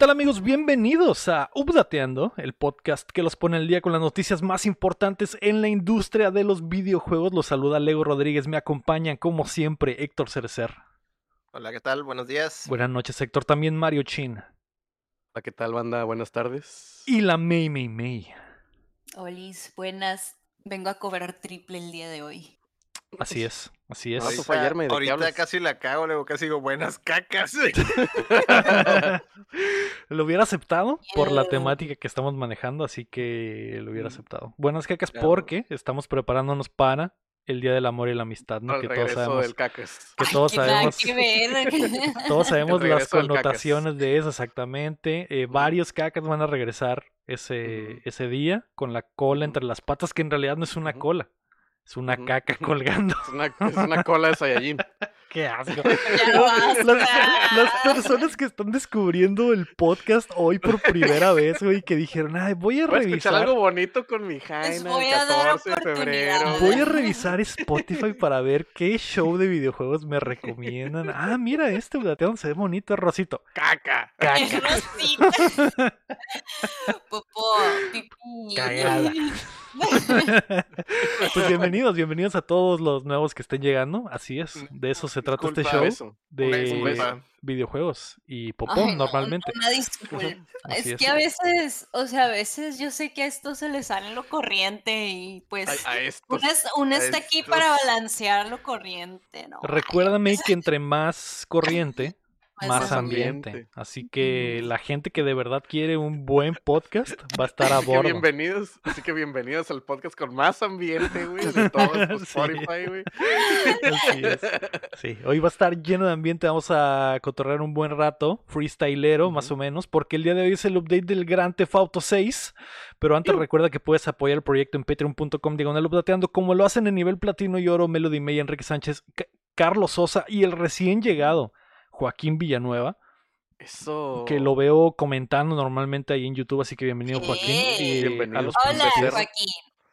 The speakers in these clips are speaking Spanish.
¿Qué tal amigos? Bienvenidos a Updateando, el podcast que los pone al día con las noticias más importantes en la industria de los videojuegos. Los saluda Lego Rodríguez, me acompañan como siempre Héctor Cerecer. Hola, ¿qué tal? Buenos días. Buenas noches Héctor, también Mario Chin. Hola, ¿qué tal banda? Buenas tardes. Y la May May May. Olis, buenas. Vengo a cobrar triple el día de hoy. Así es, así es. Ah, eso fue ayer, me- ¿de qué ahorita casi la cago, luego casi digo buenas cacas. lo hubiera aceptado por la temática que estamos manejando, así que lo hubiera Mm. aceptado. Buenas cacas Claro. porque estamos preparándonos para el Día del Amor y la Amistad, ¿no? Al Que todos sabemos, del cacas. que Ay, todos nada sabemos, todos sabemos las connotaciones de eso exactamente. Eh, varios cacas van a regresar ese, ese día con la cola entre las patas, que en realidad no es una cola, es una caca colgando. Es una, es una cola de Saiyajin. ¡Qué asco! Las, las personas que están descubriendo el podcast hoy por primera vez, güey, que dijeron, ay, voy a Voy a escuchar revisar, algo bonito con mi Jaina voy el a dar 14 de febrero. oportunidad. voy a revisar Spotify para ver qué show de videojuegos me recomiendan. Ah, mira, este Updateando se ve bonito, es rosito. ¡Caca! Caca. Es rosita. Popó, pipí. Cagada. Pues bienvenidos, bienvenidos a todos los nuevos que estén llegando. Así es, de eso se trata este show eso. De videojuegos y popó Ay, no, normalmente. Una disculpa. Es es. que a veces, o sea, a veces yo sé que a esto se le sale lo corriente y pues a estos. una está aquí estos. para balancear lo corriente, ¿no? Recuérdame que entre más corriente, Más ambiente. ambiente. Así que la gente que de verdad quiere un buen podcast va a estar a Así que bordo. bienvenidos, así que bienvenidos al podcast con más ambiente, güey, de todos Sí. Spotify, güey. Así es. Sí, hoy va a estar lleno de ambiente, vamos a cotorrear un buen rato, freestylero más o menos, porque el día de hoy es el update del Gran Theft Auto 6, pero antes recuerda que puedes apoyar el proyecto en patreon.com diagonal updateando, como lo hacen en nivel platino y oro Melody May, Enrique Sánchez, Ca- Carlos Sosa y el recién llegado Joaquín Villanueva, Eso. que lo veo comentando normalmente ahí en YouTube, así que bienvenido Joaquín. Y a Bienvenido. los Hola. Joaquín.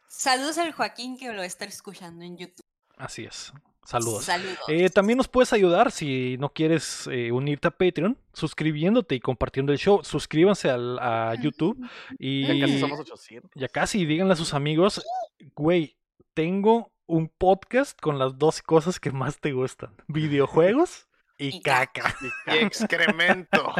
Saludos al Joaquín que lo está escuchando en YouTube. Así es. Saludos. Saludos. Eh, también nos puedes ayudar si no quieres eh, unirte a Patreon, suscribiéndote y compartiendo el show. Suscríbanse al, a YouTube y Ya casi somos 800. ya casi díganle a sus amigos, güey, tengo un podcast con las dos cosas que más te gustan, videojuegos y caca. y excremento.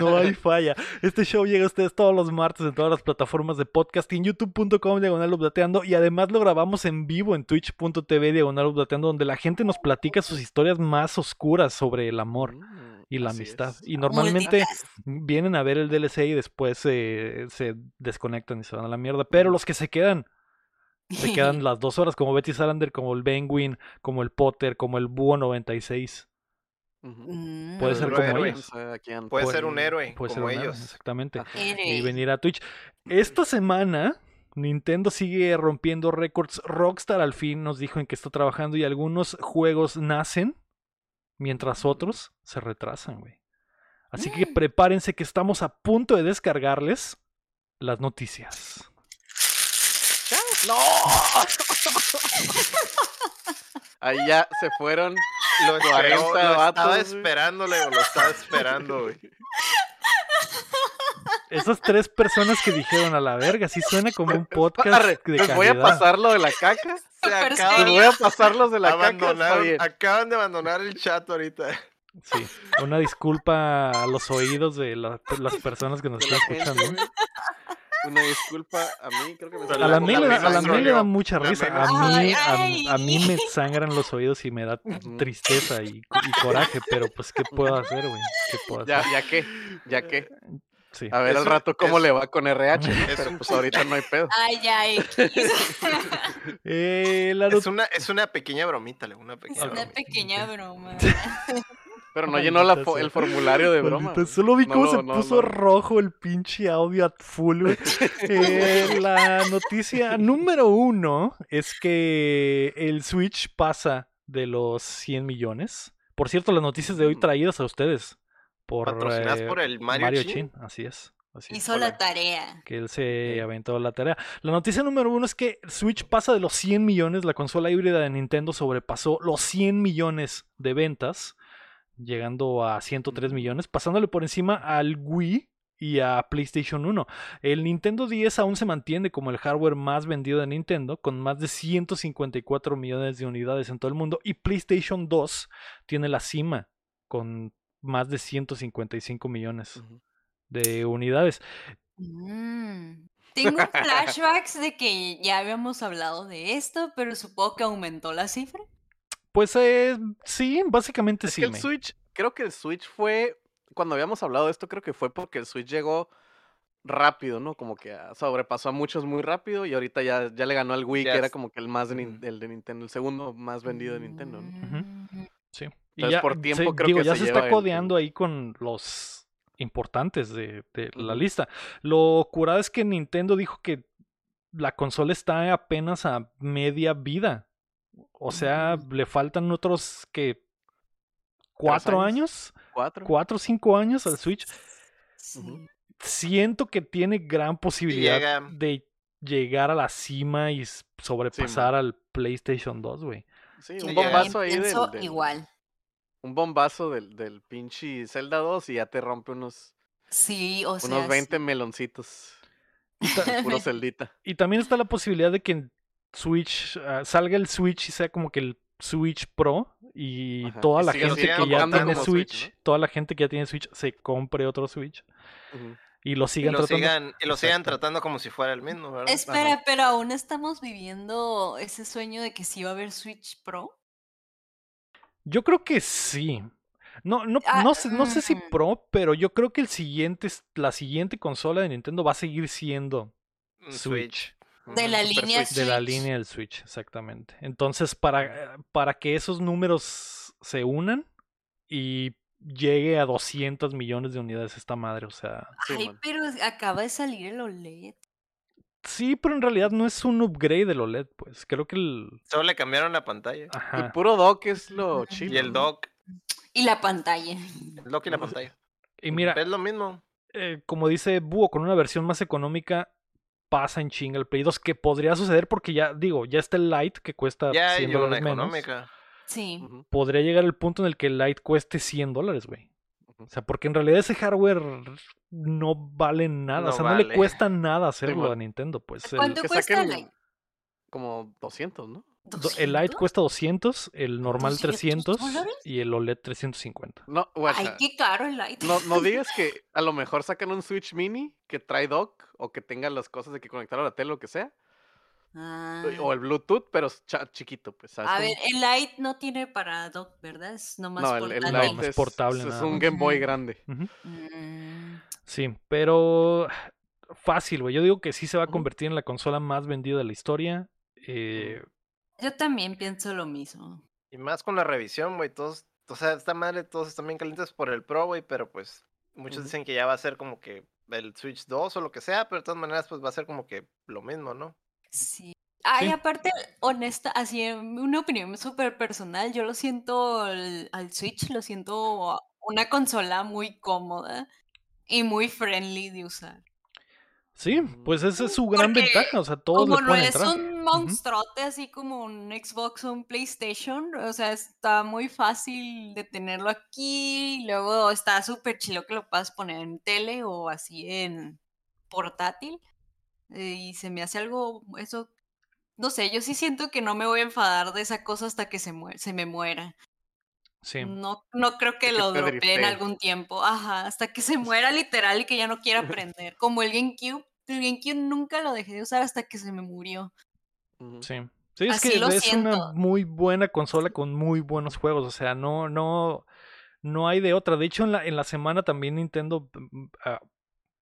No hay falla. Este show llega a ustedes todos los martes en todas las plataformas de podcast en youtube.com diagonal updateando y además lo grabamos en vivo en twitch.tv diagonal updateando donde la gente nos platica sus historias más oscuras sobre el amor Mm, y la así amistad. es. Y normalmente vienen a ver el DLC y después eh, se desconectan y se van a la mierda. Pero los que se quedan, se quedan las dos horas como Betty Salander, como el Penguin, como el Potter, como el Búho 96. Puede ser como ellos. Puede Puede- ser un héroe, Puede ser como héroe, ellos. exactamente. Y venir a Twitch. Esta semana Nintendo sigue rompiendo récords. Rockstar al fin nos dijo en que está trabajando y algunos juegos nacen mientras otros se retrasan, güey. Así que Mm. prepárense que estamos a punto de descargarles las noticias. ¡No! Ahí ya se fueron. Lo, esperó, 40 lo vatos, estaba güey. esperando, Leo, lo estaba esperando, güey. Esas tres personas que dijeron a la verga, sí suena como un podcast Arre, de les voy a pasar lo de la caca. Se Súper acaba- Les voy a pasar los de la caca. Acaban de abandonar el chat ahorita. Sí, una disculpa a los oídos de la- las personas que nos están escuchando. Una disculpa a mí, creo que me A la la le da- mucha risa. A mí, Ay, a, a mí me ay. sangran los oídos y me da tristeza y, y coraje, pero pues, ¿qué puedo hacer, güey? ¿Qué puedo Ya, hacer? ya que, ya que. Sí. A ver Es al rato cómo es- le va con RH. es Pero pues ahorita no hay pedo. Ay, ya, X. Eh, la Es una, es una pequeña bromita, una Es pequeña una bromita. pequeña broma. Pero no llenó la fo- el formulario de broma. Maldita. Solo vi cómo se no, puso no. rojo el pinche audio at full, güey. Eh, la noticia número uno es que el Switch pasa de los 100 millones. Por cierto, las noticias de hoy Mm. traídas a ustedes por, Patrocinadas eh, por el Mario, Chin. Así es. Así es. Hizo la tarea. que él se aventó la tarea. La noticia número uno es que Switch pasa de los 100 millones, la consola híbrida de Nintendo sobrepasó los 100 millones de ventas. Llegando a 103 millones, pasándole por encima al Wii y a PlayStation 1. El Nintendo 10 aún se mantiene como el hardware más vendido de Nintendo, con más de 154 millones de unidades en todo el mundo, y PlayStation 2 tiene la cima, con más de 155 millones de unidades. Mm. Tengo flashbacks de que ya habíamos hablado de esto, pero supongo que aumentó la cifra. Pues eh, sí, básicamente Es sí. que el me- Switch, creo que el Switch fue, cuando habíamos hablado de esto, creo que fue porque el Switch llegó rápido, ¿no? Como que ah, sobrepasó a muchos muy rápido y ahorita ya, ya le ganó al Wii, que era como que el más de, el de Nintendo, el segundo más vendido de Nintendo, ¿no? Mm. Sí. Y Entonces, ya, por se- tiempo creo digo, que ya se está codeando el- ahí con los importantes de, de la lista. Lo curado es que Nintendo dijo que la consola está apenas a media vida. O sea, le faltan otros que cuatro años? años, Cuatro. cuatro o cinco años al Switch. Siento que tiene gran posibilidad llega. de llegar a la cima y sobrepasar al PlayStation 2, güey. Sí, Sí, un bombazo ahí del, del- igual. un bombazo del, del pinche Zelda 2 y ya te rompe unos, Sí, o sea. unos 20 sí. meloncitos. Y ta- Puro Celdita. Y también está la posibilidad de que en Switch ah, salga el Switch y sea como que el Switch Pro y Ajá, toda la gente que ya tiene Switch, Switch, toda la gente que ya tiene Switch se compre otro Switch y lo Y sigan lo, tratando. sigan, y lo sigan tratando como si fuera el mismo, ¿verdad? Espera, pero aún estamos viviendo ese sueño de que sí va a haber Switch Pro. Yo creo que sí. No, no, Ah, no, sé, no sé si mm. Pro, pero yo creo que el siguiente, la siguiente consola de Nintendo va a seguir siendo Un Switch. De la Super línea Switch. de la Switch. línea del Switch, exactamente. Entonces, para, para que esos números se unan y llegue a 200 millones de unidades esta madre, o sea, Ay, pero acaba de salir el OLED. sí, pero en realidad no es un upgrade del OLED, pues. Creo que el Solo le cambiaron la pantalla. El ajá. puro dock es lo chido. Y el dock, Y la pantalla. el dock y la pantalla. Y mira, Es lo mismo. eh, como dice Búho, con una versión más económica pasa en chinga el Play 2, que podría suceder porque ya, digo, ya está el Lite que cuesta Ya hay 100 una dólares menos. económica. Sí. Podría llegar el punto en el que el Lite cueste 100 dólares, güey. O sea, porque en realidad ese hardware no vale nada. o sea, no le cuesta nada hacerlo a Nintendo. Pues el, ¿Cuánto Que cuesta el Lite? como 200, ¿no? El Lite ¿200? cuesta 200, el normal 200 300 dólares? y el OLED 350. No, Ay, qué caro el Lite. no, no digas que a lo mejor sacan un Switch Mini que trae dock o que tenga las cosas de que conectar a la tele o lo que sea. Ah. O el Bluetooth, pero chiquito, pues. ¿sabes A ver, el Lite no tiene para dock, ¿verdad? Es nomás no, el, el. No, Lite es es, portable es nada un. Game Boy grande. Mm, Sí, pero fácil, güey. Yo digo que sí se va a convertir en la consola más vendida de la historia. Eh, Yo también pienso lo mismo. Y más con la revisión, güey. Todos, o sea, esta madre, todos están bien calientes por el Pro, güey, pero pues muchos dicen que ya va a ser como que el Switch 2 o lo que sea, pero de todas maneras, pues va a ser como que lo mismo, ¿no? Sí. Ay, Sí. aparte, honesta, así, en una opinión súper personal, yo lo siento al, al Switch, lo siento una consola muy cómoda y muy friendly de usar. Sí, pues esa es su gran Porque ventaja. O sea, todos Como le no pueden es entrar. un monstruote así como un Xbox o un PlayStation, o sea, está muy fácil de tenerlo aquí, y luego está súper chilo que lo puedas poner en tele o así en portátil, eh, y se me hace algo, eso, no sé, yo sí siento que no me voy a enfadar de esa cosa hasta que se, se me muera. Sí. No, no creo que que lo te dropee en driftee. algún tiempo, ajá, hasta que se muera literal y que ya no quiera aprender, como el GameCube. El GameCube nunca lo dejé de usar hasta que se me murió. Sí. Sí, es Así que lo es una muy buena consola con muy buenos juegos. O sea, no, no, no hay de otra. De hecho, en la, en la semana también Nintendo mm, ah,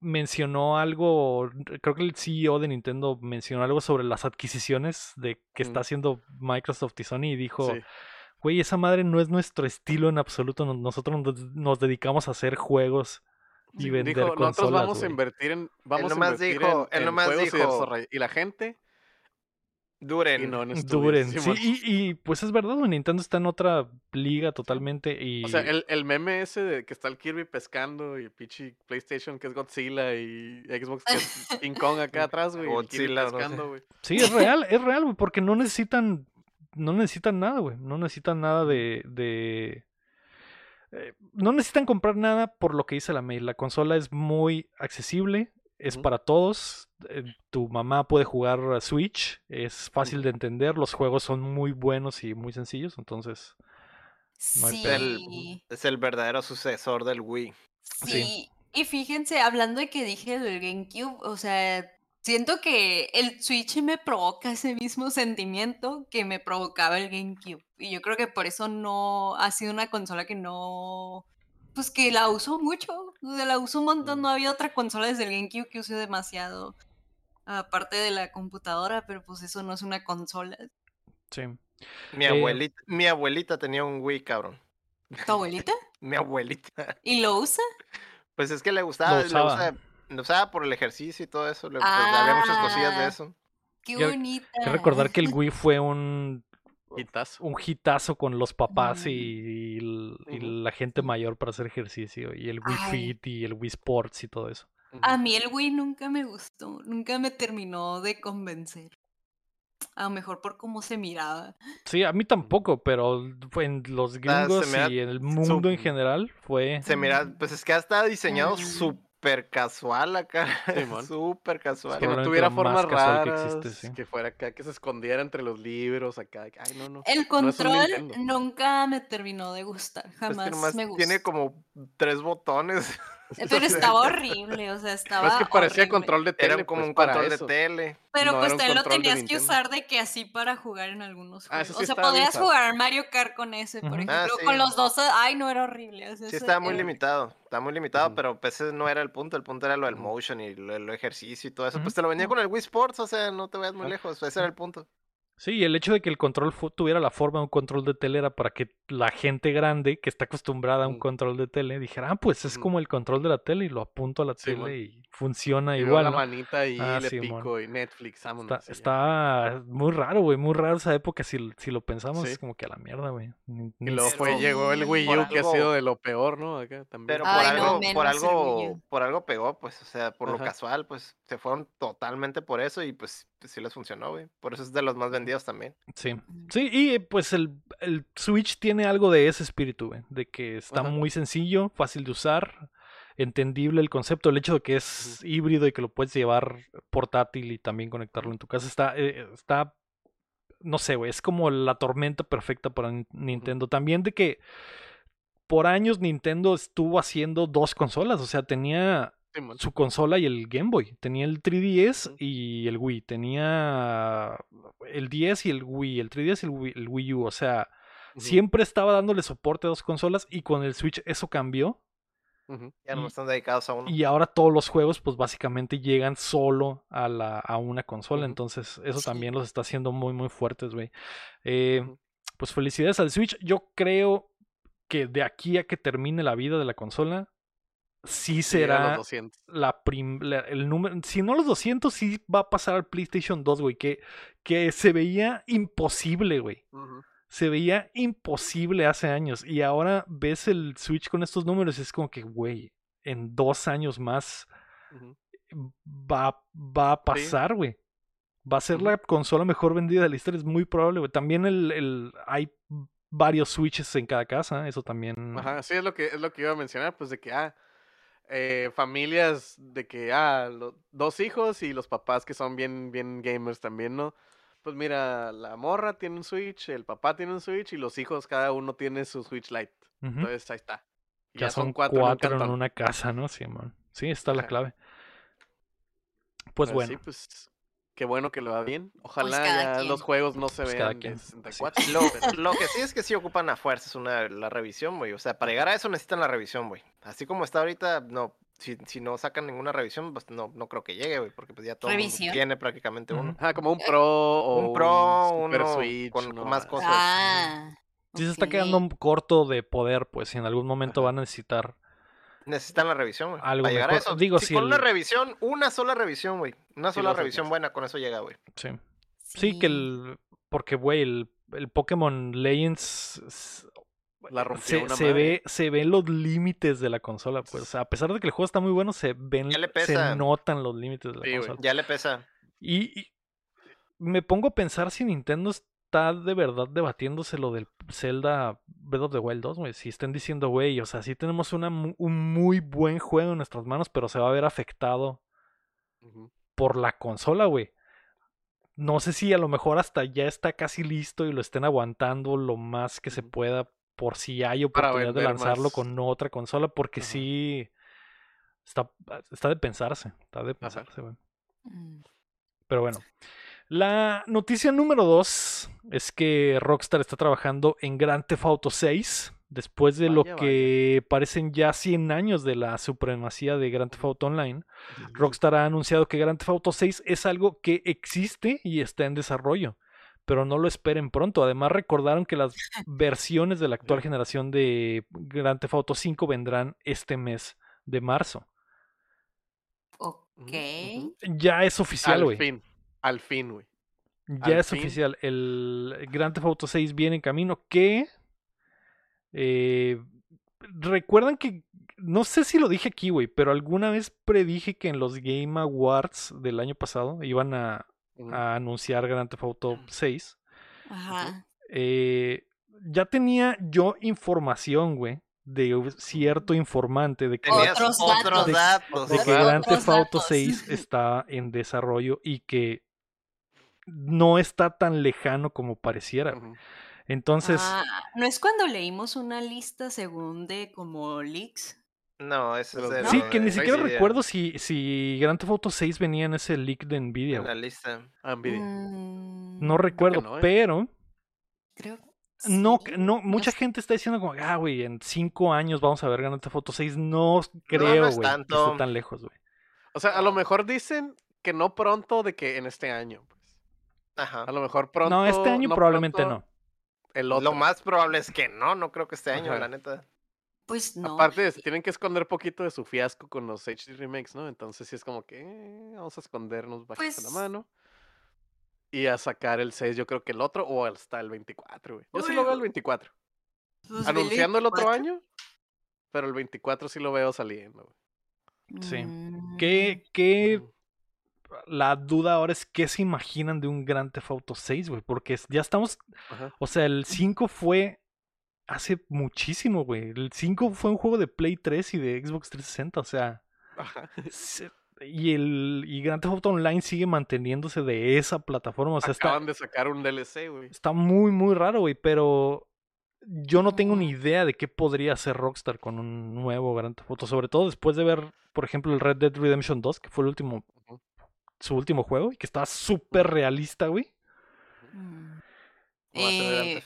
mencionó algo. Creo que el CEO de Nintendo mencionó algo sobre las adquisiciones de que está Mm. haciendo Microsoft y Sony y dijo. Sí. Güey, esa madre no es nuestro estilo en absoluto. no- Nosotros nos, nos dedicamos a hacer juegos y vender dijo, nosotros consolas. vamos a güey". invertir en vamos a nomás invertir dijo- en, él nomás y, dijo- desarroll- y la gente Duren. y no en estudios, Duren, sí, y, y, pues es verdad, güey, Nintendo está en otra liga totalmente y... O sea, el, el meme ese de que está el Kirby pescando y pinche PlayStation que es Godzilla y Xbox que es King Kong acá atrás, güey. y el Kirby Godzilla, no sé. pescando, güey. Sí, es real, es real, güey, porque no necesitan, no necesitan nada, güey, no necesitan nada de, de, eh, no necesitan comprar nada por lo que dice la mail. La consola es muy accesible, es para todos. eh, Tu mamá puede jugar a Switch, es fácil de entender, los juegos son muy buenos y muy sencillos, entonces No hay Sí. El- es el verdadero sucesor del Wii. Sí. Sí, y fíjense, hablando de que dije del GameCube, o sea, siento que el Switch me provoca ese mismo sentimiento que me provocaba el GameCube. Y yo creo que por eso no ha sido una consola que no, pues que la uso mucho, la uso un montón, no había otra consola desde el GameCube que use demasiado, aparte de la computadora, pero pues eso no es una consola. sí. Mi Eh, abuelita, mi abuelita tenía un Wii, cabrón. ¿Tu abuelita? Mi abuelita. ¿Y lo usa? Pues es que le gustaba, le usaba. usa- lo usaba por el ejercicio y todo eso. le- pues, había muchas cosillas de Ah. eso. Qué Hay que- bonita. Hay que recordar que el Wii fue un, Hitazo. un hitazo con los papás y, la gente mayor para hacer ejercicio, y el Wii Ay. Fit y el Wii Sports y todo eso. A mí el Wii nunca me gustó, nunca me terminó de convencer. A lo mejor por cómo se miraba. Sí, a mí tampoco, pero en los Ah, gringos y en el mundo en general fue... Se mira, pues es que está diseñado Mm. súper casual acá. Súper casual. Que no tuviera formas que raras, existe, sí. que fuera acá, que se escondiera entre los libros acá. Ay, no, no. El es control nunca me terminó de gustar, Es jamás que nomás me tiene como tres botones. Pero estaba horrible, o sea, estaba es que parecía horrible. control de tele. Era como pues, un para control eso. de tele. Pero no pues también lo tenías que usar de que así para jugar en algunos Ah, juegos. sí o sea, podías jugar Mario Kart con ese, por ejemplo. Ah, Con los dos, ay, no era horrible. o sea, Sí, estaba muy era- limitado. Estaba muy limitado, pero pues ese no era el punto. El punto era lo del motion y lo, lo ejercicio y todo eso. Pues te lo venía con el Wii Sports, o sea, no te vayas muy Ah. lejos. Ese era el punto. Sí, y el hecho de que el control tuviera la forma de un control de tele era para que la gente grande que está acostumbrada a un Mm. control de tele dijera, ah, pues es Ujú. como el control de la tele y lo apunto a la tele y funciona Y luego igual, la ¿no? manita y Ah, le Simón. pico y Netflix, vámonos. Está, muy raro, güey, muy raro esa época si, si lo pensamos, Sí. es como que a la mierda, güey. Y luego fue, Sí. llegó el Wii U, que ha sido de lo peor, ¿no? Acá también. Pero por Ay, no, algo, por algo, por algo pegó, pues, o sea, por lo casual, pues, se fueron totalmente por eso y pues, sí les funcionó, güey. Por eso es de los más vendidos también. Sí. Sí, y pues el, el Switch tiene algo de ese espíritu, güey, de que está Ajá. muy sencillo, fácil de usar, entendible el concepto, el hecho de que es híbrido y que lo puedes llevar portátil y también conectarlo en tu casa, está, eh, está, no sé, güey, es como la tormenta perfecta para Nin- Nintendo. También de que por años Nintendo estuvo haciendo dos consolas, o sea, tenía Su consola y el Game Boy. Tenía el 3DS Ujú. y el Wii. Tenía el 10 y el Wii. El 3DS y el Wii, el Wii U. O sea, siempre estaba dándole soporte a dos consolas y con el Switch eso cambió. Ya no Y- están dedicados a uno. Y ahora todos los juegos pues básicamente llegan solo a, la, a una consola. Entonces eso Sí. también los está haciendo muy muy fuertes, güey. Eh. Pues felicidades al Switch. Yo creo que de aquí a que termine la vida de la consola, sí a los será 200. la prim- la- el número, si no los 200, sí va a pasar al PlayStation 2, güey, que, que se veía imposible, güey. Se veía imposible hace años. Y ahora ves el Switch con estos números y es como que, güey, en dos años más va, va a pasar, güey. Va a ser la consola mejor vendida de la historia, es muy probable, güey. También el, el, hay varios Switches en cada casa, eso también. Ajá, sí, es lo que, es lo que iba a mencionar, pues de que, ah, eh, familias de que, ah, lo- dos hijos y los papás que son bien, bien gamers también, ¿no? Pues mira, la morra tiene un Switch, el papá tiene un Switch y los hijos cada uno tiene su Switch Lite. Entonces ahí está. Ya, son cuatro, en un en, cantón. una casa, ¿no? Sí, man. Sí, está la clave. Pues Pero bueno. Sí, pues qué bueno que le va bien. Ojalá cada ya los juegos no se Pues vean de así 64. Lo, que sí es que sí ocupan a fuerzas una, la revisión, güey. O sea, para llegar a eso necesitan la revisión, güey. Así como está ahorita, no. Si, si no sacan ninguna revisión, pues no, no creo que llegue, güey. Porque pues ya todo tiene prácticamente uno. Ajá, como un Pro o Un Pro, Super uno Switch, con- ¿no? con más Ah, cosas. Ah. Sí se está quedando corto de poder, pues, en algún momento Ajá. van a necesitar. Necesitan la revisión, güey. Algo Para llegar a eso. Digo, si si con una el- revisión, una sola revisión, güey. Una sola revisión buena, con eso llega, güey. Sí. Sí, que el. Porque, güey, el, el Pokémon Legends. La rompió Se, una se madre. ve, se ven los límites de la consola, pues. O sea, a pesar de que el juego está muy bueno, se ven, Ya le se notan los límites de la Sí, consola. Ya le pesa. Y, y me pongo a pensar si Nintendo es- está de verdad debatiéndose lo del Zelda Breath of the Wild 2, güey. Si están diciendo, güey, o sea, sí tenemos una, un muy buen juego en nuestras manos, pero se va a ver afectado por la consola, güey. No sé si a lo mejor hasta ya está casi listo y lo estén aguantando lo más que se pueda por si hay oportunidad de lanzarlo más. con otra consola, porque sí está, está de pensarse, está de pensarse, güey. Mm. Pero bueno. La noticia número dos es que Rockstar está trabajando en Grand Theft Auto 6 después de lo Vaya, que parecen ya 100 años de la supremacía de Grand Theft Auto Online. Rockstar ha anunciado que Grand Theft Auto 6 es algo que existe y está en desarrollo, pero no lo esperen pronto. Además recordaron que las versiones de la actual generación de Grand Theft Auto 5 vendrán este mes de marzo. Ok. Ya es oficial, Al güey. Al fin, güey. Ya Al es fin. oficial. El Grand Theft Auto 6 viene en camino. Que. eh, Recuerdan que. No sé si lo dije aquí, güey. Pero alguna vez predije que en los Game Awards del año pasado iban a, anunciar Grand Theft Auto 6. Ajá. eh, ya tenía yo información, güey. De cierto informante de que, Otros otros datos. de que Grand Theft Auto datos. 6 está en desarrollo y que no está tan lejano como pareciera. Entonces, Ah, ¿No es cuando leímos una lista según de como leaks? No, ese es de sí, que ni de siquiera Nvidia, recuerdo si, si Grand Theft Auto 6 venía en ese leak de Nvidia. En la lista. Ah, Nvidia. Mm, No recuerdo, no, ¿eh? pero Creo. no, sí, no, mucha sé. gente está diciendo como, ah, güey, en cinco años vamos a ver Grand Theft Auto 6. No no creo, es güey, que esté tan lejos, güey. O sea, a lo mejor dicen que no pronto de que en este año. Ajá. A lo mejor pronto. No, este año no probablemente pronto, no. El otro. Lo más probable es que no, no creo que este año, Ajá. la neta. Pues no. Aparte, de eso, tienen que esconder poquito de su fiasco con los HD remakes, ¿no? Entonces sí es como que eh, vamos a escondernos bajito la Pues- mano. Y a sacar el 6, yo creo que el otro, o hasta el 24, güey. Yo sí lo veo el 24. Pues, Anunciando el otro 24. año, pero el 24 sí lo veo saliendo, güey. Sí. Mm, ¿Qué, qué. La duda ahora es qué se imaginan de un Grand Theft Auto 6, güey, porque ya estamos, Ajá. o sea, el 5 fue hace muchísimo, güey. El 5 fue un juego de Play 3 y de Xbox 360, o sea, Ajá. se- y el y Grand Theft Auto Online sigue manteniéndose de esa plataforma, o sea, está, Acaban de sacar un DLC, güey. está muy muy raro, güey, pero yo no tengo ni idea de qué podría hacer Rockstar con un nuevo Grand Theft Auto, sobre todo después de ver, por ejemplo, el Red Dead Redemption 2, que fue el último. Su último juego y que estaba súper realista, güey. mm. Eh.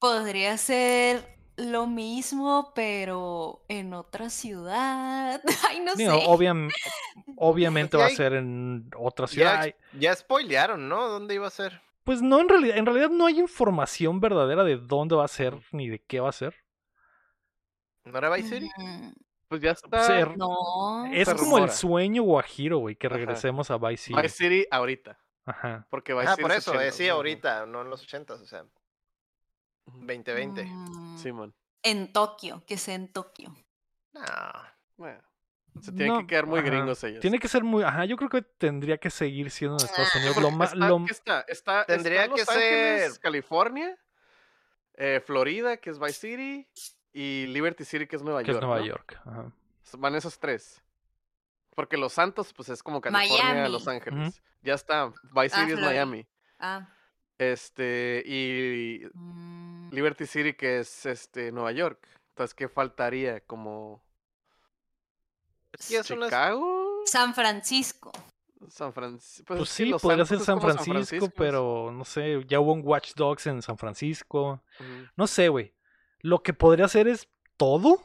Podría ser lo mismo, pero en otra ciudad. Ay, no Digo, sé. obviam- obviamente Pues va a ser en otra ciudad. Ya, ya spoilearon, ¿no? ¿Dónde iba a ser? Pues no, en realidad, en realidad no hay información verdadera de dónde va a ser ni de qué va a ser. ¿No era Vice City? Mm, Pues ya está. Ser- No. Es se como el sueño guajiro, güey, que Ajá. regresemos a Vice City. Vice City ahorita. Ajá. Porque Vice Ah, City por es eso, eh, 80, sí, ahorita, no en los 80 o sea, Ujú. 2020. Mm, Simón. En Tokio, que sea en Tokio. No. Bueno, se tienen No, que quedar muy ajá. gringos ellos. Tiene que ser muy. Ajá, yo creo que tendría que seguir siendo en Estados Unidos. Porque Lo más. está, Lo... ¿qué está? Está, Tendría está que Ángeles, ser- California, eh, Florida, que es Vice City, y Liberty City, que es Nueva Que es York. Nueva ¿no? York. Ajá. Van esos tres. Porque Los Santos, pues es como California, Miami. Los Ángeles. Ya está. Vice Ah, City es. Miami. Ah. Este, y mm, Liberty City, que es este Nueva York. Entonces, ¿qué faltaría? Como Chicago, San Francisco. San Francisco. Pues, es que sí, podría ser San Francisco, pero no sé. Ya hubo un Watch Dogs en San Francisco. No sé, güey. Lo que podría hacer es todo.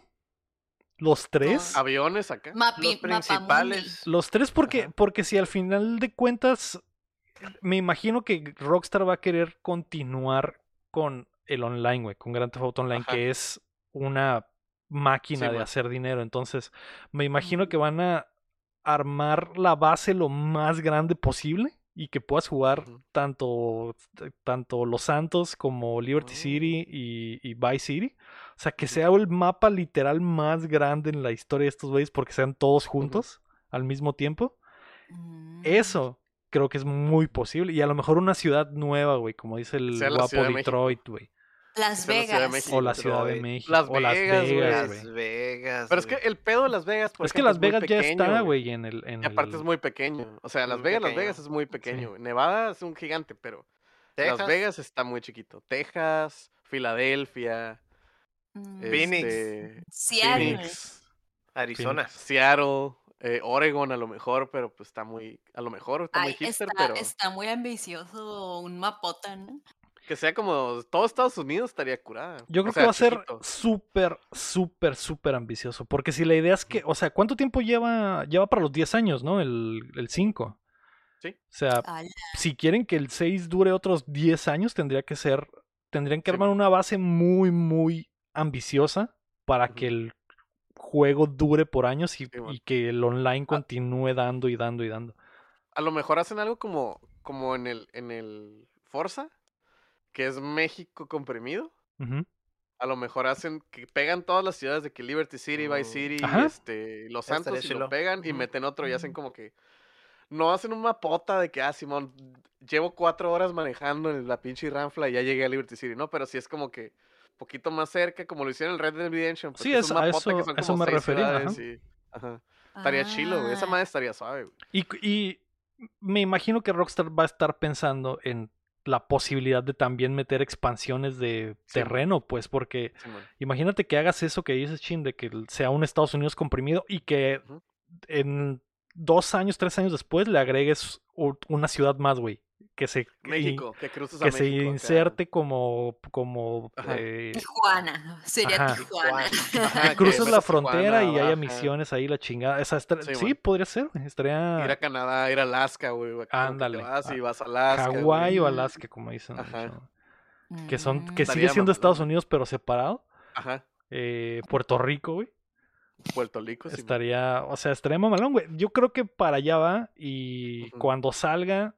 Los tres. Aviones acá. Mapi, los principales. Los tres porque, Ajá. porque si al final de cuentas me imagino que Rockstar va a querer continuar con el online, güey, con Grand Theft Auto Online, Ajá. que es una máquina Sí, de man. hacer dinero. Entonces, me imagino que van a armar la base lo más grande posible y que puedas jugar tanto, tanto Los Santos como Liberty Oh. City y, y Vice City. O sea, que sea el mapa literal más grande en la historia de estos güeyes porque sean todos juntos al mismo tiempo. Mm, Eso creo que es muy posible. Y a lo mejor una ciudad nueva, güey, como dice el guapo de. Detroit, güey. Las Vegas. México. O la Ciudad de. México. Las o Las Vegas, güey. Las. Vegas. Pero es que el pedo de Las Vegas, por Es que Las muy Vegas ya está, güey. en el... En Y aparte el- es muy pequeño. O sea, Las Vegas, Las. Vegas es muy pequeño. Nevada es un gigante, pero Texas, Las Vegas está muy chiquito. Texas, Filadelfia, Mm, Phoenix. este, Seattle. Phoenix, Arizona. Seattle, eh, Oregon a lo mejor, pero pues está muy, a lo mejor está muy hipster, está, pero está muy ambicioso un mapota, ¿no? Que sea como todo Estados Unidos estaría curada. Yo O creo sea, que va a ser súper, súper, súper ambicioso. Porque si la idea es que, o sea, ¿cuánto tiempo lleva? Lleva para los 10 años, ¿no? El, el 5. Sí. O sea, si quieren que el 6 dure otros 10 años, tendría que ser, tendrían que Sí, armar una base muy, muy ambiciosa para que el juego dure por años y, Sí, y que el online Ah. continúe dando y dando y dando. A lo mejor hacen algo como, como en el, en el Forza, que es México comprimido. A lo mejor hacen que pegan todas las ciudades de que Liberty City, Vice Mm. City, Ajá. este, Los Santos y lo pegan y meten otro y hacen como que no hacen un mapota de que ah Simón llevo cuatro horas manejando en la pinche ranfla y ya llegué a Liberty City, no, pero sí es como que poquito más cerca, como lo hicieron en Red Dead Redemption. Sí, porque es- un a eso- que son eso como me refería, ajá. y- ajá. Estaría chilo, güey. Esa Ah, madre estaría suave, güey. Y, y me imagino que Rockstar va a estar pensando en la posibilidad de también meter expansiones de Sí, terreno, pues, porque imagínate que hagas eso que dices, Chin, de que sea un Estados Unidos comprimido y que en dos años, tres años después le agregues una ciudad más, güey. Que se, México, que cruces a que se México inserte como, como eh, Tijuana. Sería Ajá. Tijuana. Ajá, que cruzas la frontera Tijuana, y haya misiones ahí, la chingada. Esa estra- Sí, sí, podría ser, estaría Ir a Canadá, ir a Alaska, güey. que Ándale, Vas y vas a Alaska. Hawái o. Alaska, como dicen. Que son, que Mm. sigue Estaría siendo Estados. Unidos, pero separado. Ajá. Eh, Puerto Rico, güey. Puerto Rico, sí. Estaría, o sea, estaría mamalón, güey. Yo creo que para allá va y cuando salga,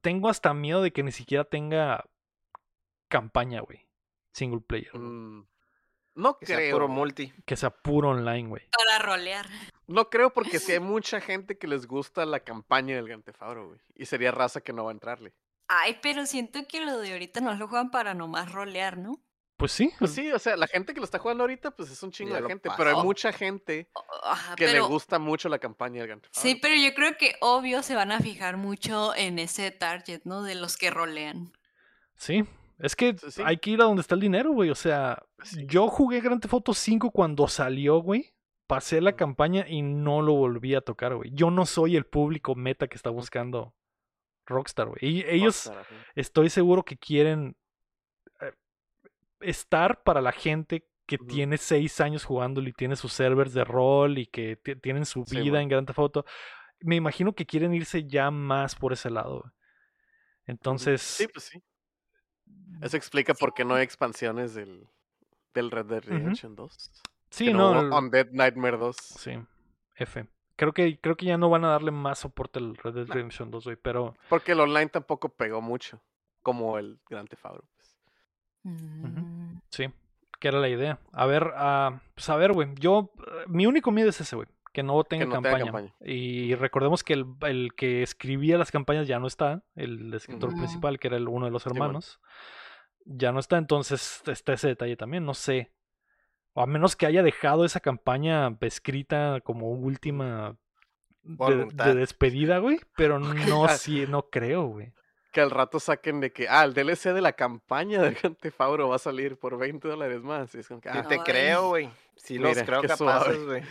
tengo hasta miedo de que ni siquiera tenga campaña, güey. Single player. Mm, No Que sea creo. puro multi. Que sea puro online, güey. Para rolear. No creo porque sí hay mucha gente que les gusta la campaña del Auto, güey. Y sería raza que no va a entrarle. Ay, pero siento que lo de ahorita no lo juegan para nomás rolear, ¿no? Pues sí. Pues sí, o sea, la gente que lo está jugando ahorita, pues es un chingo Ya de gente. Pero hay mucha gente Ajá, que le gusta mucho la campaña del Grand Theft sí, pero yo creo que obvio se van a fijar mucho en ese target, ¿no? De los que rolean. Sí. Es que Sí, hay que ir a donde está el dinero, güey. O sea, Sí. yo jugué Grand Theft Auto 5 cuando salió, güey. Pasé la campaña y no lo volví a tocar, güey. Yo no soy el público meta que está buscando Rockstar, güey. Y ellos, Rockstar, estoy seguro que quieren estar para la gente que tiene seis años jugándolo y tiene sus servers de rol y que ti- tienen su Sí, vida en Grand Theft Auto. Me imagino que quieren irse ya más por ese lado. Entonces, Sí, pues sí. Eso explica por qué no hay expansiones del, del Red Dead. Redemption 2. sí, que no, no, hubo Undead Nightmare 2. sí, F. Creo que, creo que ya no van a darle más soporte al Red Dead. Redemption 2, güey, pero Porque el online tampoco pegó mucho. Como el Grand Theft Auto. Mm, sí, que era la idea. A ver, ah, pues a ver, güey, yo, eh, mi único miedo es ese, güey, que no tenga, no tenga campaña. Y recordemos que el, el que escribía las campañas ya no está, el escritor principal, que era el- uno de los bueno. hermanos, ya no está, entonces está ese detalle también, no sé. O a menos que haya dejado esa campaña escrita como última de, de despedida, güey, pero no sí, no creo, güey. Que al rato saquen de que, ah, el DLC de la campaña de Grand Theft Auto va a salir por 20 dólares más. Y es como que, Sí ah, te Ay. creo, güey. Sí los Mira, creo capaces, güey.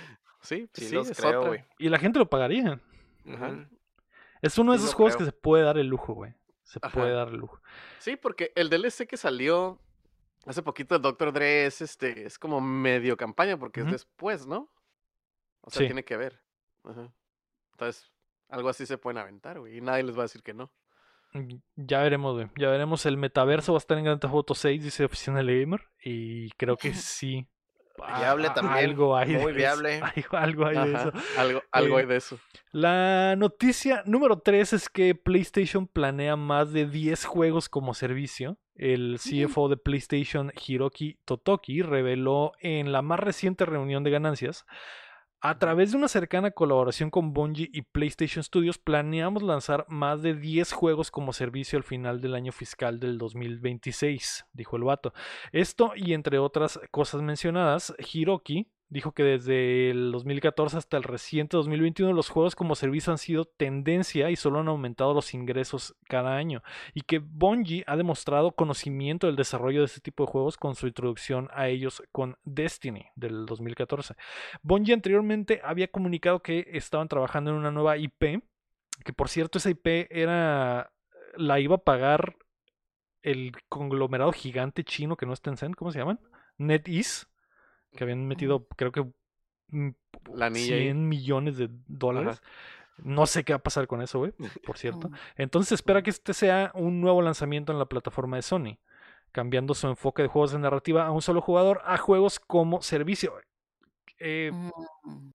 sí, pues Sí, sí, los es creo, güey. Y la gente lo pagaría. Es uno de Sí, esos juegos creo. que se puede dar el lujo, güey. Se Ajá. puede dar el lujo. Sí, porque el DLC que salió hace poquito de Doctor Dre es este, es como medio campaña porque es después, ¿no? O sea, Sí. tiene que ver. Ajá. Entonces, algo así se pueden aventar, güey. Y nadie les va a decir que no. Mm, Ya veremos, güey. Ya veremos. El metaverso va a estar en Grand Theft Auto 6, dice Oficina Gamer. Y creo que sí. Viable a- a- también, Algo hay de muy eso. viable. Algo hay de eso. Algo, algo Eh, hay de eso. La noticia número 3 es que PlayStation planea más de 10 juegos como servicio. El CFO de PlayStation, Hiroki Totoki, reveló en la más reciente reunión de ganancias A través de una cercana colaboración con Bungie y PlayStation Studios, planeamos lanzar más de 10 juegos como servicio al final del año fiscal del 2026, dijo el vato. Esto y entre otras cosas mencionadas, Hiroki dijo que desde el 2014 hasta el reciente 2021 los juegos como servicio han sido tendencia y solo han aumentado los ingresos cada año y que Bungie ha demostrado conocimiento del desarrollo de este tipo de juegos con su introducción a ellos con Destiny del 2014. Bungie anteriormente había comunicado que estaban trabajando en una nueva IP, que por cierto esa IP era la iba a pagar el conglomerado gigante chino que no es Tencent, ¿cómo se llaman? NetEase que habían metido, creo que mm, La anilla ahí. 100 millones de dólares. No sé qué va a pasar con eso, güey, por cierto. Entonces espera que este sea un nuevo lanzamiento en la plataforma de Sony, cambiando su enfoque de juegos de narrativa a un solo jugador a juegos como servicio. Eh, Mm.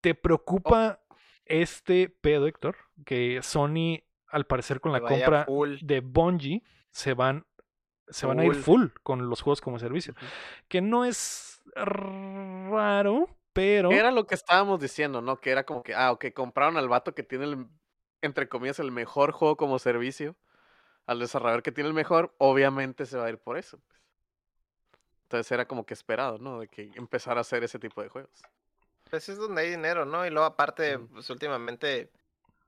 ¿Te preocupa este pedo, Héctor? Que Sony, al parecer con la compra full. de Bungie, se van, se van a ir full con los juegos como servicio. Que no es raro, pero... Era lo que estábamos diciendo, ¿no? Que era como que, ah, ok, compraron al vato que tiene, el, entre comillas, el mejor juego como servicio. Al desarrollador que tiene el mejor, obviamente se va a ir por eso. pues. Entonces era como que esperado, ¿no? De que empezara a hacer ese tipo de juegos. Pues es donde hay dinero, ¿no? Y luego aparte, pues últimamente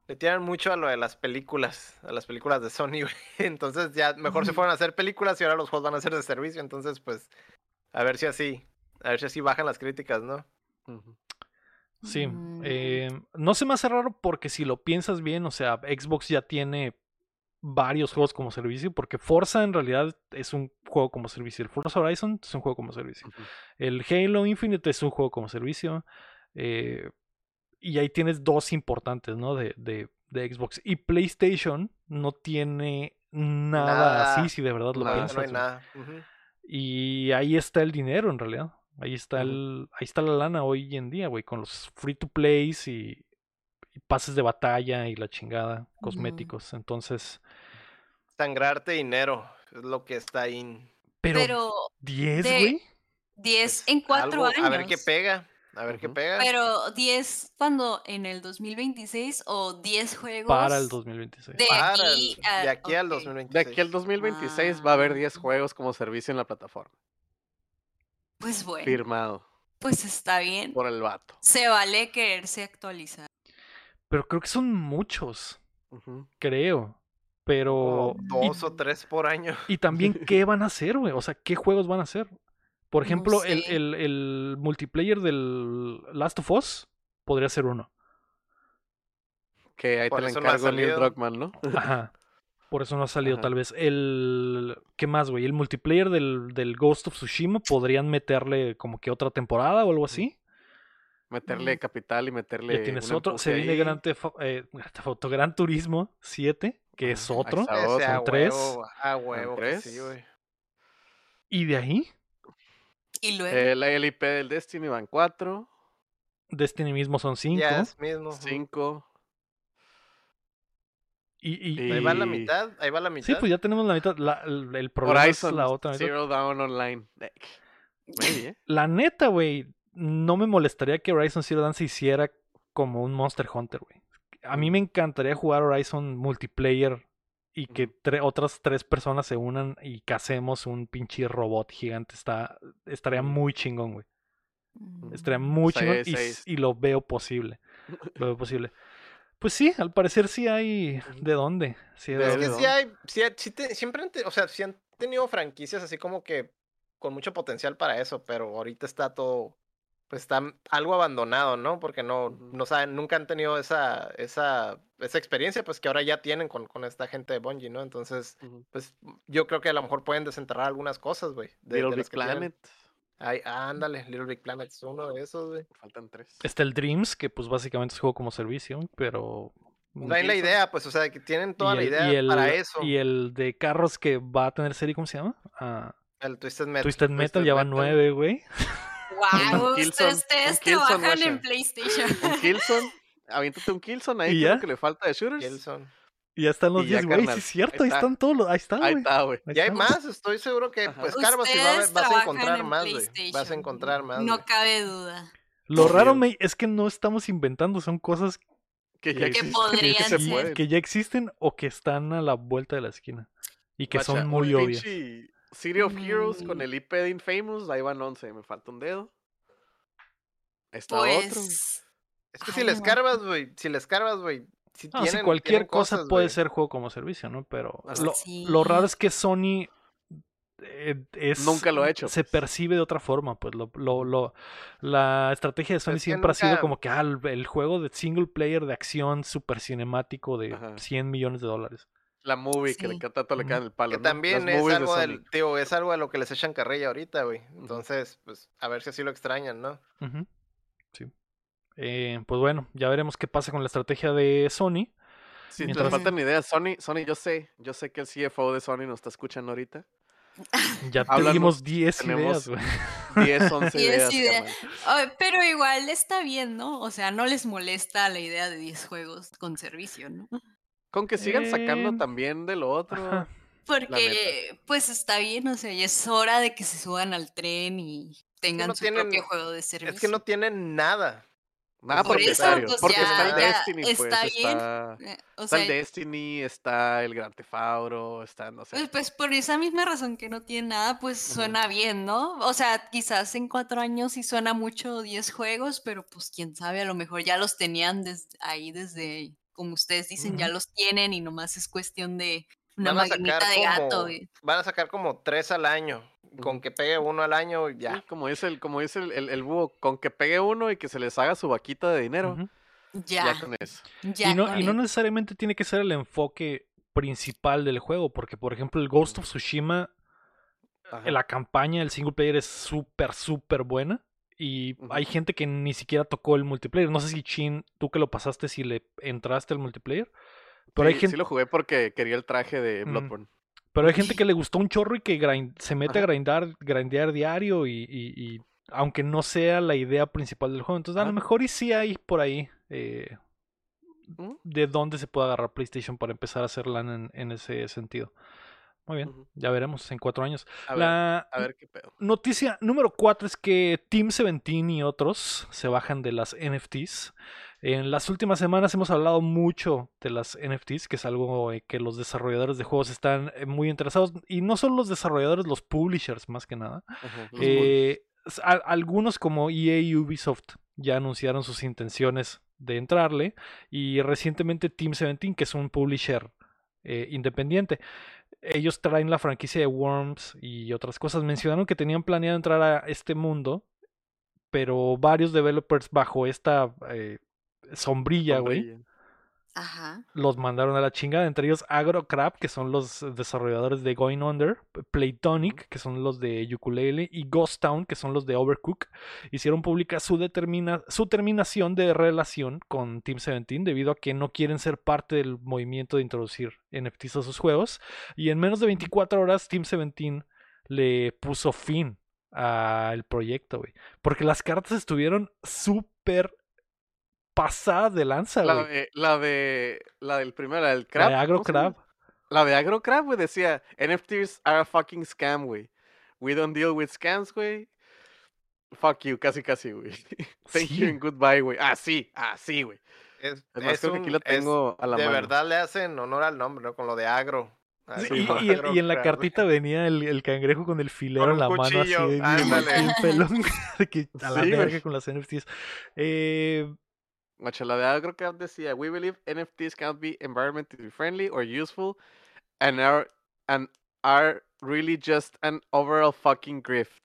le tiran mucho a lo de las películas, a las películas de Sony, güey. Entonces ya mejor se fueron a hacer películas y ahora los juegos van a ser de servicio. Entonces, pues, a ver si así, a ver si así bajan las críticas, ¿no? Sí, Mm. eh, no se me hace raro porque si lo piensas bien, o sea, Xbox ya tiene varios juegos como servicio, porque Forza en realidad es un juego como servicio, el Forza Horizon es un juego como servicio, el Halo Infinite es un juego como servicio, eh, y ahí tienes dos importantes, ¿no? De, de, de Xbox. Y PlayStation no tiene nada, Nada, así, si de verdad lo nada. piensas. no hay nada. Y ahí está el dinero en realidad. Ahí está el, ahí está la lana hoy en día, güey, con los free to plays y, y pases de batalla y la chingada, cosméticos. Entonces, Sangrarte dinero es lo que está ahí. pero, Pero 10, de- güey. 10 pues, en cuatro algo, años. A ver qué pega, a ver qué Ujú. pega. Pero 10 cuando en el 2026 o 10 juegos Para el 2026. de Para aquí, el- a- de aquí al ok. 2026. De aquí al 2026 va a haber 10 Ah. juegos como servicio en la plataforma. Pues bueno, Firmado pues está bien. por el vato. Se vale quererse actualizar. Pero creo que son muchos, creo. Pero. Y- dos o tres por año. Y también, ¿qué van a hacer, güey? O sea, ¿qué juegos van a hacer? Por ejemplo, el, sé. el, el multiplayer del Last of Us podría ser uno. Que ahí Por te ha encargo Neil. Druckmann, ¿no? Ajá. Por eso no ha salido, Ajá. tal vez. El. ¿Qué más, güey? El multiplayer del, del Ghost of Tsushima podrían meterle como que otra temporada o algo así. Meterle capital y meterle. Ya tienes otro. Se viene. Gran, eh, Gran Turismo 7, que es Ajá, ahí otro. está. A son tres. huevo, a huevo que sí, tres. güey. Y de ahí, Y luego, Eh, la LIP del Destiny van 4, Destiny mismo son 5. Ya es mismo. ujú. 5. Y, y- Y- Ahí va la mitad, ahí va la mitad. sí, pues ya tenemos la mitad. La- el, el problema es la otra mitad. Zero Dawn Online. Maybe, ¿eh? La neta, güey, no me molestaría que Horizon Zero Dawn se hiciera como un Monster Hunter, güey. A mí me encantaría jugar Horizon multiplayer y que tre- otras tres personas se unan y casemos un pinche robot gigante. Está, estaría Ujú. muy chingón, güey. mm, Estaría muy chingón Seis, y lo veo posible. Lo veo posible. Pues sí, al parecer sí hay de dónde. Sí hay de De- Es que sí hay, sí hay- sí te- siempre o sea, sí han tenido franquicias así como que con mucho potencial para eso, pero ahorita está todo, pues está algo abandonado, ¿no? Porque no, no saben, nunca han tenido esa, esa, esa experiencia, pues que ahora ya tienen con, con esta gente de Bungie, ¿no? Entonces, pues yo creo que a lo mejor pueden desenterrar algunas cosas, güey. de- de las que tienen. Ay, ándale, Little Big Planet es uno de esos, güey. Faltan 3. Está el Dreams, que pues básicamente es juego como servicio, pero... Traen la Killzone. idea, pues, o sea, que tienen toda la idea el, para eso. Y el de carros que va a tener serie, ¿cómo se llama? Ah, El Twisted Metal. Twisted Metal ya van Metal. nueve, güey. Wow, ustedes un Killzone, trabajan en. PlayStation. Un Killzone. Aviéntate un Killzone ahí, lo que le falta de shooters. Killzone. Y ya están los Y ya, 10, güey. Sí, es cierto, ahí ahí, está. están todos los. Ahí están, Ahí güey. está, güey. Ahí Y hay más, estoy seguro que, Ajá. pues, y va vas a encontrar en más, güey. Vas a encontrar más. No cabe duda. Lo raro. May, es que no estamos inventando, son cosas Que ya que existen que se ya existen o que están a la vuelta de la esquina. Y que son muy obvias. City of Heroes con Mm. el IP de Infamous, ahí van 11, me falta un dedo. Está otro. Pues. Es que si Ay, le no. escarbas, güey, si le escarbas, güey, si No, tienen, cualquier tienen cosa cosas, puede güey. ser juego como servicio, ¿no? Pero lo, lo raro es que Sony eh, es, Nunca lo ha hecho, Se pues. percibe de otra forma, pues lo, lo, lo- la estrategia de Sony Es siempre ha sido como que ah, el, el juego de single player de acción super cinemático de Ajá. 100 millones de dólares. La movie que le tanto le cae en el palo. Que ¿no? también Las es de algo, del, tío, es algo a lo que les echan carrilla ahorita, güey. Entonces, pues, a ver si así lo extrañan, ¿no? Sí. Eh, pues bueno, ya veremos qué pasa con la estrategia de Sony. Si Mientras- te faltan ideas, Sony, Sony, yo sé, yo sé que el CFO de Sony nos está escuchando ahorita. Ya tuvimos 10 tenemos ideas, güey. 10, 11 Diez ideas. pero igual está bien, ¿no? O sea, no les molesta la idea de 10 juegos con servicio, ¿no? Con que sigan sacando Em, también de lo otro. Ajá. Porque, pues está bien, o sea, ya es hora de que se suban al tren y tengan no su tienen- propio juego de servicio. Es que no tienen nada. Nada Por eso, propietario. pues, porque está el Destiny, pues. está bien. Está, Eh, O está el Destiny, está el Grand Theft Auto, está, no sé. pues, pues por esa misma razón que no tiene nada, pues suena bien, ¿no? O sea, quizás en cuatro años sí suena mucho 10 juegos, pero pues quién sabe, a lo mejor ya los tenían des- ahí desde, como ustedes dicen, ya los tienen y nomás es cuestión de una Van a maquinita sacar de gato. como, van a sacar como tres al año. Con que pegue uno al año, Sí, ya. como dice, el, como dice el, el, el búho, con que pegue uno y que se les haga su vaquita de dinero. Ya, ya con eso. ya. y no, con y no necesariamente tiene que ser el enfoque principal del juego, porque por ejemplo el Ghost of Tsushima, Ajá. la campaña, el single player es súper, súper buena. Y hay gente que ni siquiera tocó el multiplayer. No sé si Chin, tú que lo pasaste, si le entraste al multiplayer. Pero hay Sí, gente, sí lo jugué porque quería el traje de Mm. Bloodborne. Pero hay gente que le gustó un chorro y que grind- se mete a grindar, grindear diario y, y- y aunque no sea la idea principal del juego. Entonces a lo mejor y sí hay por ahí eh, ¿Mm? de dónde se puede agarrar PlayStation para empezar a hacer lana en, en ese sentido. Muy bien, ya veremos en cuatro años. A ver, La a ver qué pedo. noticia número cuatro es que Team 17 y otros se bajan de las NFTs. En las últimas semanas hemos hablado mucho de las NFTs, que es algo eh, que los desarrolladores de juegos están eh, muy interesados. Y no solo los desarrolladores, los publishers más que nada. Eh, a- algunos como EA y Ubisoft ya anunciaron sus intenciones de entrarle y recientemente Team 17, que es un publisher eh, independiente, ellos traen la franquicia de Worms y otras cosas. Mencionaron que tenían planeado entrar a este mundo, pero varios developers bajo esta eh, sombrilla, güey. Ajá. los mandaron a la chingada, entre ellos AgroCrab, que son los desarrolladores de Going Under, Playtonic, que son los de Ukulele, y Ghost Town, que son los de Overcook, hicieron pública su, determina su terminación de relación con Team 17 debido a que no quieren ser parte del movimiento de introducir NFTs a sus juegos, y en menos de 24 horas Team 17 le puso fin al proyecto, güey, porque las cartas estuvieron súper pasadas de lanza, La güey. de, la de, la del primero, la del La crab. de ¿cómo se llama? AgroCrab. La de AgroCrab, güey, decía, NFTs are a fucking scam, güey. We don't deal with scams, güey. Fuck you, casi, casi, güey. Thank Sí. you and goodbye, güey. Ah, sí, ah, sí, güey. Es, Es más, es creo que aquí un- lo es- tengo a la de mano. verdad le hacen honor al nombre, ¿no? Con lo de agro. Sí, Agro- y, y en, y en la cartita venía el, el cangrejo con el filero Con en la un mano así de ándale. bien pelón, de que a la Sí, verga con las NFTs. Eh, la de AgroCrab decía, we believe NFTs can't be environmentally friendly or useful and are, and are really just an overall fucking grift.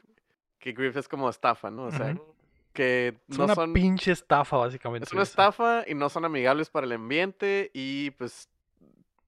Que grift es como estafa, ¿no? O sea, Ujú. que es no una son... pinche estafa, básicamente. Es una eso. estafa y no son amigables para el ambiente y pues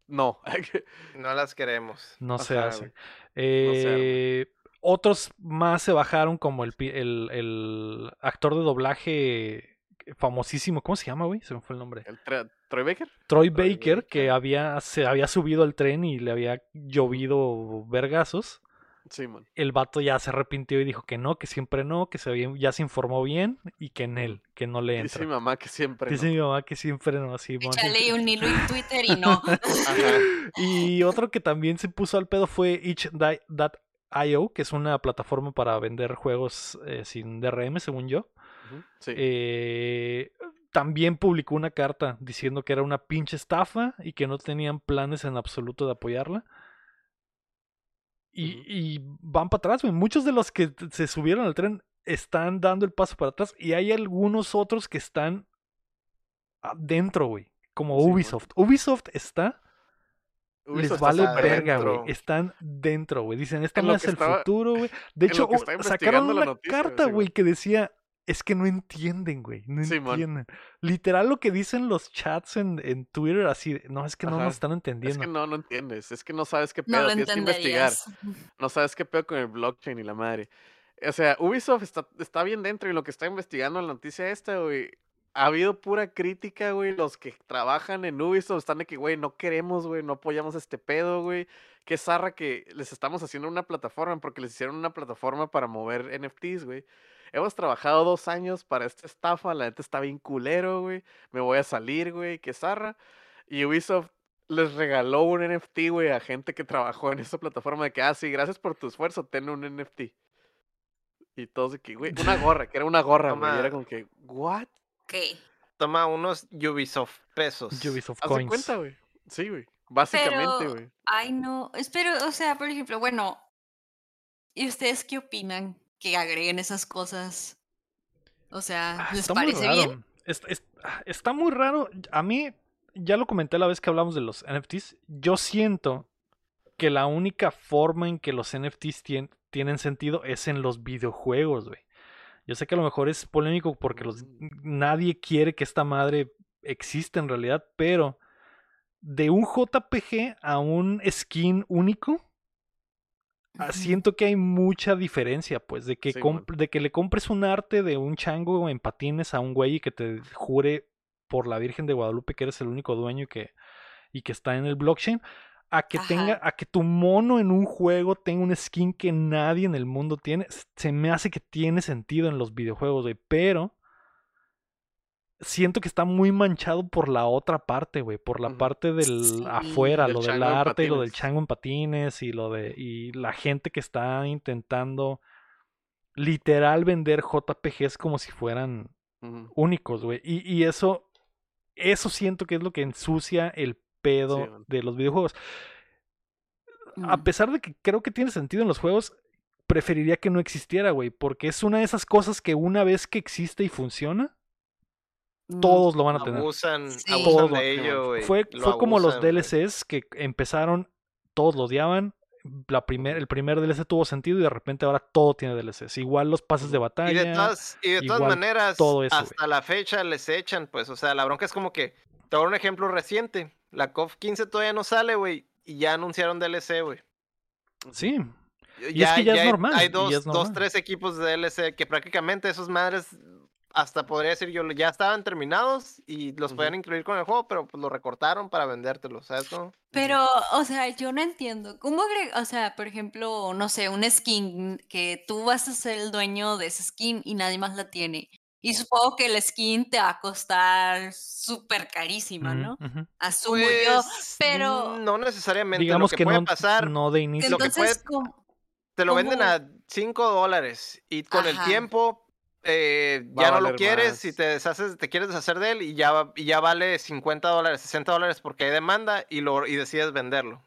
no. No las queremos. No se hace. Eh, otros más se bajaron, como el, pi- el, el actor de doblaje famosísimo. ¿Cómo se llama, güey? Se me fue el nombre. ¿El Tra- Troy Baker? Troy Troy Baker, que había, se había subido al tren y le había llovido vergazos. Sí, man. el vato ya se arrepintió y dijo que no, que siempre no, que se había- ya se informó bien y que en él, que no le Dice entra. mi mamá que siempre. Dice no. mi mamá que siempre no, así. Échale un hilo en Twitter y no. Ajá. Y otro que también se puso al pedo fue itch.io, que es una plataforma para vender juegos eh, sin DRM, según yo. Sí. eh, también publicó una carta diciendo que era una pinche estafa y que no tenían planes en absoluto de apoyarla. Y, van para atrás, güey. Muchos de los que se subieron al tren están dando el paso para atrás y hay algunos otros que están adentro, güey. Como Sí. Ubisoft. Ubisoft está, Ubisoft les vale verga, güey. Están dentro, güey. Dicen, este no es el estaba- futuro, güey. De hecho, sacaron una noticia, carta, güey, que decía, es que no entienden, güey. No Simón. entienden. Literal lo que dicen los chats en, en Twitter, así, de, no, es que no Ajá. nos están Es entendiendo. que no, no entiendes. Es que no sabes qué No pedo. lo Tienes que investigar. No sabes qué pedo con el blockchain y la madre. O sea, Ubisoft está, está bien dentro y lo que está investigando en la noticia esta, güey. Ha habido pura crítica, güey. Los que trabajan en Ubisoft están de que, güey, no queremos, güey, no apoyamos este pedo, güey. Qué zarra que les estamos haciendo una plataforma porque les hicieron una plataforma para mover NFTs, güey. Hemos trabajado dos años para esta estafa, la neta está bien culero, güey. Me voy a salir, güey, qué zarra. Y Ubisoft les regaló un NFT, güey, a gente que trabajó en esa plataforma de que, ah, sí, gracias por tu esfuerzo, ten un NFT. Y todos de que, güey, una gorra, que era una gorra, güey. Y era como que, ¿what? Ok. Toma unos Ubisoft pesos. Ubisoft Coins. cuenta, güey. Sí, güey. Básicamente, Pero, güey. ay no, espero, o sea, por ejemplo, bueno, ¿y ustedes qué opinan que agreguen esas cosas? O sea, Ah, ¿les está muy parece raro. bien? Ah, está muy raro. A mí, ya lo comenté la vez que hablamos de los NFTs. Yo siento que la única forma en que los NFTs tien- tienen sentido es en los videojuegos, güey. Yo sé que a lo mejor es polémico porque los, Mm. nadie quiere que esta madre exista en realidad, pero de un JPG a un skin único. Siento que hay mucha diferencia, pues, de que, Sí, de que le compres un arte de un chango en patines a un güey y que te jure por la Virgen de Guadalupe que eres el único dueño y que, y que está en el blockchain, a que tenga, a que tu mono en un juego tenga un skin que nadie en el mundo tiene, se me hace que tiene sentido en los videojuegos, güey, pero siento que está muy manchado por la otra parte, güey, por la parte del Sí. afuera, Del lo del arte y lo del chango en patines y lo de y la gente que está intentando literal vender JPGs como si fueran únicos, güey. Y, y eso eso siento que es lo que ensucia el pedo de los videojuegos. A Mm. pesar de que creo que tiene sentido en los juegos, preferiría que no existiera, güey, porque es una de esas cosas que una vez que existe y funciona. Todos lo van a tener. Abusan, Sí. abusan Todos de lo- ello, güey. Fue, Lo fue como los abusan. DLCs que empezaron, todos lo odiaban. La primer, el primer DLC tuvo sentido y de repente ahora todo tiene DLCs. Igual los pases de batalla. Y de todas, y de todas maneras, todo eso, güey. hasta la fecha les echan, pues, o sea, la bronca es como que, te voy a dar un ejemplo reciente, la COF 15 todavía no sale, güey, y ya anunciaron DLC, güey. Sí. Y es que ya es hay- normal, Hay dos, es dos, tres equipos de DLC que prácticamente esos madres, hasta podría decir yo, ya estaban terminados y los podían incluir con el juego, pero pues lo recortaron para vendértelos, ¿sabes cómo? Pero, o sea, yo no entiendo. ¿Cómo agregar, o sea, por ejemplo, no sé, un skin que tú vas a ser el dueño de esa skin y nadie más la tiene? Y supongo que el skin te va a costar súper carísima, ¿no? ujú. Asumo yo. Pues, pero- No necesariamente, Digamos lo que que, puede no, pasar, no de inicio. lo que Entonces, puede- ¿cómo? te lo venden a 5 dólares y con el tiempo eh, ya no lo quieres y más. te deshaces, te quieres deshacer de él y ya, va- y ya vale 50 dólares, 60 dólares porque hay demanda y, lo, y decides venderlo.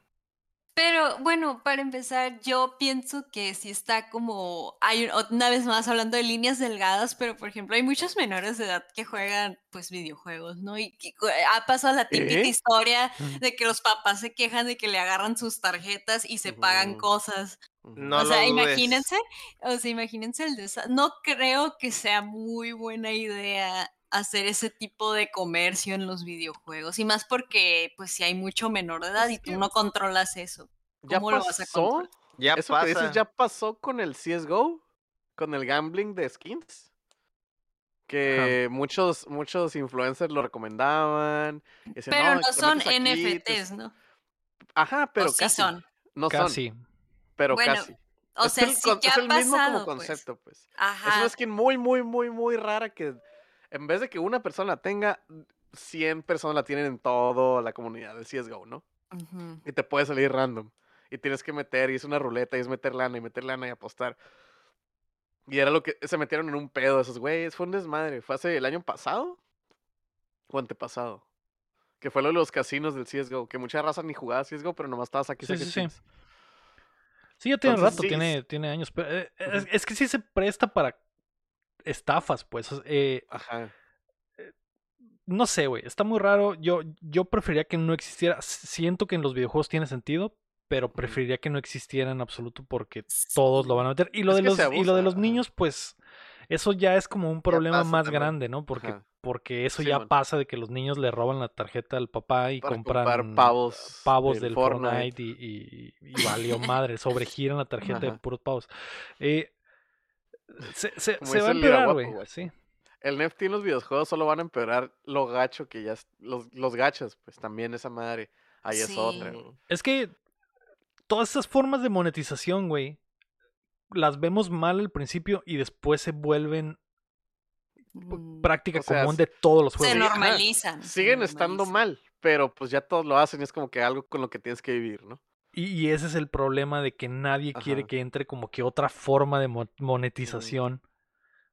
Pero bueno, para empezar, yo pienso que sí está como, hay un- una vez más hablando de líneas delgadas, pero por ejemplo hay muchos menores de edad que juegan pues videojuegos, ¿no? Y que ha pasado la típica ¿Eh? historia de que los papás se quejan de que le agarran sus tarjetas y se pagan cosas. No o sea, imagínense, o sea, imagínense el desa- No creo que sea muy buena idea hacer ese tipo de comercio en los videojuegos. Y más porque, pues, si hay mucho menor de edad Es y tú no controlas eso. ¿Ya ¿Cómo lo vas a controlar? Ya Eso pasa. que dices ya pasó con el CSGO, con el gambling de skins. Que muchos, muchos influencers lo recomendaban. decían, Pero no son te- NFTs, ¿no? Ajá, pero o sí casi. son. No son, Casi. pero Bueno, casi. O es sea, el, sí con- que es ha el mismo como pues. concepto, pues. Es Ajá. una skin muy, muy, muy, muy rara que en vez de que una persona la tenga, 100 personas la tienen en toda la comunidad del CSGO, ¿no? Y te puede salir random. Y tienes que meter, y es una ruleta, y es meter lana, y meter lana y apostar. Y era lo que se metieron en un pedo esos güeyes. Fue un desmadre. Fue hace el año pasado o antepasado. Que fue lo de los casinos del CSGO. Que mucha raza ni jugaba CSGO, pero nomás estabas aquí. Sí, sí, sí. Sí, ya tiene Entonces, rato, sí, tiene, tiene años. Pero, eh, es, Ujú. es que sí se presta para estafas, pues. eh, Ajá. no sé, güey. Está muy raro. Yo, yo preferiría que no existiera. Siento que en los videojuegos tiene sentido, pero preferiría que no existiera en absoluto porque todos lo van a meter. Y lo, Es de los, y lo de los niños, pues. Eso ya es como un problema más también. grande, ¿no? Porque, Ajá. porque eso Sí, ya pasa de que los niños le roban la tarjeta al papá y Para compran comprar pavos pavos del del Fortnite. Fortnite, y, y- y valió madre, sobregiran la tarjeta de puros pavos. Eh, se se- se va a empeorar, güey. Sí. El NFT en los videojuegos solo van a empeorar lo gacho que ya. Los, los gachas, pues también esa madre. Ahí es otra. Güey. Es que todas esas formas de monetización, güey, las vemos mal al principio y después se vuelven Mm, práctica o sea, común de todos los Se juegos. Ajá. normalizan. se Siguen estando normalizan. mal, pero pues ya todos lo hacen y es como que algo con lo que tienes que vivir, ¿no? Y, y ese es el problema de que nadie quiere que entre como que otra forma de mo- monetización.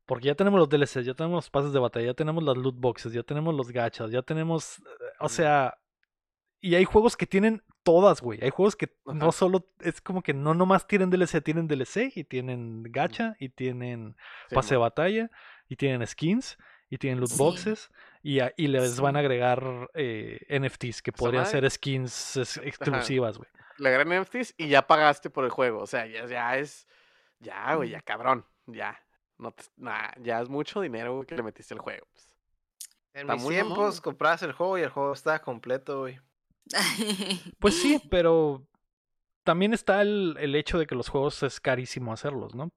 Porque ya tenemos los DLCs, ya tenemos los pases de batalla, ya tenemos las loot boxes, ya tenemos los gachas, ya tenemos... eh, O Ujú. sea... Y hay juegos que tienen todas, güey. Hay juegos que no solo... Es como que no nomás tienen DLC, tienen DLC y tienen gacha y tienen Sí, pase de batalla y tienen skins y tienen loot Sí. boxes y, y les van a agregar eh, NFTs que podrían ser skins exclusivas, güey. Le agregan NFTs y ya pagaste por el juego. O sea, ya, ya es. Ya, güey, ya cabrón. Ya. No te- nah, ya es mucho dinero güey, que le metiste al juego. pues. En Está mis tiempos güey. comprabas el juego y el juego estaba completo, güey. Pues sí, pero también está el, el hecho de que los juegos es carísimo hacerlos, ¿no?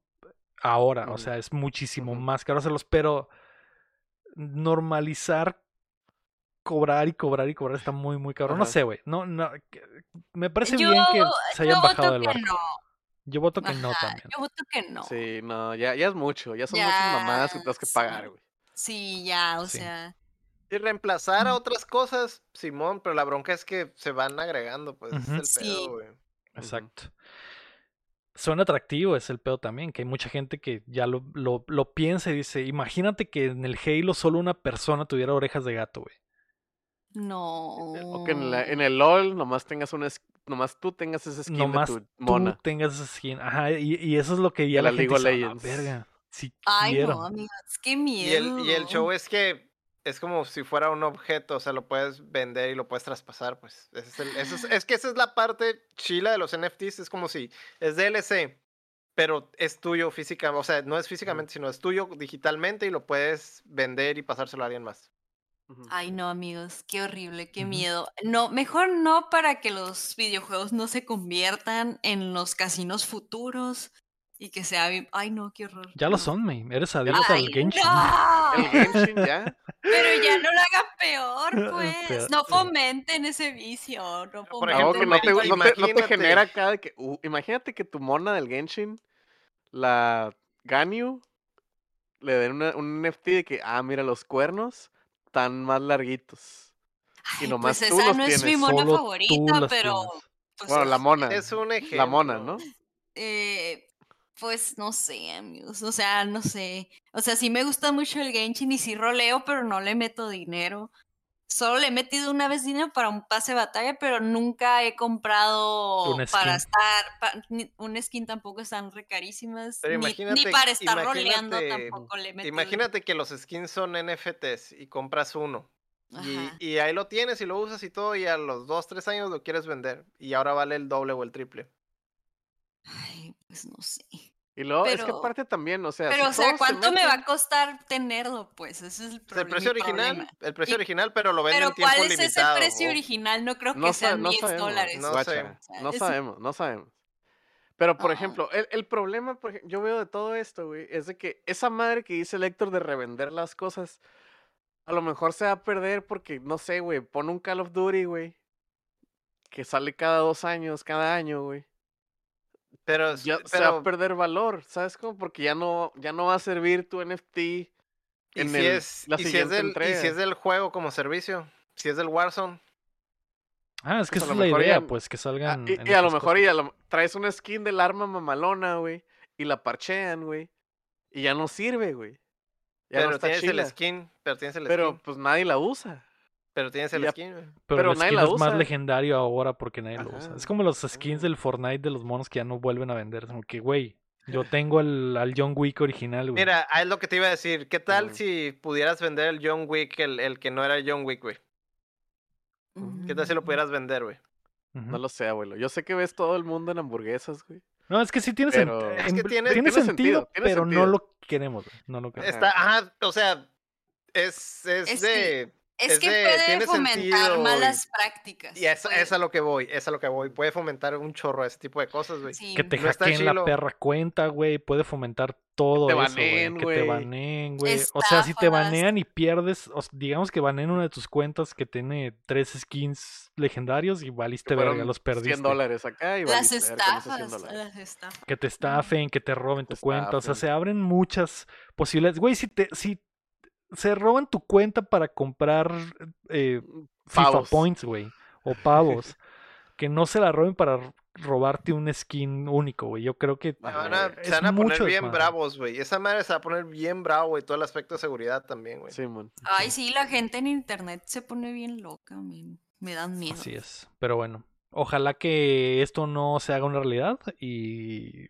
Ahora, o sea, es muchísimo más caro hacerlos, pero normalizar cobrar y cobrar y cobrar está muy, muy cabrón. No sé, güey. No, no, me parece Yo- bien que se hayan Yo bajado voto del que barco. no. Yo voto que no también. Yo voto que no. Sí, no, ya, ya es mucho. Ya son muchas mamadas que tienes que sí. pagar, güey. Sí, ya, o Sí. sea. Y reemplazar a otras cosas, Simón, pero la bronca es que se van agregando, pues es el Sí. pedo, güey. Exacto. Suena atractivo, es el pedo también, que hay mucha gente que ya lo, lo, lo piensa y dice, imagínate que en el Halo solo una persona tuviera orejas de gato, güey. No. O que en, la- en el LOL nomás tengas una. es- Nomás tú tengas ese skin Nomás de tu tú mona. tengas esa skin. Ajá, y, y eso es lo que ya la, la gente League of dice, "A la Legends". verga, si Ay, quiero. no, amigos, qué Y miedo. el, y el show es que es como si fuera un objeto, o sea, lo puedes vender y lo puedes traspasar, pues. Ese es, el- ese es, es que esa es la parte chila de los NFTs, es como si es DLC, pero es tuyo físicamente, o sea, no es físicamente, sino es tuyo digitalmente y lo puedes vender y pasárselo a alguien más. Ay, no, amigos, qué horrible, qué miedo. No, mejor no para que los videojuegos no se conviertan en los casinos futuros y que sea. bien- Ay, no, qué horror. Ya lo son, me. Eres adicto al Genshin. no. El Genshin ya. Pero ya no lo hagan peor, pues. Peor, No sí. fomenten ese vicio. No Por ejemplo, que no te, ima- no te- no te imagínate- genera acá de que. uh, imagínate que tu mona del Genshin, la Ganyu, le den una- un NFT de que, ah, mira, los cuernos están más larguitos. Ay, nomás pues tú esa los no es mi tienes, mona Solo tú favorita, pero. tienes. pues, Bueno, la mona. Es un ejemplo. La mona, ¿no? Eh, pues no sé, amigos. O sea, no sé. O sea, sí me gusta mucho el Genshin y sí roleo, pero no le meto dinero. Solo le he metido una vez dinero para un pase de batalla, pero nunca he comprado para estar. pa- ni- un skin tampoco están re carísimas. Pero ni, ni para estar roleando imagínate- tampoco le he metido. Imagínate que los skins son NFTs y compras uno. Y, Ajá. y ahí lo tienes y lo usas y todo, y a los dos, tres años lo quieres vender. Y ahora vale el doble o el triple. Ay, pues no sé. Y luego, es que Pero- aparte también, o sea. Pero, si o sea, se ¿cuánto me va a costar tenerlo? Pues ese es el, O sea, proble- el precio original, problema. el precio Y- original, pero lo venden Pero en tiempo ¿cuál es limitado. ese precio o- original? No creo que sean no 10 sabemos, dólares. No guacha, sé. O sea, no es- sabemos, no sabemos. Pero, por ejemplo, el, el problema, por yo veo de todo esto, güey, es de que esa madre que dice el Héctor de revender las cosas, a lo mejor se va a perder porque, no sé, güey, pone un Call of Duty, güey, que sale cada dos años, cada año, güey. Pero, Ya se va pero a perder valor, ¿sabes cómo? Porque ya no, ya no va a servir tu NFT y, en si el- es, la y, si es siguiente del, y si es del juego como servicio, si es del Warzone, Ah, es que Pues esa es la idea, ya- pues, que Ah, salgan. y, a lo mejor y a lo- traes una skin del arma mamalona, güey, y la parchean, güey. y ya no sirve, güey. Ya Pero no está tienes chila. el skin, pero tienes el Pero skin. pues nadie la usa. Pero tienes el ya- skin, güey. Pero, Pero el nadie skin la es más usa. legendario ahora porque nadie lo usa. Es como los skins del Fortnite de los monos que ya no vuelven a vender. Como que, güey, yo tengo el, al John Wick original, güey. Mira, es lo que te iba a decir. ¿Qué tal si pudieras vender el John Wick, el, el que no era John Wick, güey? ¿Qué tal si lo Mm. pudieras vender, güey? No lo sé, abuelo. Yo sé que ves todo el mundo en hamburguesas, güey. No, es que sí tiene, Pero- Es que tiene- tiene tiene sentido, sentido, tiene pero no lo queremos, güey. No lo queremos. Está, ajá, o sea, es, es, Es de... Es Es que de- puede tiene fomentar sentido malas prácticas. Y es, es a lo que voy, es a lo que voy. Puede fomentar un chorro de ese tipo de cosas, güey. sí. Que te No hackeen la perra cuenta, güey. Puede fomentar todo te eso, baneen, güey. Que te baneen, güey. O sea, si te banean y pierdes, o digamos que baneen una de tus cuentas que tiene tres skins legendarios y valiste verga, los perdiste. 100 dólares acá y Las valiste 100 estafas, las estafas. que te estafen, que te roben tu cuenta. O sea, se abren muchas posibilidades. Güey, si te, si se roban tu cuenta para comprar eh, FIFA. Points, güey, o pavos, que no se la roben para robarte un skin único, güey. Yo creo que van a, se van a poner bien bravos, güey. Esa madre se va a poner bien bravo, güey. Todo el aspecto de seguridad también, güey. Simón. Ay, sí, la gente en internet se pone bien loca, me, me dan miedo. Así es. Pero bueno, ojalá que esto no se haga una realidad y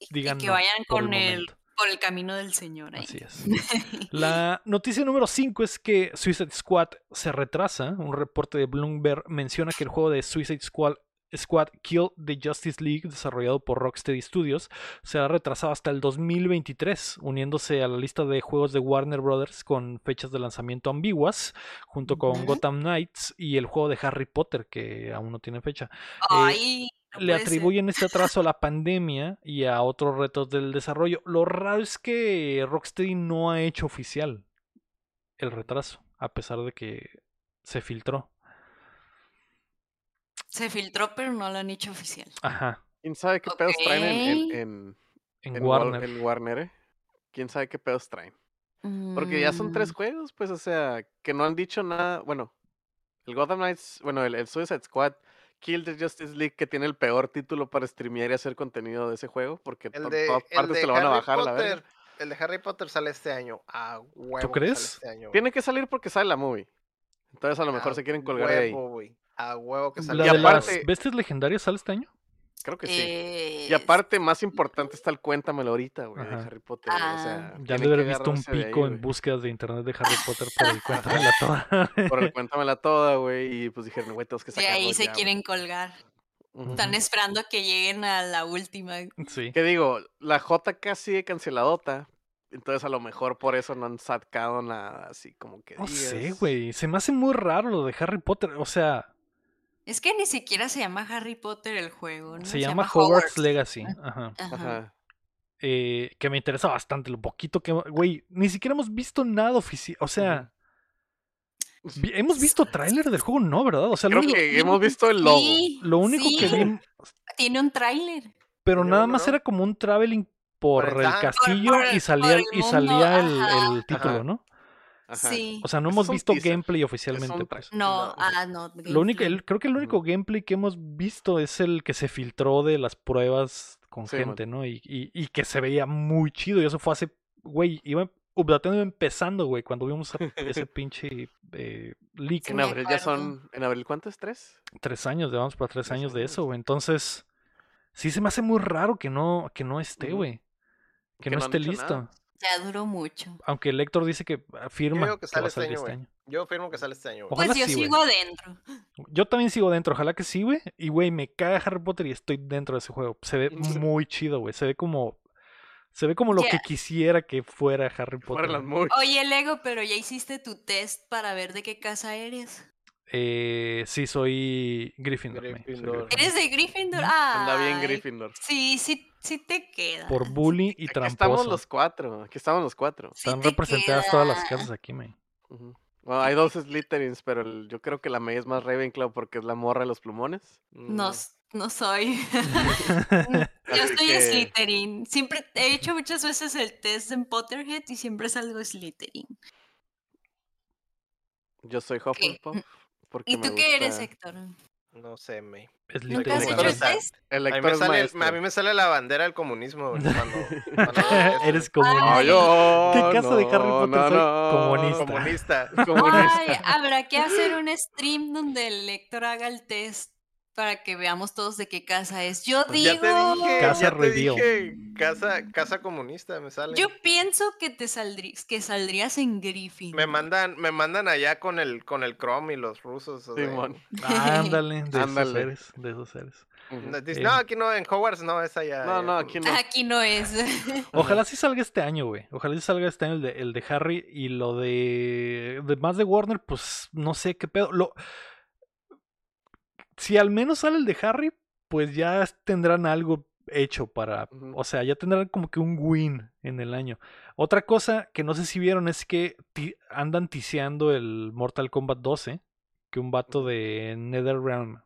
Y- digan y que no vayan con el. Por el camino del Señor. Así es. La noticia número 5 es que Suicide Squad se retrasa. Un reporte de Bloomberg menciona que el juego de Suicide Squad, Squad Kill the Justice League, desarrollado por Rocksteady Studios, será retrasado hasta el 2023, uniéndose a la lista de juegos de Warner Brothers con fechas de lanzamiento ambiguas, junto con. Gotham Knights y el juego de Harry Potter, que aún no tiene fecha. Ay, no Le puede ser. atribuyen este atraso a la pandemia y a otros retos del desarrollo. Lo raro es que Rocksteady no ha hecho oficial el retraso, a pesar de que se filtró. Se filtró, pero no lo han hecho oficial. Ajá, ¿Quién sabe qué pedos traen en, en, Ok. en, en, en War- Warner. en Warner, eh? ¿Quién sabe qué pedos traen? Porque ya son tres Mm, juegos, pues, o sea, que no han dicho nada. Bueno, el Gotham Knights, bueno, el, el Suicide Squad, Kill the Justice League, que tiene el peor título para streamear y hacer contenido de ese juego, porque El por de, todas el partes de se lo van a Harry bajar a la verga. Potter. El de Harry Potter sale este año. A huevo. que sale crees? este año. Tiene que salir porque sale la movie. Entonces a lo mejor A se quieren colgar de ahí. A huevo que sale La Y de este año, las aparte- bestias legendarias sale este año. Creo que sí. eh, Y aparte, más importante está el cuéntamelo ahorita, güey, de. Harry Potter. O Ah. sea, Ya haber que visto un ahí, pico en búsquedas de internet de Harry Potter por el cuéntamela toda. Por el cuéntamela toda, güey. Y pues dijeron, güey, tenemos que de sacarlo ahí se ya, güey". quieren colgar. Están esperando a que lleguen a la última. sí. ¿Qué digo? La JK sigue canceladota. Entonces a lo mejor por eso no han sacado nada así como que No sé, güey. Se me hace muy raro lo de Harry Potter. O sea, Es que ni siquiera se llama Harry Potter el juego, ¿no? se llama Hogwarts Legacy. Ajá. Ajá. Ajá. eh, que me interesa bastante, lo poquito que... Güey, ni siquiera hemos visto nada oficial. O sea, vi- hemos visto tráiler del juego, no, ¿verdad? O sea, lo Creo único, que hemos visto el logo. Sí, lo único que vi, Tiene un tráiler. pero nada más era como un traveling por Por el- castillo por y salía, el- y salía el, título, Ajá. ¿no? Ajá. Sí. O sea, no hemos visto teaser. gameplay oficialmente, son pues. No, No. ah, no. Lo único, el- creo que el único gameplay que hemos visto es el que se filtró de las pruebas con Sí, man. gente, ¿no? Y, y- y que se veía muy chido. Y eso fue hace, güey, iba Updateando iba empezando, güey, cuando vimos ese pinche eh, leak. Sí, En abril ya son. ¿En abril cuánto es? ¿Tres? Tres años, llevamos para tres Tres años de eso, güey. Entonces, sí se me hace muy raro que no, que no esté, güey. Que, Que no esté listo. nada. Ya duró mucho. Aunque el Héctor dice que afirma digo que que, sale va a este salir año, este año. Yo afirmo que sale este año. güey. Ojalá pues yo sí, sigo adentro. Yo también sigo dentro, ojalá que sí, güey. Y, güey, me caga Harry Potter y estoy dentro de ese juego. Se ve muy chido, güey. Se ve como. Se ve como lo que quisiera que fuera Harry Potter. Oye, Lego, pero ya hiciste tu test para ver de qué casa eres. Eh, sí, soy Gryffindor. soy. ¿Eres de Gryffindor? Anda bien Gryffindor. Sí, sí, sí te queda. Por bully y Aquí tramposo. estamos los cuatro. Aquí estamos los cuatro. Sí Están representadas todas las casas aquí, man. Ujú. Bueno, hay dos Slytherins, pero el- yo creo que la May es más Ravenclaw porque es la morra de los plumones. No, Mm, no soy. Yo estoy que- Slytherin. Siempre he hecho muchas veces el test en Potterhead y siempre salgo Slytherin. Yo soy Hufflepuff. Porque ¿Y me tú qué eres, Héctor? No sé, me. Es ¿Nunca has literal. hecho el test? El A mí, me sale, a mí me sale la bandera del comunismo cuando, cuando Eres No, comunista. ¿Qué casa de Harry no, Potter no, soy? no. Comunista. comunista. Comunista. Ay, habrá que hacer un stream donde el lector haga el test para que veamos todos de qué casa es. Yo digo, Ya te dije, Casa ya te dije, casa, casa comunista me sale. yo pienso que te que saldrías en Griffin. Me mandan, me mandan allá con el, con el Chrome y los rusos. o sea, Simón. Ándale, de esos seres, de esos seres. Dice, Eh. no, aquí no, en Hogwarts no, es allá. No, no, con- aquí no. Aquí no es. Ojalá sí salga este año, güey. Ojalá sí salga este año el de, el de Harry y lo de, de más de Warner, pues no sé qué pedo. Lo, si al menos sale el de Harry, pues ya tendrán algo hecho para, o sea, ya tendrán como que un win en el año. Otra cosa que no sé si vieron es que andan tiseando el Mortal Kombat 12, que un vato de NetherRealm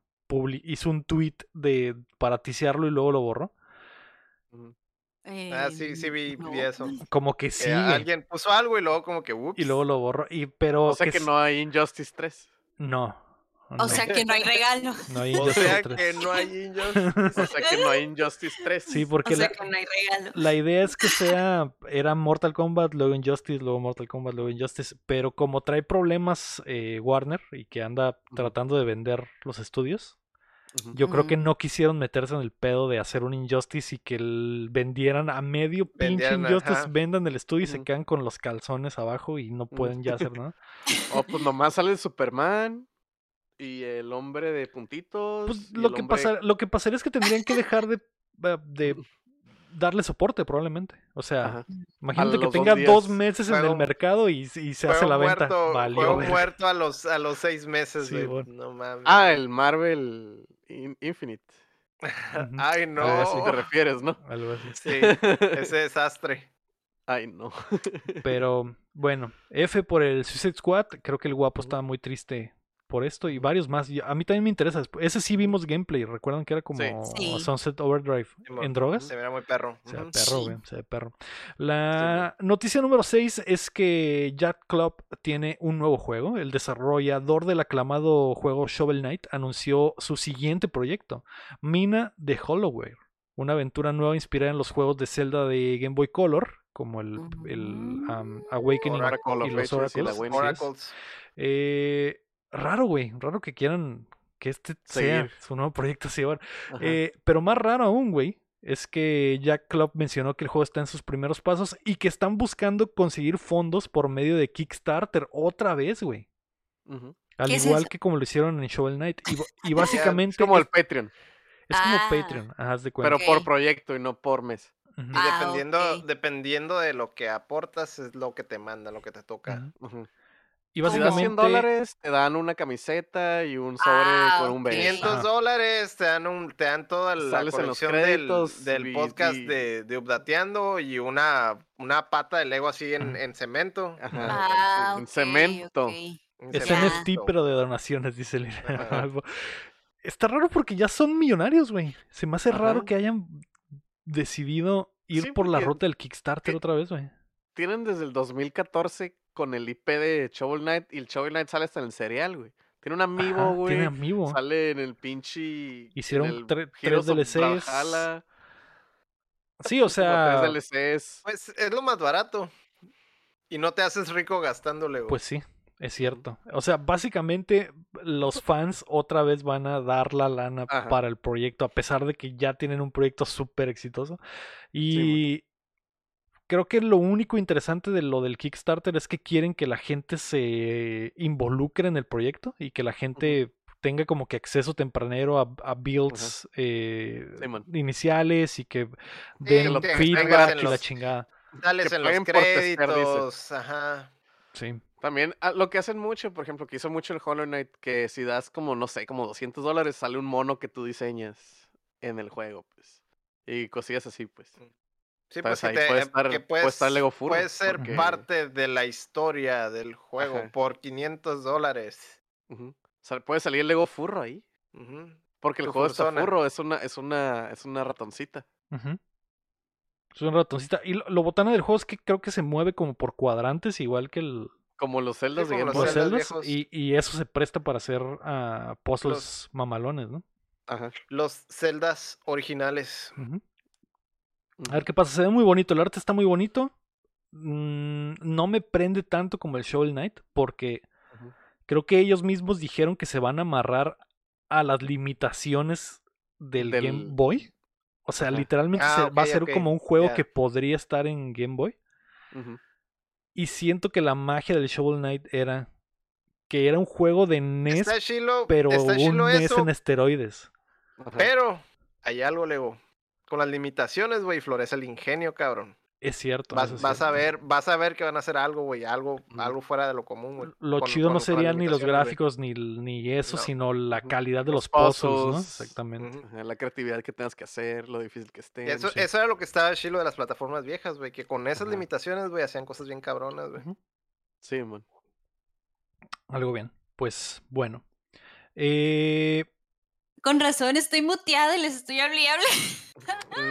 hizo un tweet de para tisearlo y luego lo borró. Ah, sí, sí vi, eso. Como que Que sí. alguien puso algo y luego como que, ups. Y luego lo borro. Y, pero O sea que s- no hay Injustice 3. No. O sea que no hay regalo. no hay O sea 3. que no hay Injustice. O sea que no hay Injustice 3. Sí, O porque sea la, que no hay regalo. la idea es que sea. Era Mortal Kombat, luego Injustice, luego Mortal Kombat, luego Injustice. Pero como trae problemas eh, Warner y que anda tratando de vender los estudios, yo creo que no quisieron meterse en el pedo de hacer un Injustice y que el- vendieran a medio pinche Injustice, ajá. vendan el estudio y se quedan con los calzones abajo y no pueden ya hacer nada. O pues nomás sale Superman y el hombre de puntitos. Pues lo que, hombre- pasar, lo que pasaría es que tendrían que dejar de, de darle soporte probablemente. O sea, Ajá. imagínate que dos tenga dos meses en el mercado y, y se hace la venta. muerto, Valió, juego muerto a los, a los seis meses, Sí, güey. bueno. No mames. Ah, el Marvel In- Infinite. Ay, no. A eso te refieres, ¿no? Algo así. Sí, ese desastre. Ay, no. Pero bueno, F por el Suicide Squad. Creo que el guapo estaba muy triste por esto y varios más. Y A mí también me interesa. Ese sí vimos gameplay. ¿Recuerdan que era como Sí. Sunset Overdrive en drogas? Se mira muy perro. Se ve perro, Sí. güey, se ve perro. La noticia número 6 es que Jack Club tiene un nuevo juego. El desarrollador del aclamado juego Shovel Knight anunció su siguiente proyecto, Mina de Hollowware, una aventura nueva inspirada en los juegos de Zelda de Game Boy Color, como el, el, um, Awakening Oracle y los Oracles. Oracles. Eh, raro, güey, raro que quieran que este sea Seguir. su nuevo proyecto. así, ahora. Eh, pero más raro aún, güey, es que Jack Club mencionó que el juego está en sus primeros pasos y que están buscando conseguir fondos por medio de Kickstarter otra vez, güey. Al ¿Qué es igual que como lo hicieron en Shovel Knight. Y, y Es básicamente como el es, Patreon, es como Ah. Patreon, ajá, haz de cuenta. pero por proyecto y no por mes. Ujú, Y Ah, dependiendo, dependiendo de lo que aportas, es lo que te manda, lo que te toca. Ujú. Y Si das 100 básicamente dólares, te dan una camiseta y un sobre Ah, con un beso. 500 Ajá. dólares, te dan, un, te dan toda la Sales en los colección del, créditos del y- podcast y- de, de Updateando y una, una pata de Lego así en, Ajá. en cemento. Ajá. Ah, en ok, cemento. En es. NFT, cemento. pero de donaciones, dice el. Está raro porque ya son millonarios, güey. Se me hace raro que hayan decidido ir Sí, por la ruta del Kickstarter otra vez, güey. Tienen desde el 2014 con el IP de Shovel Knight y el Shovel Knight sale hasta en el serial, güey. Tiene un amigo, Ajá, güey. Tiene amigo. Sale en el pinche. Hicieron el tre- tres DLCs. Sí, o sea, tres DLCs. Pues es lo más barato. Y no te haces rico gastándole, güey. pues sí, es cierto. O sea, básicamente los fans otra vez van a dar la lana Ajá. para el proyecto, a pesar de que ya tienen un proyecto súper exitoso. Y creo que lo único interesante de lo del Kickstarter es que quieren que la gente se involucre en el proyecto y que la gente tenga como que acceso tempranero a, a builds eh, iniciales y que den te feedback y la chingada. Dales que en los testear, créditos. Ajá. Sí. También ah, lo que hacen mucho, por ejemplo, que hizo mucho el Hollow Knight, que si das como, no sé, como 200 dólares, sale un mono que tú diseñas en el juego, pues. Y cosillas así, pues. Sí, Pues pues que, ahí te- puede eh, estar- que puede estar Lego Furro, puede ser porque- parte de la historia del juego Ajá. por 500 dólares. Puede salir el Lego Furro ahí. Porque el juego está furro, es una, es una, es una ratoncita. Es un ratoncita. Y lo, lo botana del juego es que creo que se mueve como por cuadrantes, igual que el. Como los celdas como Game los. Los celdas, y eso se presta para hacer ah, puzzles mamalones, ¿no? Ajá. Los celdas originales. A ver qué pasa. Se ve muy bonito. El arte está muy bonito. Mm, no me prende tanto como el Shovel Knight. Porque creo que ellos mismos dijeron que se van a amarrar a las limitaciones del, Game Boy. O sea, literalmente Ah, se- va a ser como un juego que podría estar en Game Boy. Y siento que la magia del Shovel Knight era que era un juego de NES, chilo, pero un NES eso, en esteroides. Pero hay algo, Lego. Con las limitaciones, güey, florece el ingenio, cabrón. Es cierto. Vas, eso es vas a ver, vas a ver que van a hacer algo, güey, algo, algo fuera de lo común, güey. Lo con- chido con- no serían ni los gráficos ni, ni eso, No. sino la calidad de los, Los puzzles, ¿no? Exactamente. La creatividad que tengas que hacer, lo difícil que esté. Eso, sí. eso era lo que estaba chilo de las plataformas viejas, güey, que con esas Ajá. limitaciones, güey, hacían cosas bien cabronas, güey. Sí, man. Algo bien. Pues bueno. Eh, Con razón, estoy muteada y les estoy hable.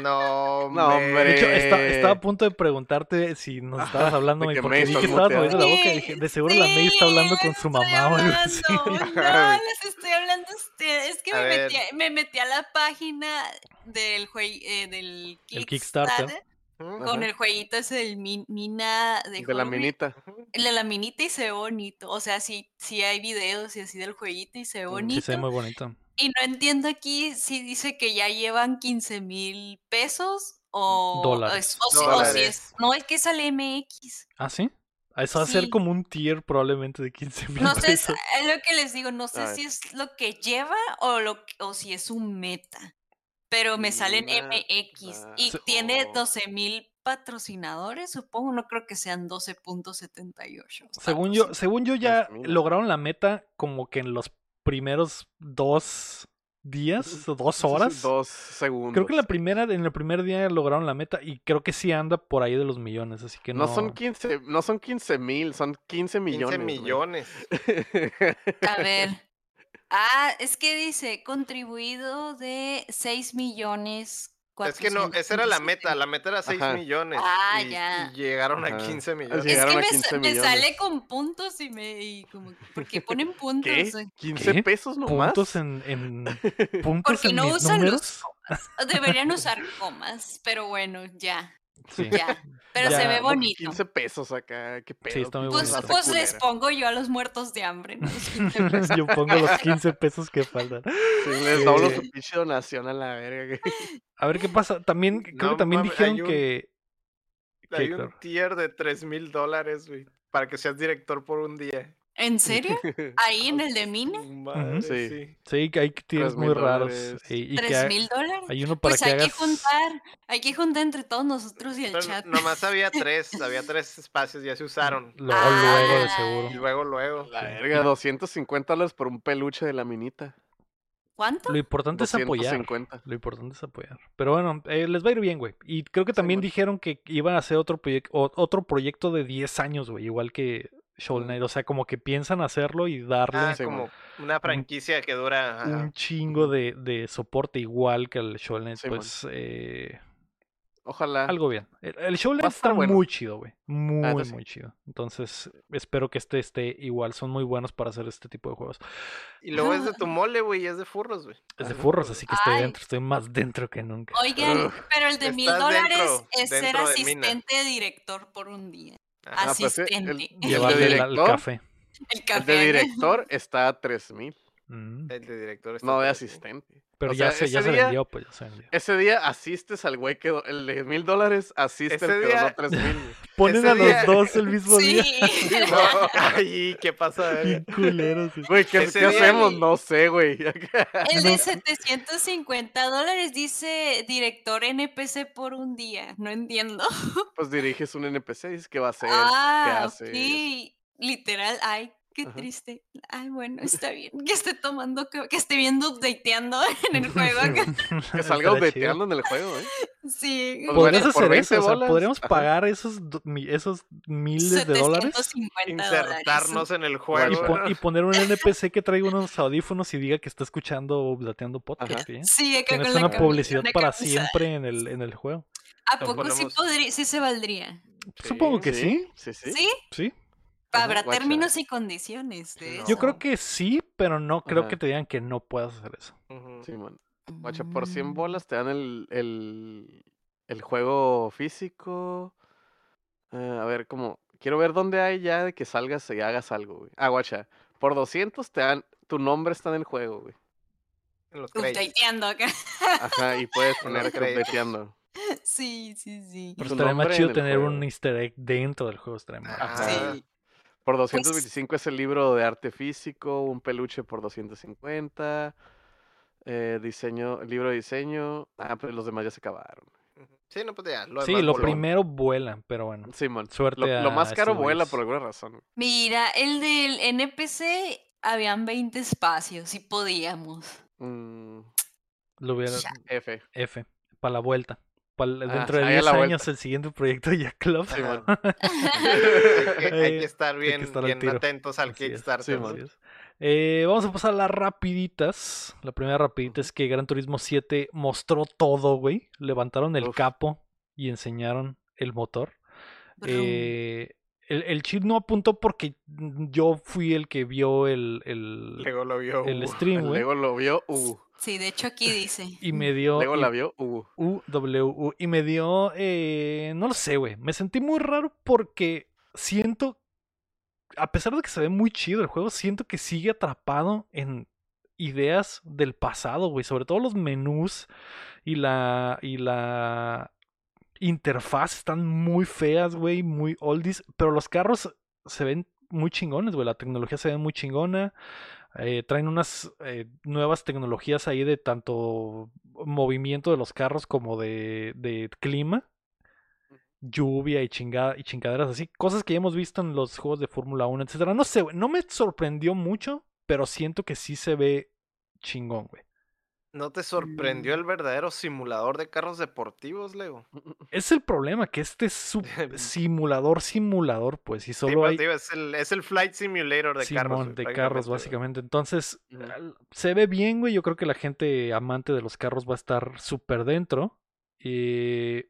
No, No, hombre. de hecho, Eh. estaba a punto de preguntarte si nos estabas hablando, de que porque vi que estabas moviendo la boca y dije, de seguro la May está hablando con su mamá o algo así. No, les estoy hablando a ustedes. Es que me metí, a- me metí a la página del, jue- eh, del El Kickstarter. Ujú. con Ajá. el jueguito ese del min- mina de, De la minita. El de la minita y se ve bonito. O sea, sí, sí hay videos y así del jueguito y se ve Mm, sí Sí, bonito. se ve muy bonito. Y no entiendo aquí si dice que ya llevan 15 mil pesos o, Dólares. es- o, si- o si Dólares. es. No, es que sale MX. ¿Ah, sí? Eso va a ser Sí. como un tier probablemente de 15 mil No sé, es pesos. es lo que les digo, no sé si es lo que lleva o, lo, que- o si es un meta. Pero me salen MX y tiene 12 mil patrocinadores, supongo, no creo que sean 12.78. está Según yo, según yo ya Pues lograron la meta como que en los primeros dos días o dos horas. Dos segundos. Creo que en la primera, en el primer día lograron la meta y creo que sí anda por ahí de los millones, así que no. No son 15, no son 15 mil, son 15 millones. 15 güey. millones. A ver. Ah, es que dice contribuido de 6 millones. Es que no, esa era la meta, la meta era 6 Ajá. millones. Ah, y, ya. y llegaron a Ajá. 15 Así millones. Es que a me, 15 sa- me millones. sale con puntos y me. Y como, ¿Por qué ponen puntos? ¿Qué? Eh, ¿15 ¿Qué? pesos nomás? puntos en, en puntos Porque en no mis usan números. los Deberían usar comas, pero bueno, ya. Sí. Ya. Pero Ya, se ve ¿Cómo que bonito. 15 pesos acá, qué pedo. está muy pinche Pues, pues les pongo yo a los muertos de hambre, ¿no? Los 15 pesos. Yo pongo los 15 pesos que faltan. Sí, les doblo su pinche donación a la verga. A ver qué pasa. También, creo que también dijeron hay un- que. ¿Qué, Hay un tier de 3 mil dólares, güey, para que seas director por un día. ¿En serio? Ahí en el de Mina, Su madre, Sí. sí. Sí, que hay Tres muy raros. Y, y ¿tres mil dólares? hay uno para Pues que hay hagas. que juntar, hay que juntar entre todos nosotros y el Pero chat. nomás había tres, había tres espacios, ya se usaron. Luego, luego, de Ah. seguro. Y luego, luego. La verga, 250 dólares por un peluche de la minita. ¿Cuánto? Lo importante es apoyar. 250. Lo importante es apoyar. Pero bueno, eh, les va a ir bien, güey. Y creo que Sí, también dijeron que iban a hacer otro, o- otro proyecto de 10 años, güey. Igual que Shovel. Knight. O sea, como que piensan hacerlo y darle Ah, como una franquicia que dura. ajá. un chingo de, de soporte igual que el Shovel Knight. Sí, pues eh, Ojalá. algo bien. El, el Shovel Knight está bueno. muy chido, güey. Muy, neta sí. muy chido. Entonces, espero que este esté igual. Son muy buenos para hacer este tipo de juegos. Y luego es de tu mole, güey, y es de furros, güey. Es de furros, así que estoy Ay. dentro. Estoy más dentro que nunca. Oigan, pero el de mil dólares es ser dentro de asistente director por un día. Ajá. Ah, pues, eh, el- asistente. el de el director, café. El El café. de director está a 3000. Mm. El de director está No de asistente. Pero O ya, sea, se, ya se vendió, pues ya se vendió. Ese día asistes al güey que el de mil dólares asiste Ese al que día- donó 3000. güey. Ponen a los dos el mismo día. Sí. No, Ay, ¿qué pasa? Verga? culeros. Güey, ¿qué, qué hacemos? No sé, güey. El de 750 dólares dice director NPC por un día. No entiendo. pues diriges un NPC, dices qué va a hacer, qué Ah, hace. ok. Literal, ay, qué Ajá. triste. Ay, bueno, está bien. Que esté tomando, que, que esté viendo updateando en el juego. Que salga updateando en el juego, ¿eh? Sí. Podrías por hacer 20 eso, o sea, podríamos ajá. pagar esos, esos miles de dólares 750 dólares. Insertarnos en el y, juego. pon- y poner un NPC que traiga unos audífonos y diga que está escuchando Updateando Podcast. ¿sí? Con la una publicidad para camisa. siempre en el, en el juego. ¿A poco sí, podría, sí se valdría? Supongo que sí. Sí, sí. ¿Sí? Sí. Habrá guacha. términos y condiciones de No. Yo creo que sí, pero no creo Ajá. que te digan que no puedas hacer eso. Ujú. Simón. Guacha, por 100 Mm. bolas te dan el, el, el juego físico. Eh, a ver, como, quiero ver dónde hay ya de que salgas y hagas algo, güey. Ah, guacha, por 200 te dan, tu nombre está en el juego, güey. En los créditos. Updateando acá. Ajá, y puedes poner updateando. Sí, sí, sí. Pero estaría más chido tener juego. un easter egg dentro del juego. Estaría más- Ajá. Sí. Por Pues 225 es el libro de arte físico, un peluche por 250, eh, diseño, libro de diseño. Ah, pero los demás ya se acabaron. Sí, no, pues ya. Lo Sí, lo voló. primero vuela, pero bueno. Simón. Suerte Lo, lo más caro vuela por alguna razón. Mira, el del NPC habían 20 espacios, si podíamos. Mm, Lo hubiera Ya. F. F, para la vuelta. Ah, dentro de ahí a 10 la años vuelta. el siguiente proyecto de Jack Club. Simón. hay, que, hay Eh, que estar que bien, estar bien atentos al Kickstarter. sí. Eh, vamos a pasar a las rapiditas. La primera rapidita es que Gran Turismo 7 mostró todo, güey. Levantaron el Uf. capo y enseñaron el motor. Eh, el, el cheat no apuntó porque yo fui el que vio el, el, Luego lo vio. el uh, stream, güey. Lego lo vio, uh. Sí, de hecho aquí dice. Y me dio. Lego y- la vio, uh. UWU. Y me dio. eh, no lo sé, güey. Me sentí muy raro porque siento. A pesar de que se ve muy chido el juego, siento que sigue atrapado en ideas del pasado, güey. Sobre todo los menús y la. y la interfaz están muy feas, güey. Muy oldies. Pero los carros se ven muy chingones, güey. La tecnología se ve muy chingona. Eh, traen unas eh, nuevas tecnologías ahí de tanto movimiento de los carros como de, de clima, lluvia y, chingada, y chingaderas así. Cosas que ya hemos visto en los juegos de Fórmula 1, etcétera. No sé, no me sorprendió mucho, pero siento que sí se ve chingón, güey. ¿No te sorprendió Mm. el verdadero simulador de carros deportivos, Lego? Es el problema, que este es simulador, simulador, pues, y solo hay es, el, es el Flight Simulator de carros. Simón, güey, de carros, básicamente. Entonces, al- se ve bien, güey. Yo creo que la gente amante de los carros va a estar súper dentro. Eh,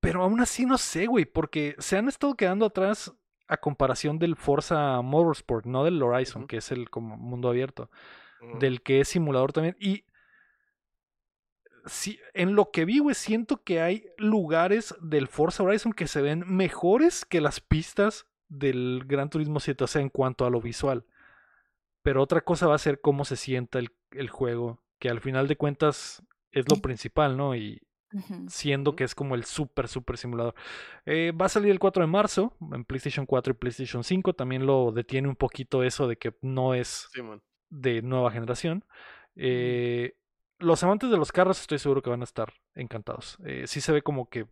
Pero aún así no sé, güey, porque se han estado quedando atrás a comparación del Forza Motorsport, no del Horizon, que es el como mundo abierto, Del que es simulador también. Y sí, en lo que vi, güey, siento que hay lugares del Forza Horizon que se ven mejores que las pistas del Gran Turismo 7, o sea, en cuanto a lo visual. Pero otra cosa va a ser cómo se sienta el, el juego, que al final de cuentas es lo principal, ¿no? Y siendo que es como el super, super simulador. Eh, va a salir el 4 de marzo en PlayStation 4 y PlayStation 5. También lo detiene un poquito eso de que no es Simón. De nueva generación. Eh, los amantes de los carros estoy seguro que van a estar encantados. Eh, sí se ve como que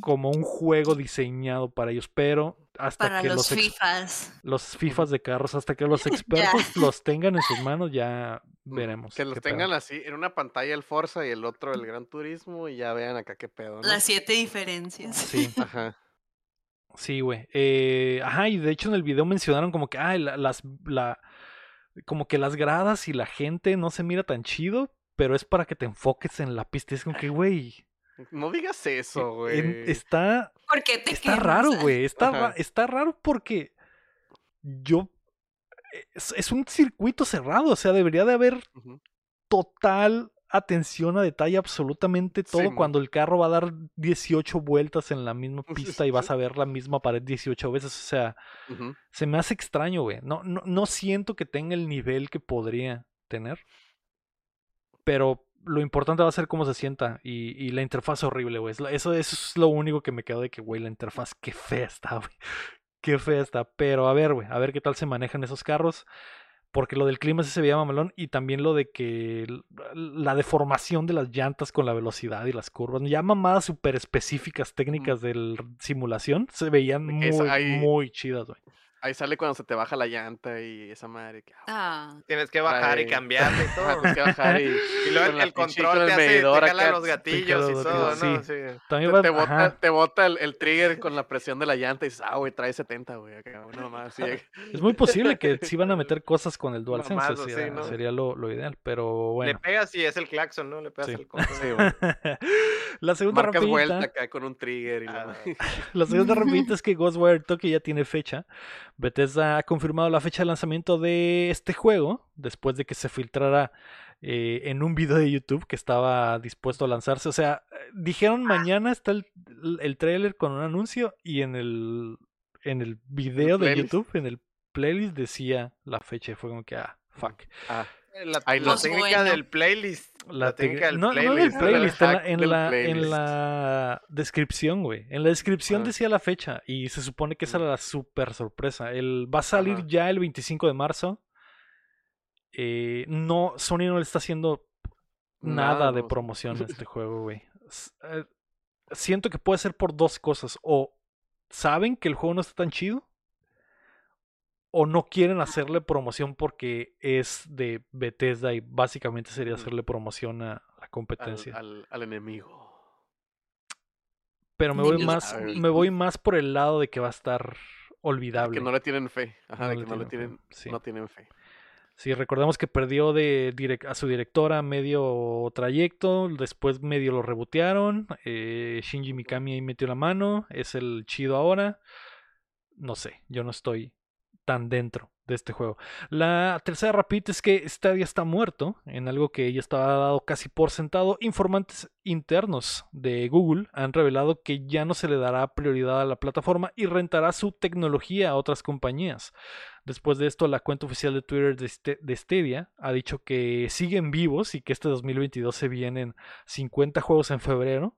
como un juego diseñado para ellos, pero hasta Para que los FIFAs. los FIFAs de carros, hasta que los expertos los tengan en sus manos, ya veremos. Que los pedo. tengan así, en una pantalla el Forza y el otro el Gran Turismo y ya vean acá qué pedo, ¿no? Las siete diferencias. Sí. Ajá. Sí, güey. Eh, ajá, y de hecho en el video mencionaron como que, ah, la- las, la, como que las gradas y la gente no se mira tan chido, pero es para que te enfoques en la pista. Es como que, güey, No digas eso, en- güey. está, ¿Por qué te está quemas? raro, güey. Está, ra- está raro porque yo, es, es un circuito cerrado, o sea, debería de haber total atención a detalle absolutamente todo cuando el carro va a dar 18 vueltas en la misma pista y vas a ver la misma pared 18 veces, o sea, se me hace extraño, güey. No, no, no siento que tenga el nivel que podría tener. Pero lo importante va a ser cómo se sienta. Y, y la interfaz horrible, güey. Eso, eso es lo único que me quedó de que, güey, la interfaz, qué fea está, güey. Qué fea está. Pero a ver, güey, a ver qué tal se manejan esos carros. Porque lo del clima sí se veía mamalón. Y también lo de que la deformación de las llantas con la velocidad y las curvas. Ya mamadas súper específicas técnicas de simulación. Se veían muy, muy chidas, güey. Ahí sale cuando se te baja la llanta y esa madre. que, ah, Ah, Tienes que bajar y cambiarle y todo. tienes que bajar y, Y luego el, el control con te el hace, te medidor jala acá, los gatillos los y todo, ¿no? sí. Sí. También te, va- te bota, te bota el, el trigger con la presión de la llanta y dices, ah, güey, trae 70, güey. Así. Es muy posible que sí van a meter cosas con el DualSense. Mamazo, sería, sí, ¿no? sería lo, lo ideal, pero Le bueno. pegas y es el claxon, ¿no? Le pegas Sí. el control. Sí, güey. la segunda Marcas vuelta acá con un trigger y la Ah, la segunda rapidita es que Ghostwire Tokyo ya tiene fecha. Bethesda ha confirmado la fecha de lanzamiento de este juego después de que se filtrara eh, en un video de YouTube que estaba dispuesto a lanzarse. O sea, dijeron mañana está el, el trailer con un anuncio y en el en el video de. YouTube, en el playlist decía la fecha fue como que ah, fuck. Ah, La, Ahí la Pues técnica bueno. del playlist. La, técnica del no, no playlist. del ¿no? playlist, en la, en del la, en playlist. la descripción, güey. En la descripción decía la fecha y se supone que esa era la super sorpresa. El, va a salir Ajá. ya el 25 de marzo. Eh, no, Sony no le está haciendo nada, Nada, de promoción a este juego, güey. Eh, Siento que puede ser por dos cosas. O saben que el juego no está tan chido. O no quieren hacerle promoción porque es de Bethesda y básicamente sería hacerle promoción a la competencia. al, al, al enemigo. Pero me voy más, me voy más por el lado de que va a estar De olvidable. que no le tienen fe. Ajá, No de le que no le tienen sí. no tienen fe. Sí, recordemos que perdió de a su directora medio trayecto, después medio lo rebotearon, eh, Shinji Mikami ahí metió la mano, es el chido ahora. No sé, yo no estoy tan dentro de este juego. La tercera rapidita es que Stadia está muerto, en algo que ya estaba dado casi por sentado. Informantes internos de Google han revelado que ya no se le dará prioridad a la plataforma y rentará su tecnología a otras compañías. Después de esto, la cuenta oficial de Twitter de, Stadia ha dicho que siguen vivos y que este 2022 se vienen 50 juegos en febrero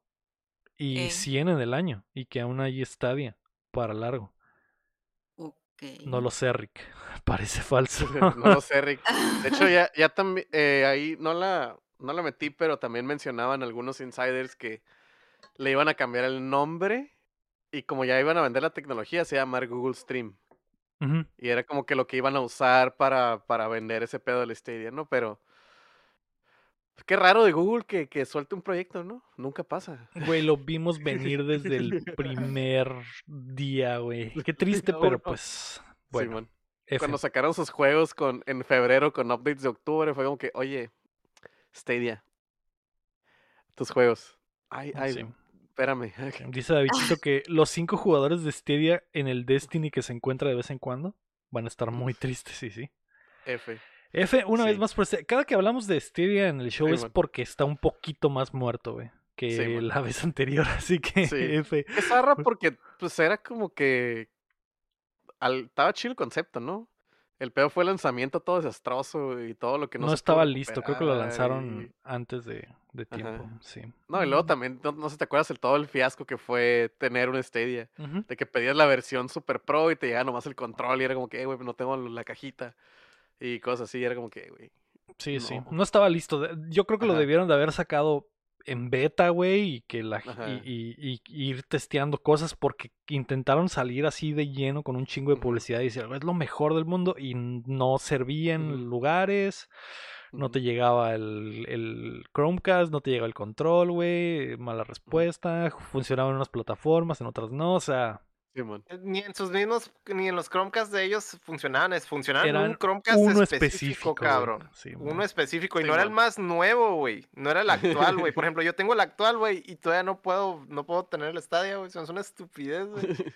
y Ok. 100 en el año y que aún hay Stadia para largo. No lo sé, Rick. Parece falso. no lo sé, Rick. De hecho, ya, ya también, eh, ahí no la, no la metí, pero también mencionaban algunos insiders que le iban a cambiar el nombre y como ya iban a vender la tecnología, se iba a llamar Google Stream. Y era como que lo que iban a usar para, para vender ese pedo del Stadia, ¿no? Pero qué raro de Google que, que suelte un proyecto, ¿no? Nunca pasa. Güey, lo vimos venir desde el primer día, güey. Qué triste, No, pero no. pues. Bueno. F. Cuando sacaron sus juegos con, en febrero con updates de octubre, fue como que, oye, Stadia, tus juegos. Ay, ay, Sí. espérame. Dice Davidito que los cinco jugadores de Stadia en el Destiny que se encuentra de vez en cuando van a estar muy tristes, sí, sí. F. F, una vez más por este- Cada que hablamos de Stadia en el show Sí, es porque está un poquito más muerto, güey. Que Sí, la vez anterior, así que Sí. F. Qué zarra porque, pues, era como que... Al, estaba chido el concepto, ¿no? El pedo fue el lanzamiento todo desastroso y todo lo que no, No, se estaba listo, creo que lo lanzaron y- antes de, de tiempo, Ajá. sí. No, y luego también, no, no sé si te acuerdas el todo el fiasco que fue tener un Stadia. De que pedías la versión Super Pro y te llegaba nomás el control y era como que, "Eh, güey, no tengo la cajita. Y cosas así, era como que, güey. Sí, sí. No. No estaba listo. Yo creo que lo debieron de haber sacado en beta, güey, y que la y, y- y- ir testeando cosas porque intentaron salir así de lleno con un chingo de publicidad y decir, es lo mejor del mundo y no servía en Ujú. lugares, no te llegaba el, el Chromecast, no te llegaba el control, güey, mala respuesta, funcionaba en unas plataformas, en otras no, o sea, Eh, Ni en sus mismos, ni en los Chromecast de ellos funcionaban, es funcionaban en eran un Chromecast uno específico, cabrón. Sí, Uno específico y Sí, no era el más nuevo, güey. No era el actual, güey. Por ejemplo, yo tengo el actual, güey, y todavía no puedo, no puedo tener el estadio, güey. Es una estupidez, güey.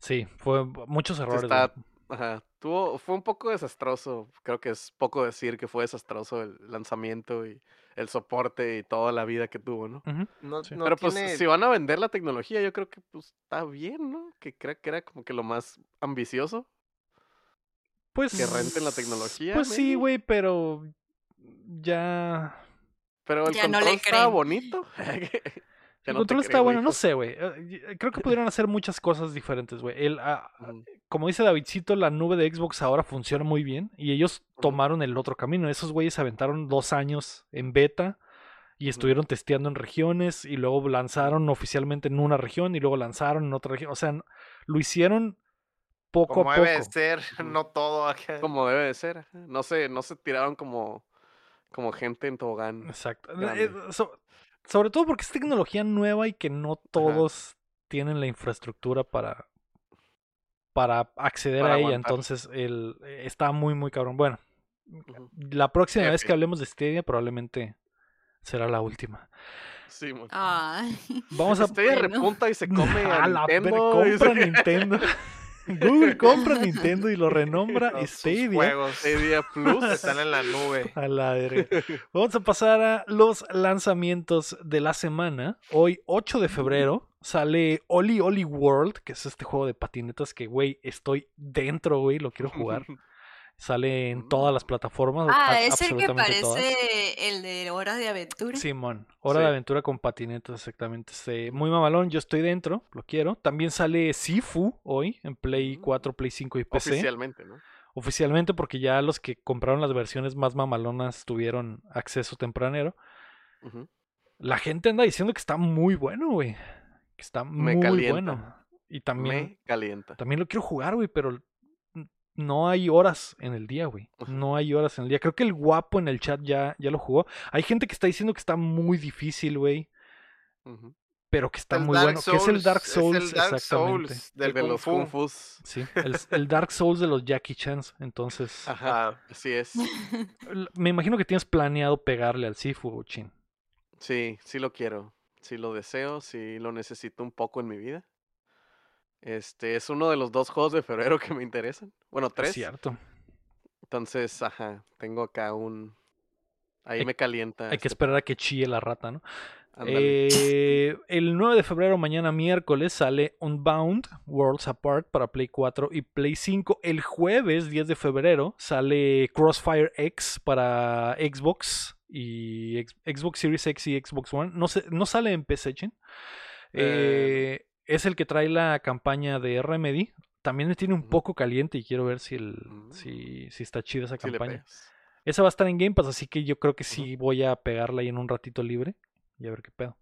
Sí, fue muchos errores. está-. Ajá. Tuvo, fue un poco desastroso. Creo que es poco decir que fue desastroso el lanzamiento y el soporte y toda la vida que tuvo, ¿no? Ujú. No, Sí. no Pero pues tiene... si van a vender la tecnología, yo creo que pues está bien, ¿no? Que creo que era como que lo más ambicioso. Pues. renten la tecnología, Pues sí, güey, pero. Ya. Pero el Ya no control le estaba bonito. El no control creo, está bueno, no sé, güey. Eh, y- Creo que pudieron hacer muchas cosas diferentes, güey. El, ah, Ujú. como dice Davidcito, la nube de Xbox ahora funciona muy bien. Y ellos tomaron el otro camino. Esos güeyes se aventaron dos años en beta. Y estuvieron testeando en regiones. Y luego lanzaron oficialmente en una región. Y luego lanzaron en otra región. O sea, lo hicieron poco Como a debe de poco. ser, no todo acá. Como debe de ser. No se, no se tiraron como, como gente en tobogán. Exacto. Eh, so- sobre todo porque es tecnología nueva y que no todos tienen la infraestructura para, para acceder Para a ella. aguantar. Entonces, el, eh, está muy, muy cabrón. Bueno, la próxima vez que hablemos de Stadia probablemente será la última. Sí, Vamos a... Stadia repunta y se come a, A la y compra se- Nintendo. Google compra Nintendo y lo renombra Todos sus Stadia. juegos Stadia Plus. están en la nube. A la verga. Vamos a pasar a los lanzamientos de la semana. Hoy, 8 de febrero, sale Oli Oli World, que es este juego de patinetas que, güey, estoy dentro, güey, lo quiero jugar. Sale en todas las plataformas. ah, es el que todas. parece el de Hora de Aventura. Simón, Hora de Sí. Aventura con patinetas, exactamente. Este, muy mamalón, yo estoy dentro, lo quiero. También sale Sifu hoy en Play Mm. 4, Play 5 y PC. Oficialmente, ¿no? Oficialmente, porque ya los que compraron las versiones más mamalonas tuvieron acceso tempranero. La gente anda diciendo que está muy bueno, güey. Que está Me muy calienta. bueno. Y también, Me calienta. también lo quiero jugar, güey, pero no hay horas en el día, güey. No hay horas en el día. Creo que el guapo en el chat ya, ya lo jugó. Hay gente que está diciendo que está muy difícil, güey. Pero que está El muy Dark bueno. que es el Dark es Souls, el Dark exactamente. Souls El del de los. Kung. Sí, el, el Dark Souls de los Jackie Chans. Entonces, Ajá, así es. me imagino que tienes planeado pegarle al Sifu, Chin. Sí, sí lo quiero. Sí lo deseo, sí lo necesito un poco en mi vida. Este es uno de los dos juegos de febrero que me interesan. Bueno, Es tres. cierto. Entonces, ajá, tengo acá un. Ahí Hay- me calienta. Hay que este- esperar a que chille la rata, ¿no? Eh, el 9 de febrero, mañana miércoles, sale Unbound Worlds Apart para Play 4 y Play 5. El jueves 10 de febrero sale Crossfire X para Xbox y Xbox Series X y Xbox One. No, se- no sale en PC. Eh, Eh, es el que trae la campaña de Remedy. También me tiene un poco caliente y quiero ver si, el, si, si está chida esa campaña. Esa va a estar en Game Pass, así que yo creo que sí voy a pegarla ahí en un ratito libre y a ver qué pedo.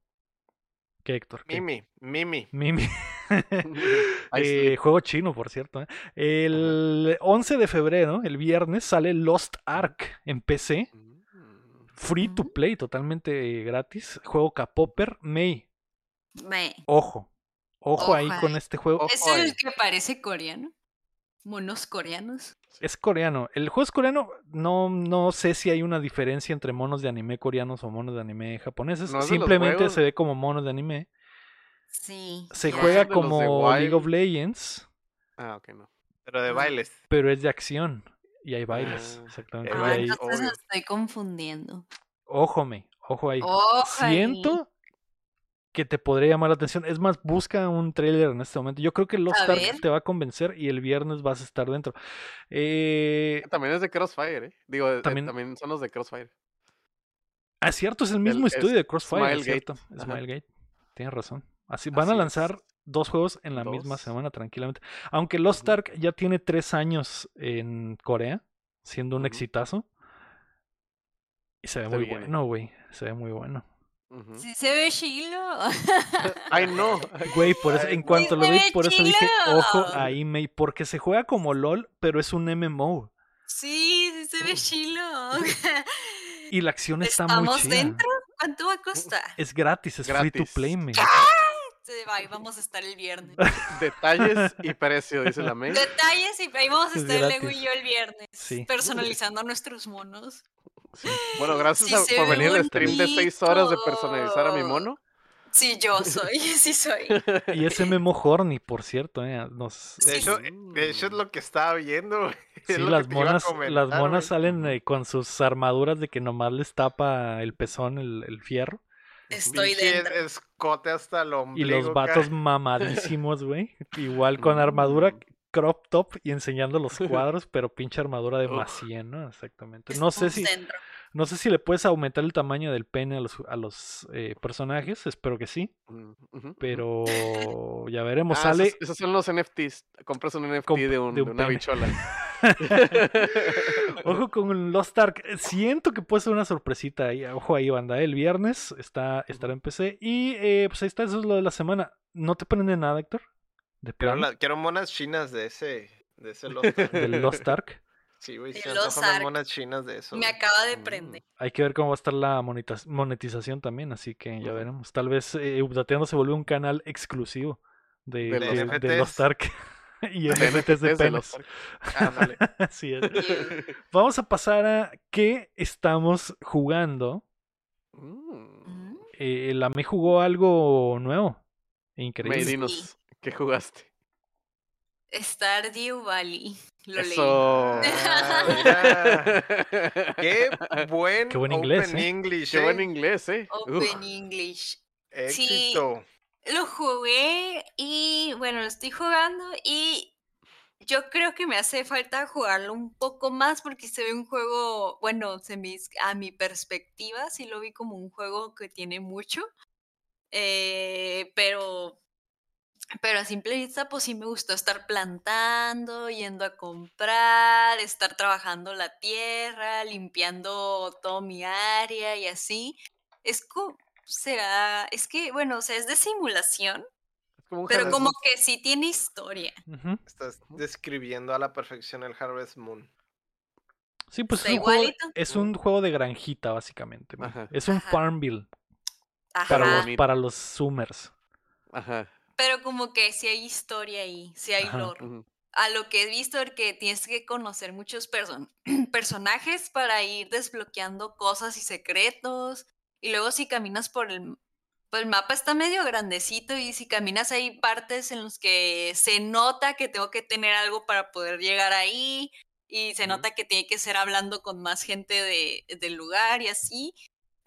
¿Qué, Héctor? ¿Qué? Mimi, Mimi. Mimi. Eh, juego chino, por cierto. ¿eh? El 11 de febrero, el viernes, sale Lost Ark en PC. Mm, Free to play, totalmente gratis. Juego K-Popper. May, Me. ojo. Ojo ahí con este juego. ¿Es el que parece coreano? Monos coreanos. Es coreano. El juego es coreano. No, no sé si hay una diferencia entre monos de anime coreanos o monos de anime japoneses. No Simplemente se ve como monos de anime. Sí. Se juega como League of. Legends, Ah, ok, no. Pero de bailes. pero es de acción. Y hay bailes. Ah, exactamente. Ah, hay- entonces me estoy confundiendo. Ojo, me. Ojo ahí. Ojo ahí. Siento que te podría llamar la atención. Es más, busca un trailer en este momento. Yo creo que Lost Ark te va a convencer y el viernes vas a estar dentro. Eh, También es de Crossfire, ¿eh? Digo, eh, También- también, son los de Crossfire. ah, cierto, es el mismo es estudio de Crossfire. es Smilegate, cierto. ajá. Smilegate. Tienes razón. Así van a es. lanzar dos juegos en la misma semana, tranquilamente. Aunque Lost. Ark ya tiene tres años en Corea, siendo un exitazo. Y se ve muy bien, ¿eh? bueno, güey. Se ve muy bueno. Sí se ve chilo. Ay, no. Güey, por eso, Ay, en cuanto lo vi, por eso dije, ojo ahí, May, porque se juega como LOL, pero es un MMO. Sí, sí se ve chilo. Y la acción está muy ¿Estamos chida. dentro? ¿Cuánto va a costar? Es gratis, es free to play, May. Sí, ahí vamos a estar el viernes. Detalles y precio, dice la May. Detalles y ahí vamos a Es estar Lego gratis. y yo el viernes. Sí. Personalizando a nuestros monos. Bueno, gracias Sí a- se por ve venir al stream de 6 horas de personalizar a mi mono. Sí, yo soy, sí soy. Y es MMO Horny, por cierto, eh. Nos... De hecho, de hecho es lo que estaba viendo. Sí, las monas, las monas güey. salen eh, con sus armaduras de que nomás les tapa el pezón, el, el fierro. Estoy dentro. escote hasta el Y ombligo. los ca- vatos mamadísimos, güey. Igual con armadura Mm. Crop top y enseñando los cuadros, pero pinche armadura de Uf. Macien, ¿no? Exactamente. No sé si, no sé si le puedes aumentar el tamaño del pene a los, a los eh, personajes, espero que sí, Mm, pero ya veremos. Ah, Sale, esos, esos son los NFTs. Compras un NFT Comp- de, un, de de un una bichola. ojo con Lost Ark, siento que puede ser una sorpresita ahí, ojo ahí, banda, el viernes está, estará en PC y eh, pues ahí está, eso es lo de la semana. ¿No te prende nada, Héctor? De Quiero, plano, la- quiero monas chinas de ese, de ese Lost Ark. del Lost Ark. Sí, güey, se antojan monas chinas de eso. Me acaba de Mm. prender. Hay que ver cómo va a estar la monetiz- monetización también, así que ya veremos. Tal vez eh, Updateando se vuelve un canal exclusivo de, De de, los de. Lost Ark y NFTs de NFTs de los penes. Ándale. Así es. Vamos a pasar a qué estamos jugando. Mm. Mm. Eh, la me jugó algo nuevo. Increíble. May, Sí. dinos, ¿qué jugaste? Stardew Valley. Lo leí. Ah. Qué buen, Qué buen inglés, Open ¿eh? English, Qué buen ¿eh? inglés, ¿eh? Uf. Open English. Éxito. Lo jugué y bueno, lo estoy jugando y yo creo que me hace falta jugarlo un poco más porque se ve un juego, bueno, se me, a mi perspectiva sí lo vi como un juego que tiene mucho, eh, pero, pero a simple vista pues sí me gustó estar plantando, yendo a comprar, estar trabajando la tierra, limpiando todo mi área y así. Es como, será, es que, bueno, o sea, es de simulación, Es como un pero como Moon. que sí tiene historia. Estás describiendo a la perfección el Harvest Moon. Sí, pues es un, juego, es un juego de granjita, básicamente. Ajá. Es un Ajá. Farmville Ajá. para los, para los Zoomers. Ajá. Pero como que sí hay historia ahí, sí hay Ajá. lore. A lo que he visto es que tienes que conocer muchos person- personajes para ir desbloqueando cosas y secretos. Y luego si caminas por el, por el mapa está medio grandecito y si caminas hay partes en los que se nota que tengo que tener algo para poder llegar ahí. Y se nota que tiene que ser hablando con más gente de, del lugar y así.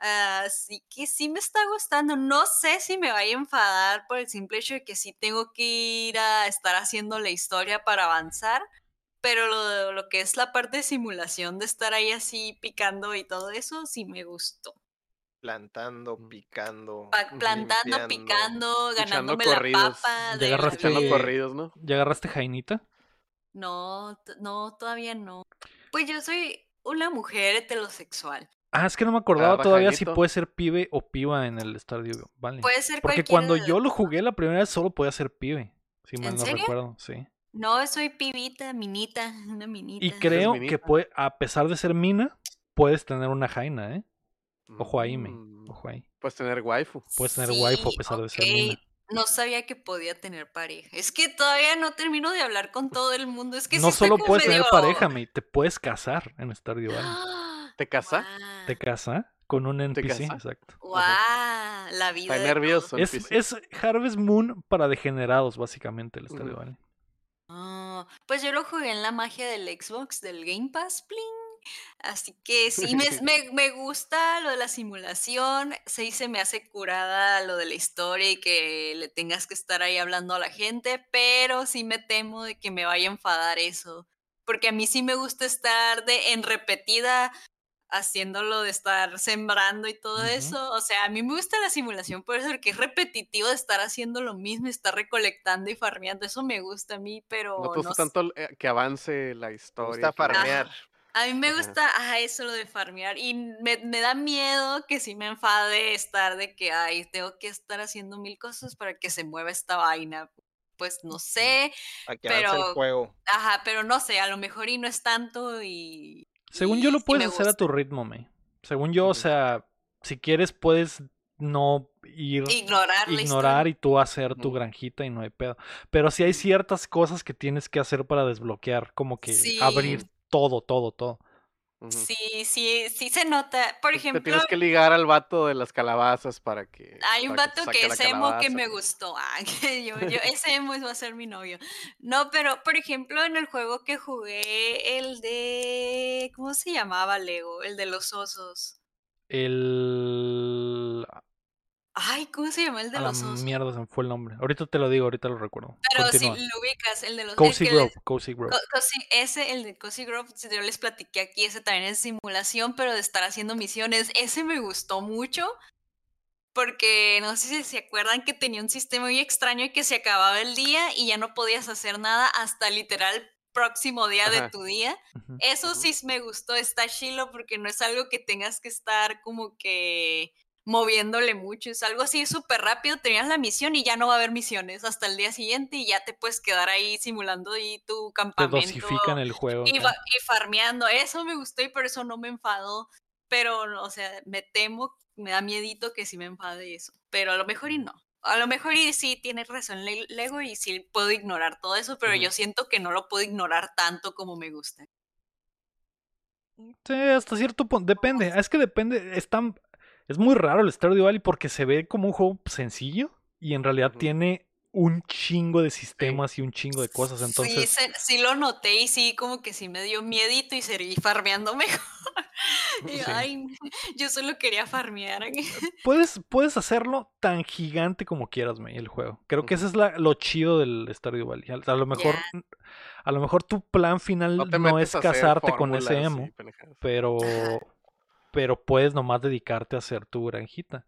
Así que sí me está gustando. No sé si me vaya a enfadar por el simple hecho de que sí tengo que ir a estar haciendo la historia para avanzar. Pero lo, lo que es la parte de simulación de estar ahí así picando y todo eso, sí me gustó. Plantando, picando. Pa- plantando, picando, ganándome la corridos. papa. Ya agarraste- Echando Sí. corridos, ¿no? ¿Ya agarraste Jainita? No, no, todavía no. Pues yo soy una mujer heterosexual. Ah, es que no me acordaba todavía si puede ser pibe o piba en el Stardew Valley. Puede ser Porque cuando de yo lo jugué la primera vez solo podía ser pibe. Si mal ¿En no serio? recuerdo, sí. No, soy pibita, minita, una minita. Y creo que puede, a pesar de ser mina, puedes tener una Jaina, ¿eh? Ojo ahí, me. Mm, Ojo ahí. Puedes tener waifu. Puedes tener waifu a Sí, pesar de ser mina. No sabía que podía tener pareja. Es que todavía no termino de hablar con todo el mundo. Es que sí no estoy solo puedes tener medio- pareja, me. Te puedes casar en Stardew Valley. ¿Te casa? Te casa con un NPC, casa? exacto. guau, la vida. Está nervioso. Es, Harvest Moon para degenerados, básicamente, el Stardew Ujú. Valley. Ah, pues yo lo jugué en la magia del Xbox, del Game Pass, pling. Así que sí, me, me, me gusta lo de la simulación, sí se me hace curada lo de la historia y que le tengas que estar ahí hablando a la gente, pero sí me temo de que me vaya a enfadar eso, porque a mí sí me gusta estar de en repetida haciéndolo de estar sembrando y todo eso, o sea, a mí me gusta la simulación por eso, porque es repetitivo de estar haciendo lo mismo, estar recolectando y farmeando, eso me gusta a mí, pero No te gusta no sé. tanto eh, que avance la Me historia. gusta y que- farmear. A mí me gusta ajá, eso lo de farmear y me, me da miedo que si me enfade estar de que, ay, tengo que estar haciendo mil cosas para que se mueva esta vaina. Pues no sé, A que avance el Pero- juego. ajá, pero no sé, a lo mejor y no es tanto y... Según y yo lo puedes hacer a tu ritmo, me. Según yo, o sea, si quieres puedes no ir Ignorar ignorar y tú hacer tu granjita y no hay pedo. Pero sí hay ciertas cosas que tienes que hacer para desbloquear, como que Sí. abrir todo, todo, todo. Sí, sí, sí se nota. Por Te ejemplo, tienes que ligar al vato de las calabazas para que. Hay un te vato que la es emo que me pues. gustó. Ah, que yo, yo, ese emo va a ser mi novio. No, pero por ejemplo, en el juego que jugué, el de. ¿Cómo se llamaba Lego? El de los osos. El... Ay, ¿cómo se llama el de A la los osos? mierda se me fue el nombre. Ahorita te lo digo, ahorita lo recuerdo. Pero Continúa. si lo ubicas, el de los Cozy Grove, les- Cozy Grove. Co- Cozy- ese, el de Cozy Grove, si yo les platiqué aquí, ese también es simulación, pero de estar haciendo misiones. Ese me gustó mucho porque no sé si se acuerdan que tenía un sistema muy extraño y que se acababa el día y ya no podías hacer nada hasta literal próximo día de tu día. Eso sí me gustó, está chilo porque no es algo que tengas que estar como que moviéndole mucho. Es algo así súper rápido, tenías la misión y ya no va a haber misiones hasta el día siguiente y ya te puedes quedar ahí simulando ahí tu Te campamento dosifican el juego. y, y farmeando. Eso me gustó y por eso no me enfadó. Pero, o sea, me temo, me da miedito que sí me enfade eso. Pero a lo mejor y no. A lo mejor y sí tienes razón Le- Lego y sí puedo ignorar todo eso, pero yo siento que no lo puedo ignorar tanto como me gusta. Sí, hasta cierto punto. Depende. Es que depende. Es, tan- es muy raro el Stardew Valley porque se ve como un juego sencillo y en realidad tiene un chingo de sistemas y un chingo de cosas. Sí, Entonces, se- sí lo noté y sí, como que sí me dio miedito y seguí farmeando mejor. Y, Sí. Ay, yo solo quería farmear. puedes, puedes hacerlo tan gigante como quieras, May, el juego. Creo que eso es la- lo chido del Stardew Valley. A, a lo mejor, a lo mejor tu plan final No es casarte con ese emo. pero pero puedes nomás dedicarte a hacer tu granjita.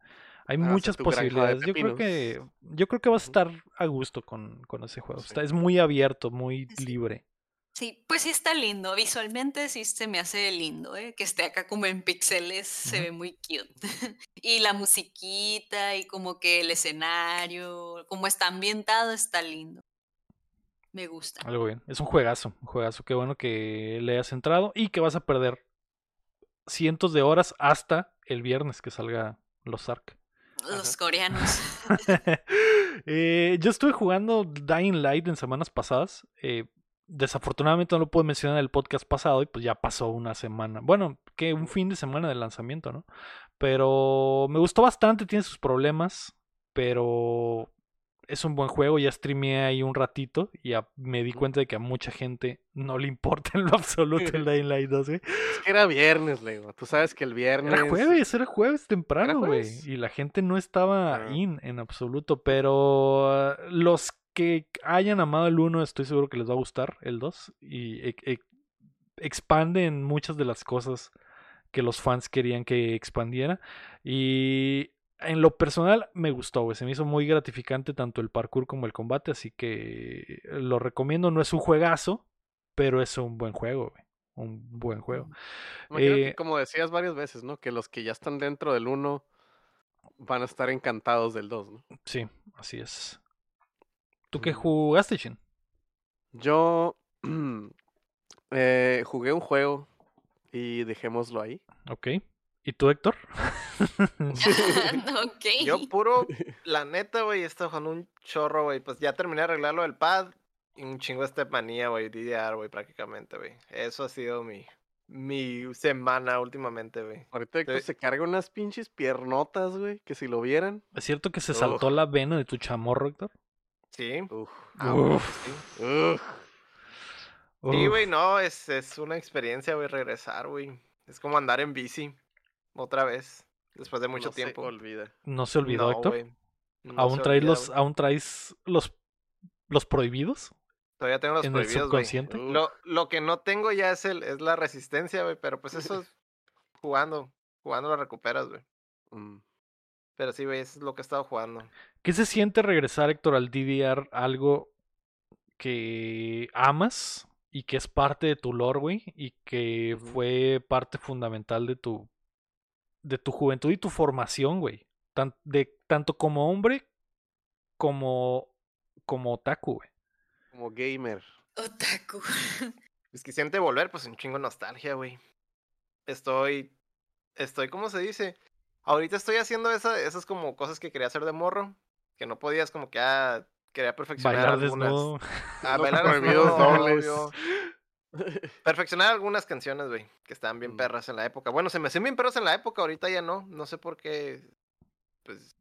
Hay muchas posibilidades. Yo creo que yo creo que vas a estar a gusto con, con ese juego. Sí. Está, es muy abierto, muy Sí. libre. Sí, pues sí está lindo. Visualmente sí se me hace lindo, ¿eh? Que esté acá como en píxeles, se Ujú. ve muy cute. y la musiquita y como que el escenario, como está ambientado, está lindo. Me gusta. Algo bien. Es un juegazo, un juegazo. Qué bueno que le hayas entrado y que vas a perder cientos de horas hasta el viernes que salga los Ark. Los coreanos. Eh, yo estuve jugando Dying Light en semanas pasadas. eh, desafortunadamente no lo pude mencionar en el podcast pasado y pues ya pasó una semana. Bueno, que un fin de semana de lanzamiento, ¿no? Pero me gustó bastante, tiene sus problemas, pero es un buen juego. Ya streameé ahí un ratito y me di cuenta de que a mucha gente no le importa en lo absoluto el Dying Light 2, ¿eh? Es que era viernes, Lego. Tú sabes que el viernes. Era jueves, era jueves temprano, güey. jueves? Y la gente no estaba in en absoluto. Pero ah, los que hayan amado el 1, estoy seguro que les va a gustar el 2. Y e- e- expanden muchas de las cosas que los fans querían que expandiera. Y en lo personal me gustó, güey. Se me hizo muy gratificante tanto el parkour como el combate. Así que lo recomiendo. No es un juegazo, pero es un buen juego, güey. Un buen juego. Eh, que, como decías varias veces, ¿no? Que los que ya están dentro del 1 van a estar encantados del 2, ¿no? Sí, así es. ¿Tú qué jugaste, Shin? Yo eh, jugué un juego y dejémoslo ahí. Ok. ¿Y tú, Héctor? ok. Yo puro, la neta, güey, estoy jugando un chorro, güey. Pues ya terminé de arreglarlo del pad y un chingo de Stepmanía, güey, DDR, güey, prácticamente, güey. Eso ha sido mi, mi semana últimamente, güey. Ahorita Héctor Sí. se carga unas pinches piernotas, güey, que si lo vieran. ¿Es cierto que se saltó la vena de tu chamorro, Héctor? Sí. Uf, Ah, Uf. sí. uf. Sí, Uf. güey, no, es, es una experiencia, güey, regresar, güey. Es como andar en bici otra vez, después de mucho No se tiempo. olvida. ¿No se olvidó, No, Héctor? no ¿Aún, se traes olvida, los. ¿Aún traes los, los prohibidos Todavía tengo los en el prohibidos, güey. subconsciente? Lo, lo que no tengo ya es, el, es la resistencia, güey, pero pues eso es jugando. Jugando lo recuperas, güey. Mm. Pero sí, güey, eso es lo que he estado jugando. ¿Qué se siente regresar, Héctor, al DDR? Algo que amas y que es parte de tu lore, güey, y que fue parte fundamental de tu de tu juventud y tu formación, güey. Tan- de, tanto como hombre como como otaku, güey. Como gamer. Otaku. Es que siente volver, pues un chingo de nostalgia, güey. Estoy. Estoy, ¿cómo se dice? Ahorita estoy haciendo esa, esas como cosas que quería hacer de morro. Que no podías, como que ah, quería perfeccionar Bailar algunas. desnudo. Ah, Los bailar desnudo, dobles. obvio. Perfeccionar algunas canciones, güey, que estaban bien Mm. perras en la época. Bueno, se me hacían bien perras en la época, ahorita ya no. No sé por qué. Pues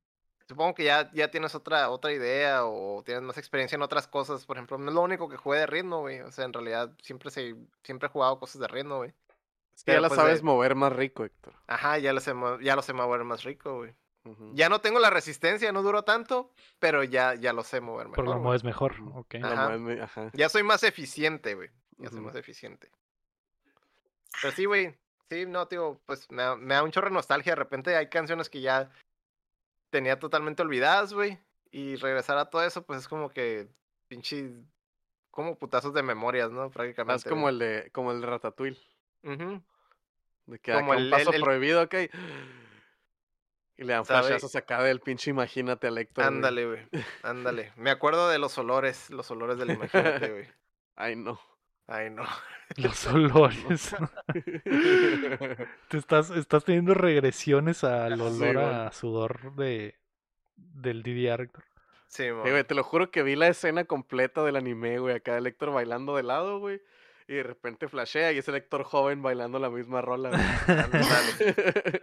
supongo que ya, ya tienes otra, otra idea o tienes más experiencia en otras cosas. Por ejemplo, no es lo único que jugué de ritmo, güey. O sea, en realidad siempre, se, siempre he jugado cosas de ritmo, güey. Es que ya Pero, la pues, sabes de- mover más rico, Héctor. Ajá, ya lo sé, ya lo sé mover más rico, güey. Ya no tengo la resistencia, no duró tanto, pero ya, ya lo sé mover mejor. Pero lo mueves mejor. Ok. Mueves ajá. Ya soy más eficiente, güey. Ya soy Ujú. más eficiente. Pero sí, güey. Sí, no, tío, pues me da, me da un chorro de nostalgia. De repente hay canciones que ya tenía totalmente olvidadas, güey. Y regresar a todo eso, pues es como que pinche. Como putazos de memorias, ¿no? Prácticamente. Más como el de, como el de Ratatouille. De que Como el- un paso el- el- prohibido, ok. Y le dan flashazos acá del pinche imagínate a Héctor. Ándale, güey. Ándale. Me acuerdo de los olores, los olores del imagínate, güey. Ay, no. Ay, no. Los olores. Te estás, estás teniendo regresiones al Sí, olor a sudor de, del DDR, Héctor. Sí, mo. Eh, güey, te lo juro que vi la escena completa del anime, güey, acá el Héctor bailando de lado, güey. Y de repente flashea y es el Héctor joven bailando la misma rola, güey.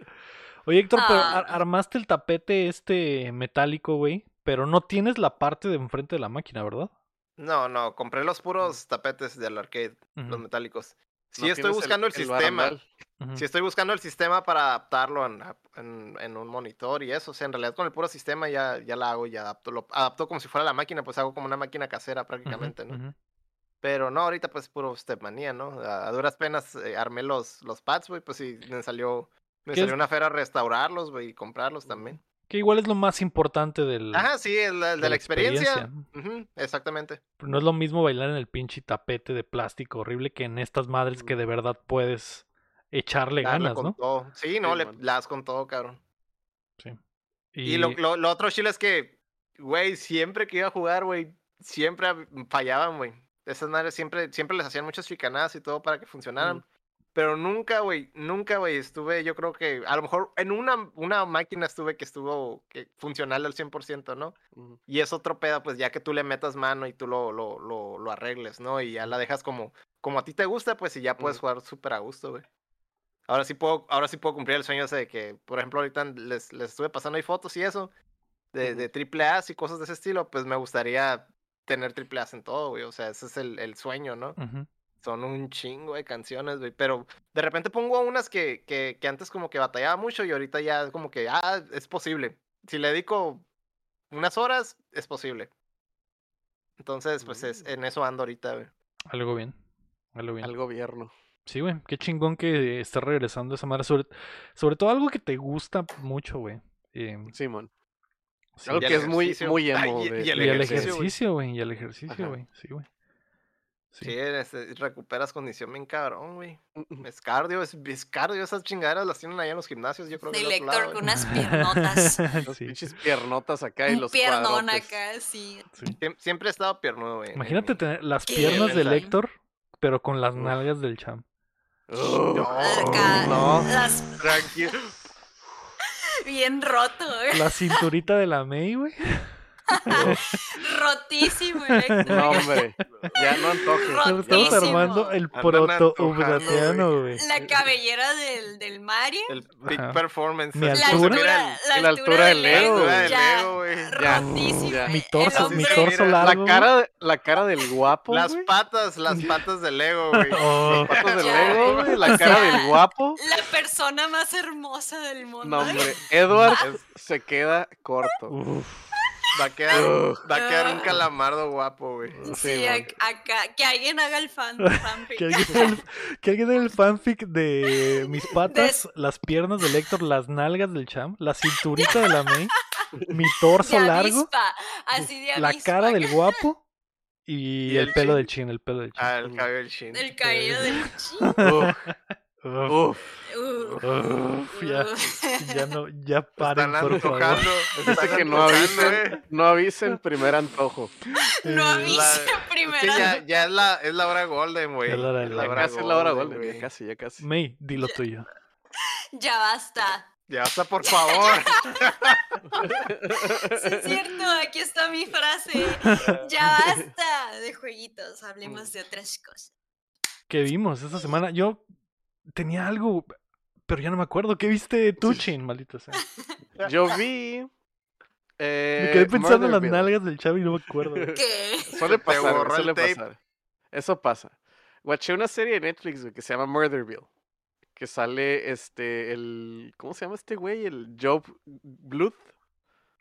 Oye, Héctor, pero Ah. ar- armaste el tapete este metálico, güey. Pero no tienes la parte de enfrente de la máquina, ¿verdad? No, no, compré los puros tapetes del arcade, los metálicos. Sí No estoy buscando el, sistema. Sí estoy buscando el sistema para adaptarlo en, en- en un monitor y eso. O sea, en realidad con el puro sistema ya, ya la hago y adapto. Lo adapto como si fuera la máquina, pues hago como una máquina casera prácticamente, ¿no? Pero no, ahorita pues puro Stepmanía, ¿no? A, a duras penas eh, armé los, los pads, güey, pues sí, me salió, me salió una fera restaurarlos, güey, y comprarlos también. Que igual es lo más importante del, Ajá, sí, el, el de de la experiencia. Exactamente. Pero No es lo mismo bailar en el pinche tapete de plástico horrible que en estas madres que de verdad puedes echarle Darle ganas, con ¿no? todo. Sí, no, Sí, le las con todo, cabrón. Sí. Y, lo, lo, lo otro chile es que, güey, siempre que iba a jugar, güey, siempre fallaban, güey. Esas madres siempre, siempre les hacían muchas chicanadas y todo para que funcionaran. Pero nunca, güey, nunca, güey, estuve, yo creo que, a lo mejor en una, una máquina estuve que estuvo que funcional al 100%, ¿no? Y es otro pedo, pues ya que tú le metas mano y tú lo, lo, lo, lo arregles, ¿no? Y ya la dejas como, como a ti te gusta, pues y ya puedes jugar súper a gusto, güey. Ahora sí puedo, ahora sí puedo cumplir el sueño ese de que, por ejemplo, ahorita les, les estuve pasando ahí fotos y eso, de, de triple A y cosas de ese estilo, pues me gustaría tener triple A en todo, güey. O sea, ese es el, el sueño, ¿no? Son un chingo de canciones, güey. Pero de repente pongo unas que, que, que antes como que batallaba mucho y ahorita ya como que, ah, es posible. Si le dedico unas horas, es posible. Entonces, pues es, Mm. en eso ando ahorita, güey. Algo bien. Algo bien. Al gobierno. Sí, güey. Qué chingón que esté regresando esa madre. Sobre, sobre todo algo que te gusta mucho, güey. Eh, Simón. sí. Algo que es muy, muy Ay, emo. y- y el Y el ejercicio, güey. Y el ejercicio, güey. Sí, güey. Sí. Sí, este, recuperas condición bien cabrón, güey. Es cardio, es, es cardio. Esas chingaderas las tienen allá en los gimnasios, yo creo que del otro lado, con unas piernotas. Los Sí, pinches piernotas acá y Un los piernón cuadrotes. acá, sí. sí. Siem- Siempre he estado piernudo, güey. Imagínate tener las Qué piernas vergüenza. Héctor, pero con las nalgas del cham. Ugh. No, no. las tranquilo. bien roto, güey. La cinturita de la May, güey. rotísimo el Héctor. No, hombre. Ya no antojes. Rotísimo. Estamos armando el proto güey. La cabellera del, del Mario. El big Ajá. performance. Mi La altura. la altura del la Lego, altura del ya, Lego, güey. Ya, rotísimo. ya. Mi El torso, mi torso largo. La cara, la cara del guapo. Las güey. patas, las patas del Lego, güey. Oh, Las patas del Ya. Lego, güey. La O cara sea, del guapo. La persona más hermosa del mundo. No, hombre. Edward se queda corto. uf. Va a quedar, va a quedar un calamardo guapo, güey. Sí, acá, que alguien haga el fan, fanfic. Que alguien, haga el, que alguien haga el fanfic de mis patas, las piernas del Héctor, las nalgas del cham, la cinturita de la May, mi torso de largo, avispa, así de la cara del guapo y, Y el, el pelo chin. del chin, el pelo del chin. Ah, el cabello del chin. El cabello del chin. Uf, Uf, ya, ya no, ya paren, Están por favor. están que no avisen, eh. no avisen primer antojo. No Eh, avise La- primero. Sí, ya, ya es la, es la hora golden, güey. Ya es la hora Es golden. Ya casi es la hora golden, ya casi, ya casi. May, di lo tuyo. Ya basta. Ya está, por favor. Sí, es cierto, aquí está mi frase. Ya basta de jueguitos, hablemos de otras cosas. ¿Qué vimos esta semana? Yo tenía algo, pero ya no me acuerdo. ¿Qué viste tú, Chin, maldito sea? Yo vi. Eh, Me quedé pensando en las nalgas del chavo y no me acuerdo. ¿Qué? Suele pasar, suele pasar. Eso pasa. Watché una serie de Netflix güey, que se llama Murderville. Que sale este, el. ¿Cómo se llama este güey? El Job Bluth.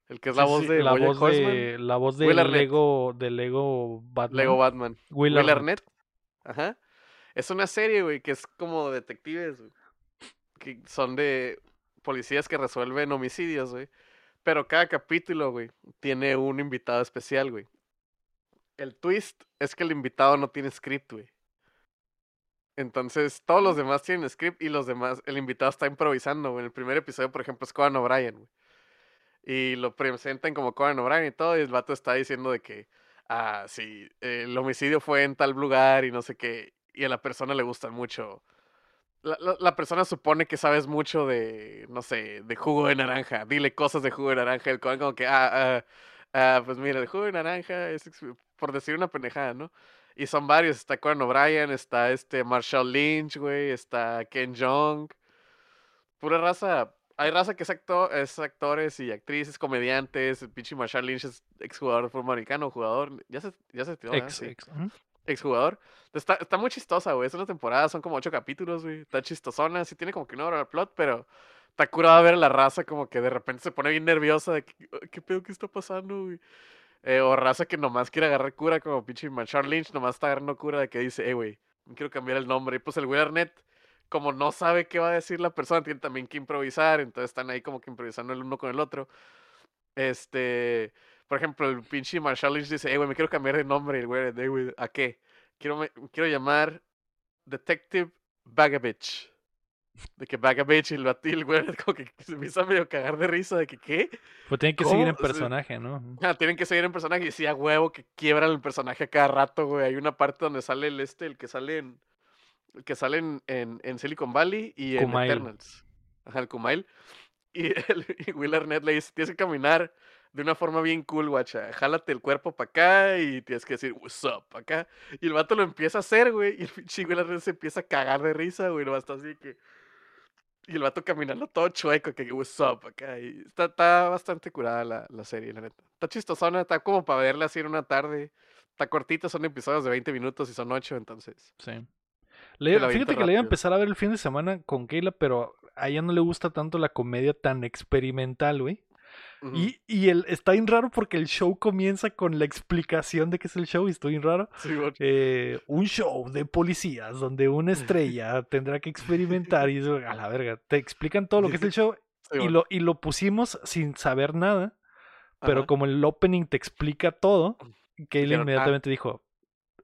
El que es la Sí, voz sí, de la voz de la voz de. Lego de Lego Batman. Lego Batman. Will Will, Arnett. Arnett. Ajá. Es una serie, güey, que es como detectives, güey. Que son de policías que resuelven homicidios, güey. Pero cada capítulo, güey, tiene un invitado especial, güey. El twist es que el invitado no tiene script, güey. Entonces, todos los demás tienen script y los demás, el invitado está improvisando, güey. En el primer episodio, por ejemplo, es Conan O'Brien, güey. Y lo presentan como Conan O'Brien y todo, y el vato está diciendo de que, ah, sí, el homicidio fue en tal lugar y no sé qué, y a la persona le gustan mucho. La, la- la persona supone que sabes mucho de, no sé, de jugo de naranja. Dile cosas de jugo de naranja. El Conan como que, ah, ah, ah, pues mira, el jugo de naranja es, por decir una pendejada, ¿no? Y son varios. Está Conan O'Brien, está este Marshall Lynch, güey, está Ken Jeong. Pura raza. Hay raza que es, actor, es actores y actrices, comediantes. El pinche Marshall Lynch es exjugador de fútbol americano, jugador. Ya se, ya se ¿verdad? Ex, ujú. Exjugador. Está, está muy chistosa, güey. Es una temporada, son como ocho capítulos, güey. Está chistosona, sí tiene como que una hora de plot, pero está curada ver a la raza como que de repente se pone bien nerviosa de "Ay, ¿qué pedo que está pasando, güey? Eh, o raza que nomás quiere agarrar cura, como pinche Marshall Lynch, nomás está agarrando cura de que dice, eh, güey, quiero cambiar el nombre. Y pues el Will Arnett, como no sabe qué va a decir la persona, tiene también que improvisar, entonces están ahí como que improvisando el uno con el otro. Este, por ejemplo, el pinche Marshall Lynch dice, eh, güey, me quiero cambiar de nombre. Güey, "Eh, güey, ¿a qué? Quiero, me- quiero llamar Detective Bagavich. De que Bagavich y el batil, güey, como que se empieza a medio cagar de risa de que, ¿qué? Pues tiene que seguir en ¿Cómo? Personaje, ¿no? Ah, tienen que seguir en personaje y sí, a huevo que quiebran el personaje a cada rato, güey. Hay una parte donde sale el este, el que sale en, el que sale en, en, en Silicon Valley y en Kumail. Eternals. Ajá, el Kumail. Y, el, y Will Arnett le dice, tienes que caminar de una forma bien cool, guacha. Jálate el cuerpo para acá y tienes que decir, what's up, acá. Y el vato lo empieza a hacer, güey. Y el pinche Arnett se empieza a cagar de risa, güey. Lo está así que... Y el vato caminando todo chueco, que what's up, acá. Y está, está bastante curada la, la serie, la neta. Está chistosona, está como para verla así en una tarde. Está cortita, son episodios de 20 minutos y son 8, entonces. Sí. Le- fíjate que le iba a empezar a ver el fin de semana con Keila, pero a ella no le gusta tanto la comedia tan experimental, güey. Y, y el, está bien raro porque el show comienza con la explicación de qué es el show y está bien raro. Sí. Eh, un show de policías donde una estrella tendrá que experimentar y eso, a la verga, te explican todo lo que es el show Sí, y lo, y lo pusimos sin saber nada, pero Ajá. como el opening te explica todo, Dijeron, "Ah". inmediatamente dijo,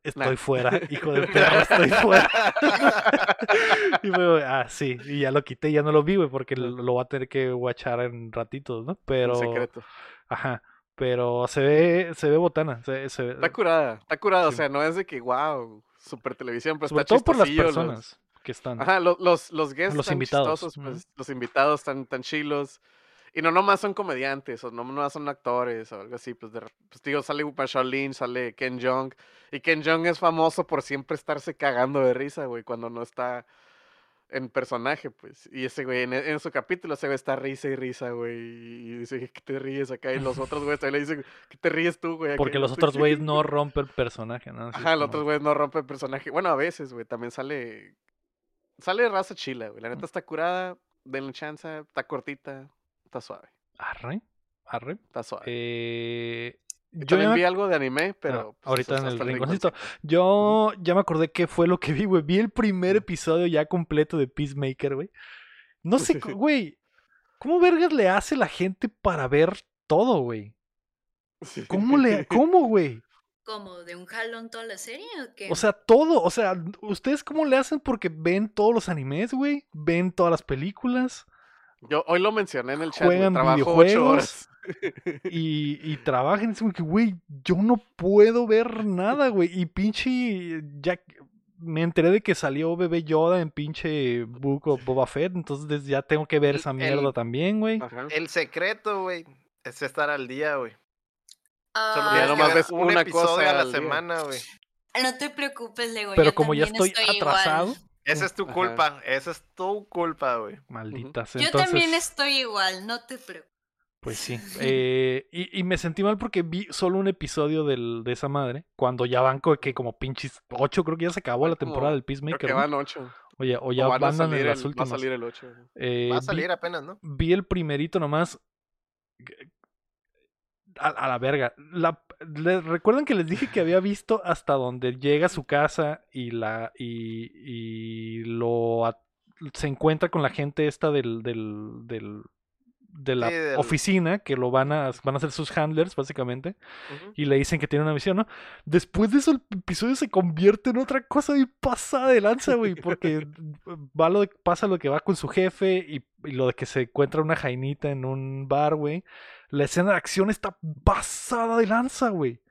estoy Nah. fuera, hijo de perra, estoy fuera. y fue, ah, sí, y ya lo quité, ya no lo vi, güey, porque lo, lo voy a tener que watchar en ratitos, ¿no? En Pero, secreto. ajá, pero se ve, se ve botana, se, se ve- Está curada, está curada. O sea, no es de que, wow, super televisión, pero sobre está todo por las los- personas que están. Ajá, lo- los, los guests Los están invitados, chistosos, pues los invitados están tan chilos. Y no nomás son comediantes, o no nomás son actores o algo así. Pues, de, pues digo, sale Lynch, sale Ken Jeong. Y Ken Jeong es famoso por siempre estarse cagando de risa, güey, cuando no está en personaje, pues. Y ese güey, en, en su capítulo, ese güey está risa y risa, güey. Y dice, ¿qué te ríes acá? Y los otros güeyes también le dicen, ¿qué te ríes tú, güey? Porque los otros güeyes no rompen personaje, ¿no? Así Ajá, los otros güeyes no rompen personaje. Bueno, a veces, güey, también sale. Sale raza chila, güey. La neta está curada, denle chance, está cortita, está suave, Arre, arre. está suave. Eh, yo también ya vi algo de anime, pero. Ah, pues, ahorita en el rinconcito. Yo ya me acordé qué fue lo que vi, güey. Vi el primer episodio ya completo de Peacemaker, güey. No sé, güey. ¿Cómo vergas le hace la gente para ver todo, güey? ¿Cómo le, cómo, güey? ¿Como de un jalón toda la serie o qué? O sea, todo. O sea, ¿ustedes cómo le hacen? Porque ven todos los animes, güey. Ven todas las películas. Yo hoy lo mencioné en el chat. Juegan Trabajo videojuegos. ocho horas. y, y trabajan. Es como que, güey, yo no puedo ver nada, güey. Y pinche. Ya me enteré de que salió Bebé Yoda en pinche Book of Boba Fett. Entonces ya tengo que ver El- esa el- mierda también, güey. Ajá. El secreto, güey, es estar al día, güey. Ah, Ya nomás ves un una episodio cosa a la día. semana, güey. no te preocupes, Lego. Pero yo como ya estoy igual. Esa es tu Ajá. culpa, esa es tu culpa, güey. malditas. Yo Entonces, también estoy igual, no te preocupes. Pues sí. Eh, y, y me sentí mal porque vi solo un episodio del, de esa madre. Cuando ya van que como pinches ocho, creo que ya se acabó la como- temporada del Creo Peacemaker. que ¿no? van ocho. Oye, o O ya van a salir en las el, va a últimas. salir el ocho. Eh, Va a vi- salir apenas, ¿no? vi el primerito nomás. A, a la verga. La, le- ¿Recuerdan que les dije que había visto hasta donde llega a su casa y la y, y lo a- se encuentra con la gente esta del, del, del de la Sí, del- oficina que lo van a, van a ser sus handlers, básicamente, y le dicen que tiene una misión, ¿no? Después de eso, el episodio se convierte en otra cosa y pasada de lanza, güey, porque va lo de- pasa lo que va con su jefe y, y lo de que se encuentra una jainita en un bar, güey. La escena de acción está pasada de lanza, güey.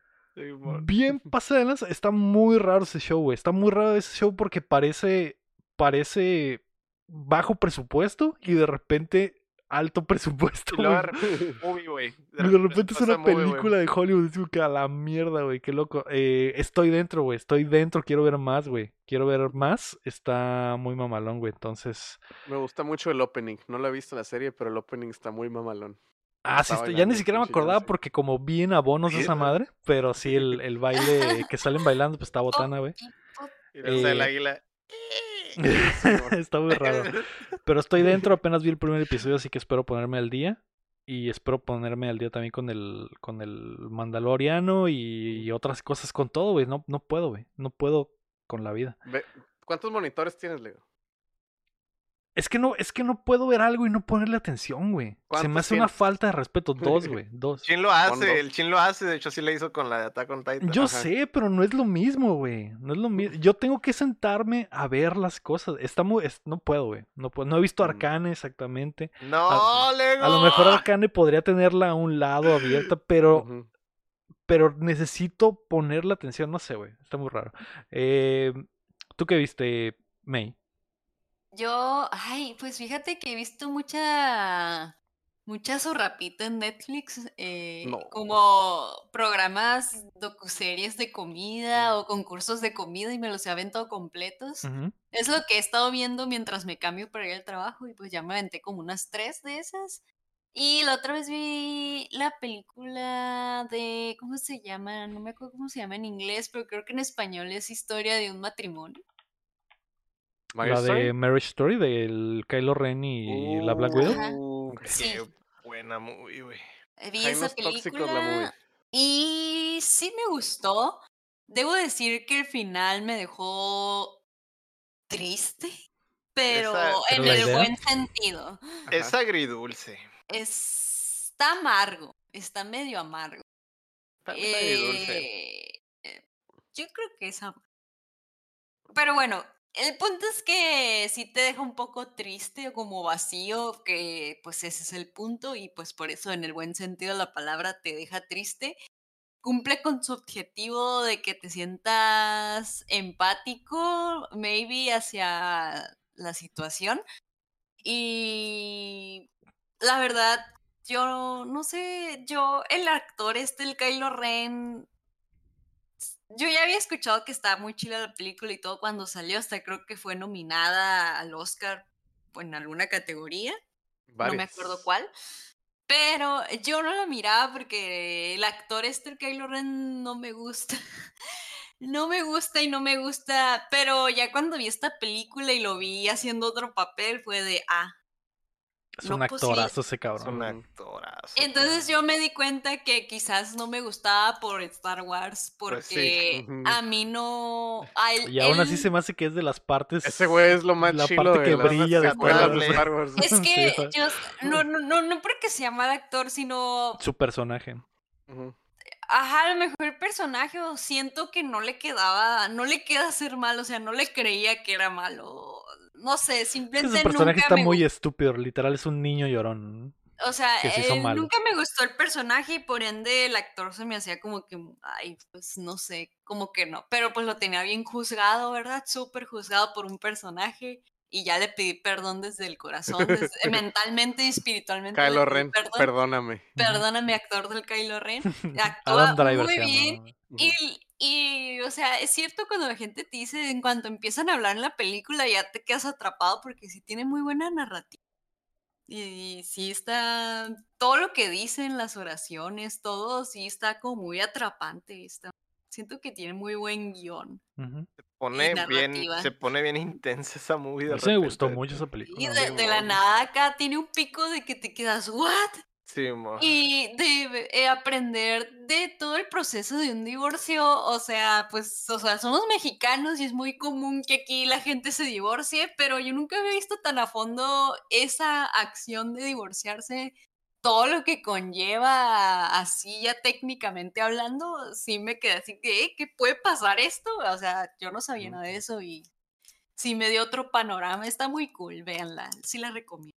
Bien pasada de lanza. Está muy raro ese show, güey. Está muy raro ese show porque parece, parece bajo presupuesto y de repente alto presupuesto. Y luego de repente, movie, güey. Y de repente es una movie, película de Hollywood. Es como que a la mierda, güey. Qué loco. Eh, estoy dentro, güey. Estoy dentro. Quiero ver más, güey. Quiero ver más. Está muy mamalón, güey. Entonces. Me gusta mucho el opening. No lo he visto en la serie, pero el opening está muy mamalón. Ah, sí, ya ni siquiera me acordaba porque como vi en abonos de esa madre. Pero sí, el, el baile que salen bailando, pues está botana, güey. Y el Eh, águila. está muy raro. Pero estoy dentro, apenas vi el primer episodio, así que espero ponerme al día. Y espero ponerme al día también con el, con el Mandaloriano y, otras cosas con todo, güey. No, no puedo, güey. No puedo con la vida. ¿Cuántos monitores tienes, Leo? Es que no, es que no puedo ver algo y no ponerle atención, güey. Se me ¿Cuántos hace una falta de respeto. Dos, güey. Dos. Chin lo hace, el Chin lo hace, de hecho sí le hizo con la de Attack on Titan. Yo Ajá. sé, pero no es lo mismo, güey. No es lo mismo. Yo tengo que sentarme a ver las cosas. Está muy, es- no puedo, güey. No puedo. No he visto Mm. Arcane exactamente. No, Lego. A lo mejor Arcane podría tenerla a un lado abierta, pero pero necesito ponerle atención, no sé, güey, está muy raro. Eh, ¿Tú qué viste, May? Yo, ay, pues fíjate que he visto mucha, mucha zorrapita en Netflix, eh, No. como programas, docuseries de comida o concursos de comida y me los he aventado completos. Es lo que he estado viendo mientras me cambio para ir al trabajo y pues ya me aventé como unas tres de esas. Y la otra vez vi la película de, ¿cómo se llama? No me acuerdo cómo se llama en inglés, pero creo que en español es historia de un matrimonio. La Story. de Marriage Story del Kylo Ren y la Black Widow. Uh, Sí. Qué buena movie, güey. Eh, Vi esa Tóxicos, la movie. película y sí me gustó. Debo decir que el final me dejó triste, pero Esa- en ¿Pero la el idea? buen sentido. Es agridulce. Está amargo, está medio amargo. Para mí es agridulce. Eh, eh, yo creo que es amargo. Pero bueno, el punto es que sí te deja un poco triste o como vacío, que pues ese es el punto y pues por eso en el buen sentido de la palabra te deja triste. Cumple con su objetivo de que te sientas empático, maybe hacia la situación. Y la verdad, yo no sé, yo, el actor este, el Kylo Ren, yo ya había escuchado que estaba muy chila la película y todo cuando salió, hasta creo que fue nominada al Oscar en alguna categoría, no me acuerdo cuál. Pero yo no la miraba porque el actor este, Kylo Ren, no me gusta. No me gusta y no me gusta, pero ya cuando vi esta película y lo vi haciendo otro papel fue de, ah, Es no, un pues sí. actorazo ese Es cabrón. un Ujú. actorazo. Entonces yo me di cuenta que quizás no me gustaba por Star Wars, Pues sí. porque a mí no... a él- Y aún así él- se me hace que es de las partes. Ese güey es lo más la chilo parte de que las brilla de Star de Star Wars. Es que Sí, yo... No, no, no, no porque sea mal actor, sino... Su personaje. Ajá, a lo mejor el personaje o siento que no le quedaba, no le queda ser malo, o sea, no le creía que era malo. No sé, simplemente su personaje nunca está me muy estúpido, literal es un niño llorón. O sea, se eh, nunca me gustó el personaje y por ende el actor se me hacía como que, ay, pues no sé, como que no. Pero pues lo tenía bien juzgado, ¿verdad? Súper juzgado por un personaje y ya le pedí perdón desde el corazón, desde- mentalmente y espiritualmente. Kylo Ren, perdón. perdóname. Perdóname, actor del Kylo Ren. Actúa Adam Driver muy se llama, bien. Y, y, o sea, es cierto cuando la gente te dice, en cuanto empiezan a hablar en la película, ya te quedas atrapado porque sí tiene muy buena narrativa. Y sí está, todo lo que dicen, las oraciones, todo sí está como muy atrapante. Está, siento que tiene muy buen guion. Ujú. Pone bien, se pone bien intensa esa movie. A De mí me gustó mucho esa película. Y de, de la nada acá tiene un pico de que te quedas, ¿what? Sí. Y de eh, aprender de todo el proceso de un divorcio, o sea, pues, o sea, somos mexicanos y es muy común que aquí la gente se divorcie, pero yo nunca había visto tan a fondo esa acción de divorciarse todo lo que conlleva así ya técnicamente hablando, sí me quedé así que, "Eh, ¿qué puede pasar esto? O sea, yo no sabía nada de eso y sí me dio otro panorama. Está muy cool, véanla, sí la recomiendo.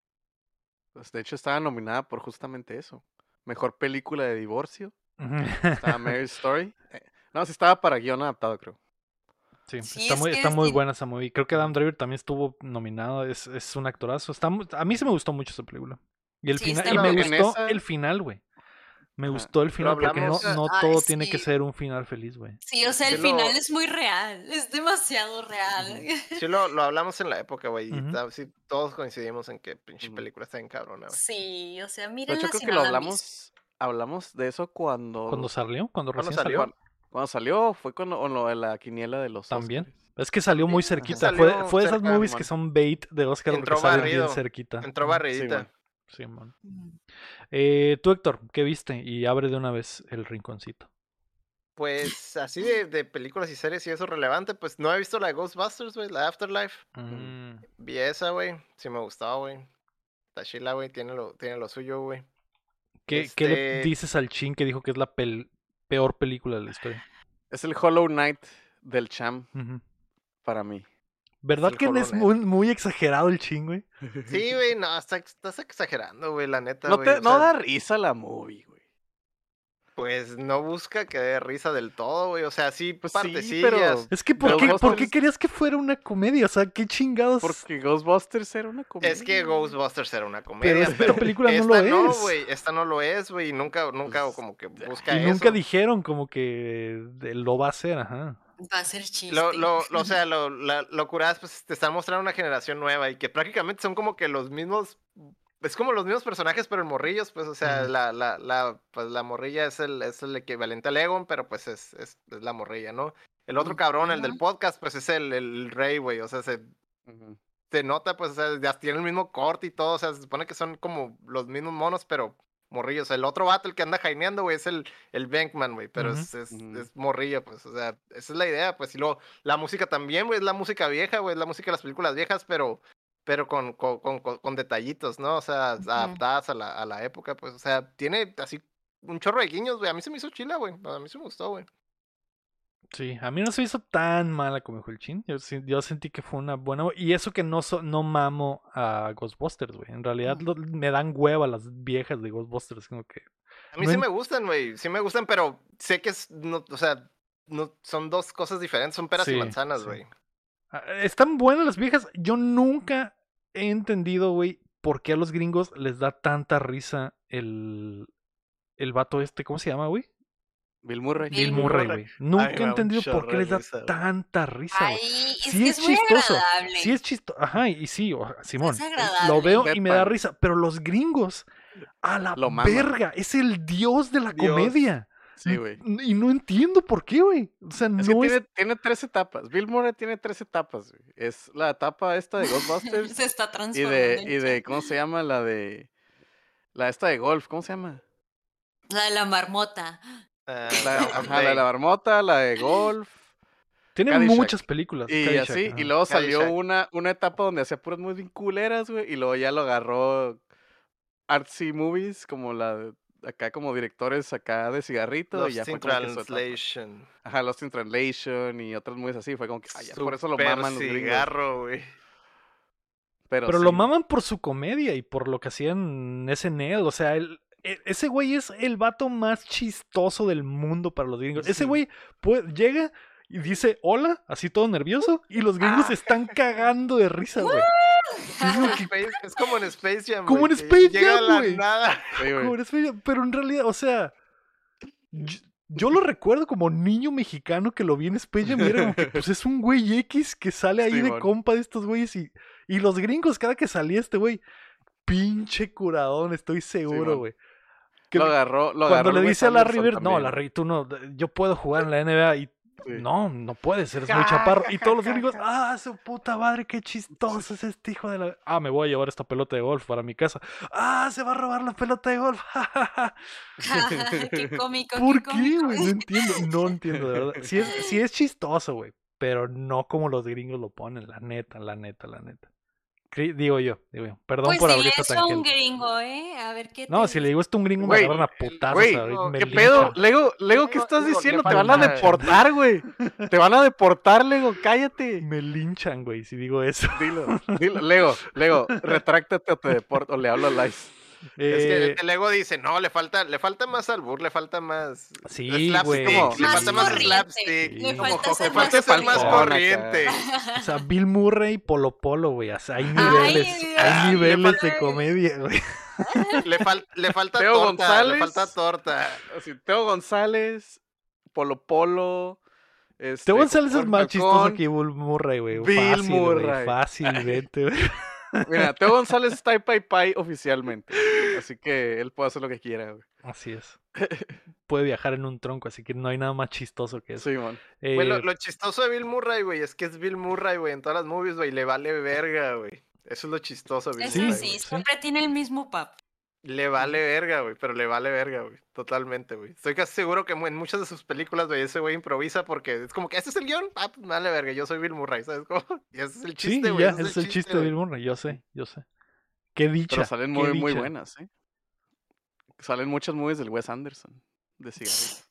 Pues de hecho estaba nominada por justamente eso. Mejor película de divorcio. Estaba Marriage Story. Eh, no, sí estaba para guion adaptado, creo. Sí, Sí, está es muy, está es muy buena esa movie. Creo que Adam Driver también estuvo nominado. Es, es un actorazo. Está, a mí sí me gustó mucho esa película. Y el Sí, final, y me gustó esa- el final, güey. Me gustó el final porque no, no Ay, todo tiene que ser un final feliz, güey. Sí, o sea, el Sí lo- final es muy real, es demasiado real. Sí, lo, lo hablamos en la época, güey. sí, todos coincidimos en que pinche película está en cabrona, güey. Sí, o sea, De mírenla hecho, creo si que lo hablamos, hablamos de eso cuando, Cuando salió, cuando ¿Cuándo recién salió. salió? cuando, salió, fue con lo, lo de la quiniela de los También. Es que salió muy Sí, cerquita. salió fue fue de esas movies que son bait de Oscar Entró porque salen bien cerquita. Entró barridita. Sí, man. Mm. Eh, tú, Héctor, ¿qué viste? Y abre de una vez el rinconcito. Pues así de, de películas y series y eso relevante, pues no he visto la de Ghostbusters, güey, la Afterlife. Mm, Vi esa, güey. Sí me gustaba, güey. La Sheila, güey, tiene lo, tiene lo suyo, güey. ¿Qué, qué le Este- dices al Chin que dijo que es la pel- peor película de la historia? Es el Hollow Knight del Cham para mí. ¿Verdad el que es muy, muy exagerado el Chin, güey? Sí, güey, no, está- estás exagerando, güey, la neta, No, güey. te, o no sea, da risa la movie, güey. Pues no busca que dé risa del todo, güey. O sea, sí, Pues sí, pero- Es que, ¿por Pero qué, ¿por qué Ghostbusters- querías que fuera una comedia? O sea, ¿qué chingados? Porque Ghostbusters era una comedia. Es que. Ghostbusters era una comedia, esta pero, película no esta lo no, es. güey. Esta no lo es, güey. y Nunca, nunca Pues, como que busca Y eso. nunca dijeron como que lo va a hacer, ajá. Va a ser chiste. Lo, lo, lo- o sea, lo, la, lo curadas, pues te están mostrando una generación nueva y que prácticamente son como que los mismos. Es como los mismos personajes, pero en morrillos, pues, o sea, la, la, la, pues, la morrilla es el, es el equivalente al Egon, pero pues es, es, es la morrilla, ¿no? El otro cabrón, el del podcast, pues es el, el rey, güey. O sea, se, se nota, pues, o sea, ya tiene el mismo corte y todo. O sea, se supone que son como los mismos monos, pero morrillos. El otro vato, el que anda jaineando, güey, es el, el Bankman, güey. Pero es, es, es morrillo, pues. O sea, esa es la idea, pues. Y luego, la música también, güey, es la música vieja, güey. Es la música de las películas viejas, pero pero con, con, con, con- detallitos, ¿no? O sea, adaptadas a la, a la época, pues. O sea, tiene así un chorro de guiños, güey. A mí se me hizo chila, güey. A mí se me gustó, güey. Sí, a mí no se me hizo tan mala como dijo el Chin. Yo, yo sentí que fue una buena. Y eso que no, so- no mamo a Ghostbusters, güey. En realidad lo- me dan hueva las viejas de Ghostbusters. Como que. A mí No sí en- me gustan, güey. Sí me gustan, pero sé que es, no, o sea, no, son dos cosas diferentes. Son peras Sí, y manzanas, güey. Ah, Están buenas las viejas. Yo nunca he entendido, güey, por qué a los gringos les da tanta risa el. El vato este, ¿cómo se llama, güey? Bill Murray. Bill Murray, güey. Nunca he entendido por qué de les da risa, tanta risa, güey. Ay, es Sí que es es, muy chistoso. agradable. Sí es chistoso. Ajá, y sí, o- Simón. Es Lo agradable. veo y me da risa. Pero los gringos, a la Lo verga, es el dios de la Dios. comedia. Sí, güey. Y no entiendo por qué, güey. O sea, Es no que es. tiene, tiene tres etapas. Bill Murray tiene tres etapas, güey. Es la etapa esta de Ghostbusters Se está y transformando. de, en y de. ¿cómo se llama? La de, la esta de golf, ¿cómo se llama? La de la marmota. La, ajá, la de la marmota, la de golf. Tiene Caddyshack. muchas películas. Y Caddyshack, así, ajá. y luego salió Caddyshack. una, una etapa donde hacía puras muy bien culeras, güey, y luego ya lo agarró artsy movies, como la de- acá como directores acá de cigarrito, y Lost ya fue in como que. Translation. Ajá, Lost in Translation y otras movies así, fue como que, ay, por eso lo maman los gringos. cigarro, güey. Pero, Pero lo maman por su comedia y por lo que hacían en SNL. O sea, el- e- ese güey es el vato más chistoso del mundo para los gringos. Ese güey puede- llega y dice hola, así todo nervioso, y los gringos se están cagando de risa, güey. Es como, Space- es como en Space Jam. Como en Space Jam, güey. nada. sí, güey. Como eres feo, Pero en realidad, o sea, yo, yo lo recuerdo como niño mexicano que lo vi en Space Jam y era como que, pues es un güey X que sale ahí de compa de estos güeyes y, y los gringos, cada que salía este güey, pinche curadón, estoy seguro, güey. Que lo agarró, lo cuando agarró le dice a Larry Bird, no. Larry, tú no, yo puedo jugar en la NBA y Sí. no, no puedes, eres muy chaparro. Y todos los gringos, ah, su puta madre, qué chistoso es este hijo de la. Ah, me voy a llevar esta pelota de golf para mi casa. Ah, se va a robar la pelota de golf. qué cómico. ¿Por qué güey? No entiendo, no entiendo, de verdad. Sí es, sí es chistoso, güey. Pero no como los gringos lo ponen, la neta, la neta, la neta. Digo yo, digo yo. Perdón Pues por dile abrir esta a un tangente. gringo, ¿eh? A ver qué No, te si le digo esto a un gringo me Güey, agarran a putazos. Güey, me ¿Qué pedo? Lego, Lego, ¿qué estás Lego, diciendo? Te van a deportar, güey. Te van a deportar, Lego, cállate. Me linchan, güey, si digo eso. Dilo, dilo. Lego, Lego, retráctate o te deporto o le hablo a Lice. Es que Eh, el ego dice, no, le falta, le falta más albur, le falta más. Sí, güey. Le Más falta más slapstick. Sí. Le Como falta ser más falta ser más falsón acá. corriente. o sea, Bill Murray y Polo Polo, güey. o sea, hay Ay, niveles, hay Le niveles de comedia, güey. Le, fal- le falta Teo torta, González. le falta torta. Así, Teo González, Polo Polo. Este, Teo González es más chistoso que Bill Murray, güey. Bill Murray. Fácilmente, güey. Mira, Teo González está en Pai Pai oficialmente. Así que él puede hacer lo que quiera, güey. Así es. Puede viajar en un tronco, así que no hay nada más chistoso que eso. Sí, man. Eh, Güey, lo, lo chistoso de Bill Murray, güey, es que es Bill Murray, güey, en todas las movies, güey, le vale verga, güey. Eso es lo chistoso Bill Eso Sí, Murray. sí, güey. sí. siempre tiene el mismo pap. Le vale verga, güey, pero le vale verga, güey. Totalmente, güey. Estoy casi seguro que en muchas de sus películas, güey, ese güey improvisa porque es como que, ¿este es el guion? Ah, pues me vale verga, yo soy Bill Murray, ¿sabes cómo? Y ese es el sí, chiste, güey. ya, ese es el chiste de. Bill Murray, yo sé, yo sé. Qué dicha. Pero salen muy, buenas, ¿eh? Salen muchas movies del Wes Anderson. De cigarrillo.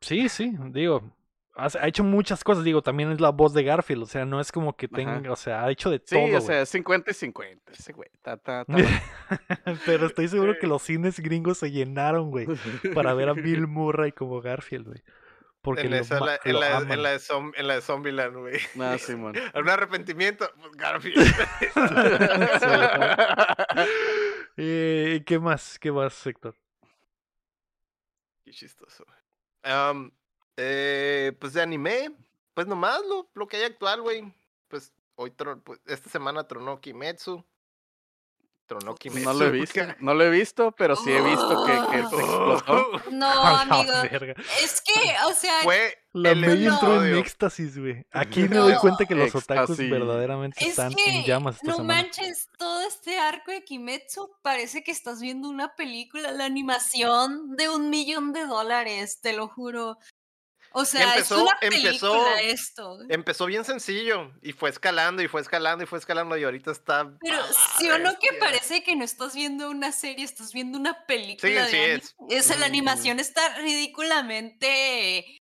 Sí, sí, digo, ha hecho muchas cosas, digo, también es la voz de Garfield, o sea, no es como que tenga, Ajá. o sea, ha hecho de Sí, todo, o güey. sea, 50 y 50. Ese güey. Ta, ta, ta, Pero estoy seguro que los cines gringos se llenaron, güey, para ver a Bill Murray como Garfield, güey. Porque En, esa, la, en, la, en, la de Zom- en la de Zombieland, güey. Nah, sí, man. ¿Algún arrepentimiento? Pues Garfield. Eh, ¿Qué más? ¿Qué más, Héctor? Qué chistoso. güey. Eh, pues de anime, pues nomás lo, lo que hay actual, güey. Pues hoy, pues, esta semana tronó Kimetsu. Tronó Kimetsu. No lo he visto, no lo he visto, pero sí he visto que, que se explotó. No, amigo. Es que, o sea, Fue La el May entró en éxtasis, güey. Aquí me doy cuenta que los otakus verdaderamente es están que en llamas esta no semana. manches, todo este arco de Kimetsu parece que estás viendo una película, la animación de un millón de dólares, te lo juro. O sea, empezó- es una empezó- película esto. Empezó bien sencillo y fue escalando y fue escalando y fue escalando y ahorita está. Pero la sí o no que parece que no estás viendo una serie, estás viendo una película Sí, sí es. Esa, la Ujú. animación está ridículamente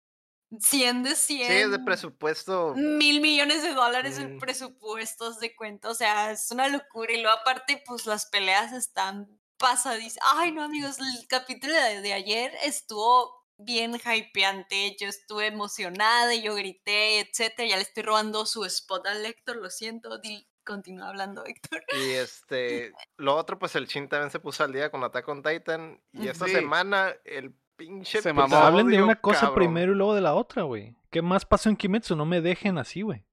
100 de 100. Sí, es de presupuesto. Mil millones de dólares Mm. en presupuestos de cuenta. O sea, es una locura. Y luego aparte, pues las peleas están pasadísimas. Ay, no, amigos, el capítulo de, de ayer estuvo bien hypeante. Yo estuve emocionada y yo grité, etcétera. Ya le estoy robando su spot al Héctor, lo siento. Continúa hablando, Héctor. Y este, lo otro, pues el Chin también se puso al día con Attack on Titan. Y esta Sí. semana, el pinche. Se mamó. hablen de una cosa cabrón. primero y luego de la otra, güey. ¿Qué más pasó en Kimetsu? No me dejen así, güey.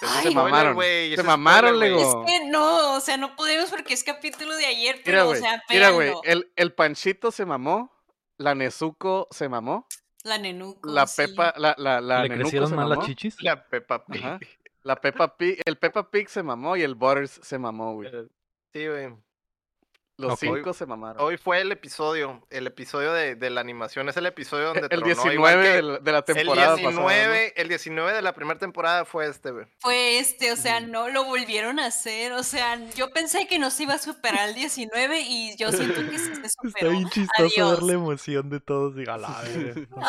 Ay, Se mamaron. güey, Se mamaron. Lego. Es que no, o sea, no podemos porque es capítulo de ayer, pero, Mira, o güey. sea, Mira, güey. El, el Panchito se mamó. La Nezuko se mamó. La Nenuco. La sí. Pepa, la, la, la ¿Le Nenuko crecieron se más las chichis? La Peppa Pig. Ajá. La Peppa Pig, el Peppa Pig se mamó y el Butters se mamó, güey. Sí, güey. Los cinco se mamaron. Hoy fue el episodio, el episodio de, de la animación, es el episodio donde el tronó, 19 igual que de la, de la el temporada 19, el 19 de la primera temporada fue este, güey. Fue este, o sea, no lo volvieron a hacer, o sea, yo pensé que no se iba a superar el 19 y yo siento que se Está superó. bien chistoso Adiós. ver la emoción de todos. Diga, la.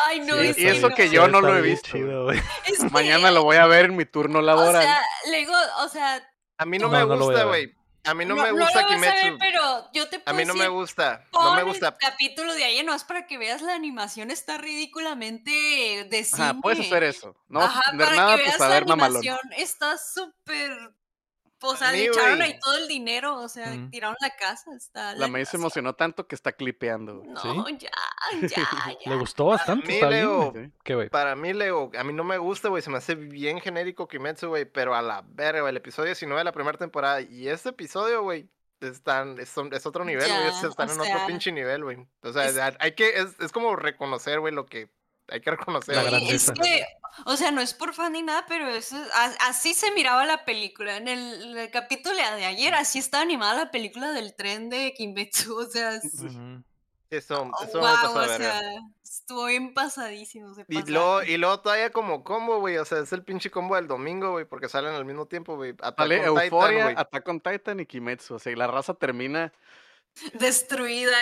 Ay, no, Sí, es y eso no. que yo no lo Está he visto, chido. Es que, Mañana lo voy a ver en mi turno O laboral. sea, luego, o sea, A mí no, No, me gusta, güey. A mí no, no, me no gusta vas a ver, Kimetsu. pero yo te A puedo mí no me gusta, no me el gusta. capítulo de ayer, no es para que veas la animación, está ridículamente de cine. Ajá, puedes hacer eso. No Ajá, para nada, que pues veas a la mamalón. animación, está súper... O sea, mí, le echaron ahí todo el dinero, o sea, tiraron la casa, está... La May se emocionó tanto que está clipeando. No, ¿Sí? ya, ya, ya. Le gustó bastante. mí, Está bien, Leo. Para mí, Leo, a mí no me gusta, güey. Se me hace bien genérico Kimetsu, güey. Pero a la verga, güey. El episodio 19 de la primera temporada y este episodio, güey, están, es, son- es otro nivel, güey. Están en sea, otro pinche nivel, güey. O sea, es- hay que, es, es como reconocer, güey, lo que hay que reconocer. La es que, o sea, no es por fan ni nada, pero eso, así se miraba la película. En el, el capítulo de ayer, así estaba animada la película del tren de Kimetsu. O sea, es- Ujú. Eso, eso me pasó wow, o sea, estuvo bien pasadísimo. se Y luego, y luego todavía como combo, güey. O sea, es el pinche combo del domingo, güey, porque salen al mismo tiempo, güey. Titan, Euforia. Attack on Titan y Kimetsu. O sea, y la raza termina. Destruida.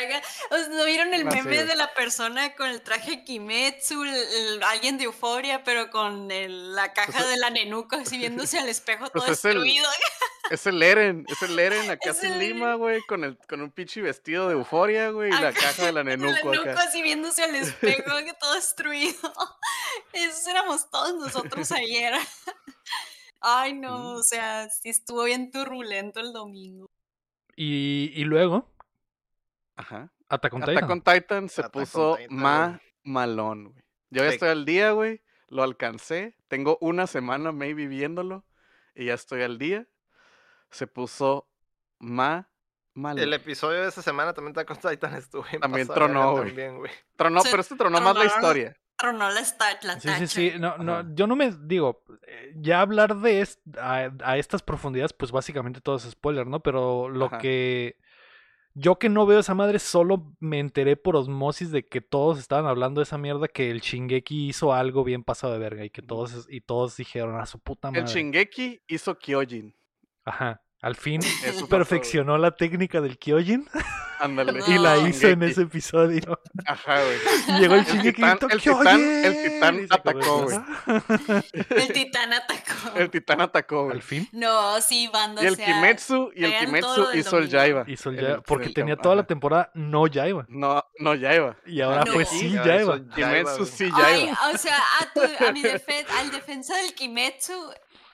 ¿No vieron el meme de la persona con el traje Kimetsu, el- el- alguien de euforia, pero con el- la caja Pues, de la nenuco así viéndose al espejo pues todo es el- destruido? Es el Eren, es el Eren acá Es sin el Lima, güey, con el con un pinche vestido de euforia, güey, y la caja de la El nenuco nenuco acá. así viéndose al espejo, todo destruido. Esos éramos todos nosotros ayer. Ay, no, o sea, sí estuvo bien turbulento el domingo. Y, y luego, Ajá. Attack on Titan. Attack on Titan se Attack puso Titan, güey. malón, güey. Yo ya Sí. estoy al día, güey. Lo alcancé. Tengo una semana maybe viéndolo. Y ya estoy al día. Se puso ma malón. El episodio de esa semana también Attack on Titan estuvo También tronó, güey. Tronó, pero este tronó más la historia. Tronó la, sta- la Sí, sí, tacha. sí. No, no, yo no me digo, eh, ya hablar de est- a, a estas profundidades, pues básicamente todo es spoiler, ¿no? Pero lo Ajá. que yo que no veo esa madre, solo me enteré por osmosis de que todos estaban hablando de esa mierda, que el Shingeki hizo algo bien pasado de verga y que todos y todos dijeron a su puta madre. El Shingeki hizo Kyojin. Ajá. Al fin Eso pasó, perfeccionó la técnica del Kyojin güey. Ándale. y la hizo en ese episodio. Ajá, güey. Y llegó el El Shingeki titán- y gritó, el titán- el titán atacó, eso. El titán atacó. El titán atacó, güey. Al fin No, sí, banda. Y el Kimetsu, y el Kimetsu hizo el. Jaiba. hizo el en porque el tenía toda la temporada no ya iba. No, no Jaiba. Y ahora No. pues Sí. Jaiba, Kimetsu güey. sí Jaiba. o sea, a, tu- a mi al defensa del Kimetsu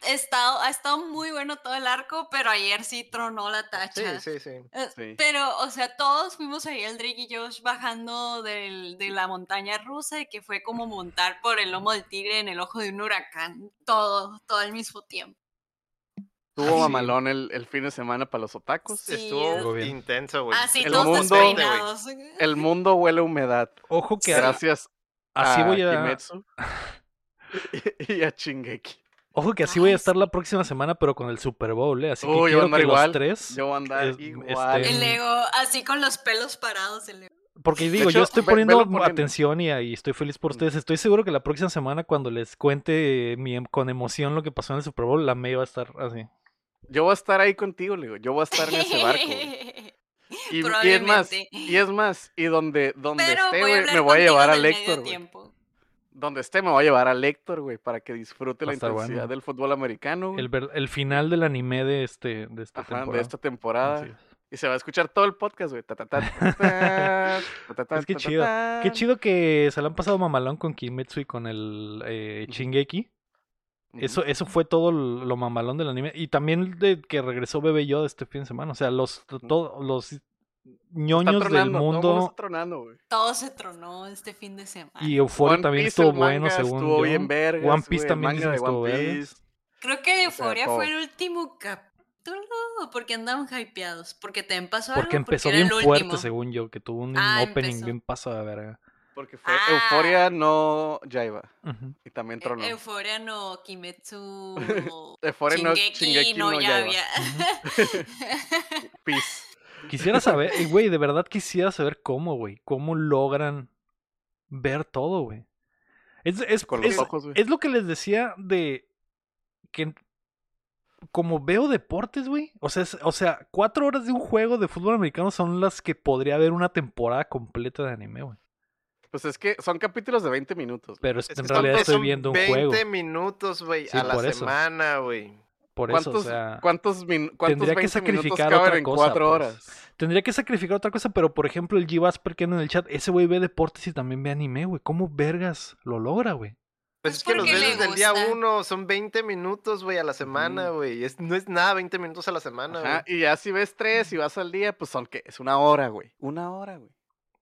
ha estado, ha estado muy bueno todo el arco, pero ayer sí tronó la tacha. sí, sí. Eh, Sí. Pero, o sea, todos fuimos ahí, el Drake y Josh, bajando del- de la montaña rusa, y que fue como montar por el lomo del tigre en el ojo de un huracán. Todo, todo al mismo tiempo. Tuvo Sí. mamalón el, el fin de semana para los otacos. Sí, Estuvo Estuvo intenso, güey. Así, El todos mundo- despeinados. El mundo huele a humedad. Ojo que Gracias así a voy a Kimetsu y, a Shingeki. Ojo que así voy a estar la próxima semana, pero con el Super Bowl, ¿eh? Así que yo quiero andar que igual. los tres, Yo voy a andar es- igual. este, El ego, así con los pelos parados. El ego. porque digo, hecho, yo estoy poniendo atención y, ahí estoy feliz por Mm. ustedes. Estoy seguro que la próxima semana cuando les cuente mi em- con emoción lo que pasó en el Super Bowl, la May va a estar así. Yo voy a estar ahí contigo, le digo. Yo voy a estar en ese barco. Y, y es más, Probablemente. y es más, y donde, donde Pero esté, voy me voy a llevar a del medio Héctor. Donde esté, me voy a llevar a Héctor, güey, para que disfrute Va la intensidad bueno. del fútbol americano. El, el final del anime de este de esta Ajá, temporada. de esta temporada. Y se va a escuchar todo el podcast, güey. Es que chido. Qué chido que se lo han pasado mamalón con Kimetsu y con el eh. Shingeki. Eso, eso fue todo lo mamalón del anime. Y también de que regresó Bebe Yoda este fin de semana. O sea, los, todos los ñoños del tronando, todo el mundo tronando. Todo se tronó este fin de semana. y Euphoria One también Piece, estuvo bueno, manga según estuvo yo. bien vergas, One Piece el también dicen estuvo vergas. Creo que Euforia fue el último capítulo. porque andaban hypeados? Porque te pasó Porque algo. empezó era bien el fuerte, último. según yo, que tuvo un Ah, opening empezó. bien pasado de verga. Porque fue Ah. Euforia, no Jaiba. Ujú. Y también E- tronó. Euforia no, Kimetsu. Euforia no, Shingeki, Shingeki no, no ya Yaiba. Peace. Quisiera saber, eh, güey, de verdad quisiera saber cómo, güey. Cómo logran ver todo, güey. Es, es, Con los es- ojos, güey. es lo que les decía de que como veo deportes, güey. O sea, es- o sea, cuatro horas de un juego de fútbol americano son las que podría haber una temporada completa de anime, güey. Pues es que son capítulos de 20 minutos. güey. Pero es- Es en que realidad son- estoy son viendo un 20 juego. minutos, güey, Sí, a la eso. semana, güey. Por eso, o ¿Cuántos, sea, cuántos, min- cuántos tendría que 20 minutos sacrificar caben otra en cosa, cuatro pues. horas? tendría que sacrificar otra cosa, pero por ejemplo, el G. Vasper que anda en el chat, ese güey ve deportes y también ve anime, güey. ¿Cómo vergas lo logra, güey? Pues Pues es que los ves desde el día uno, son 20 minutos, güey, a la semana, güey. Es, no es nada 20 minutos a la semana, güey. y ya si ves tres y vas al día, pues son que es una hora, güey. Una hora, güey.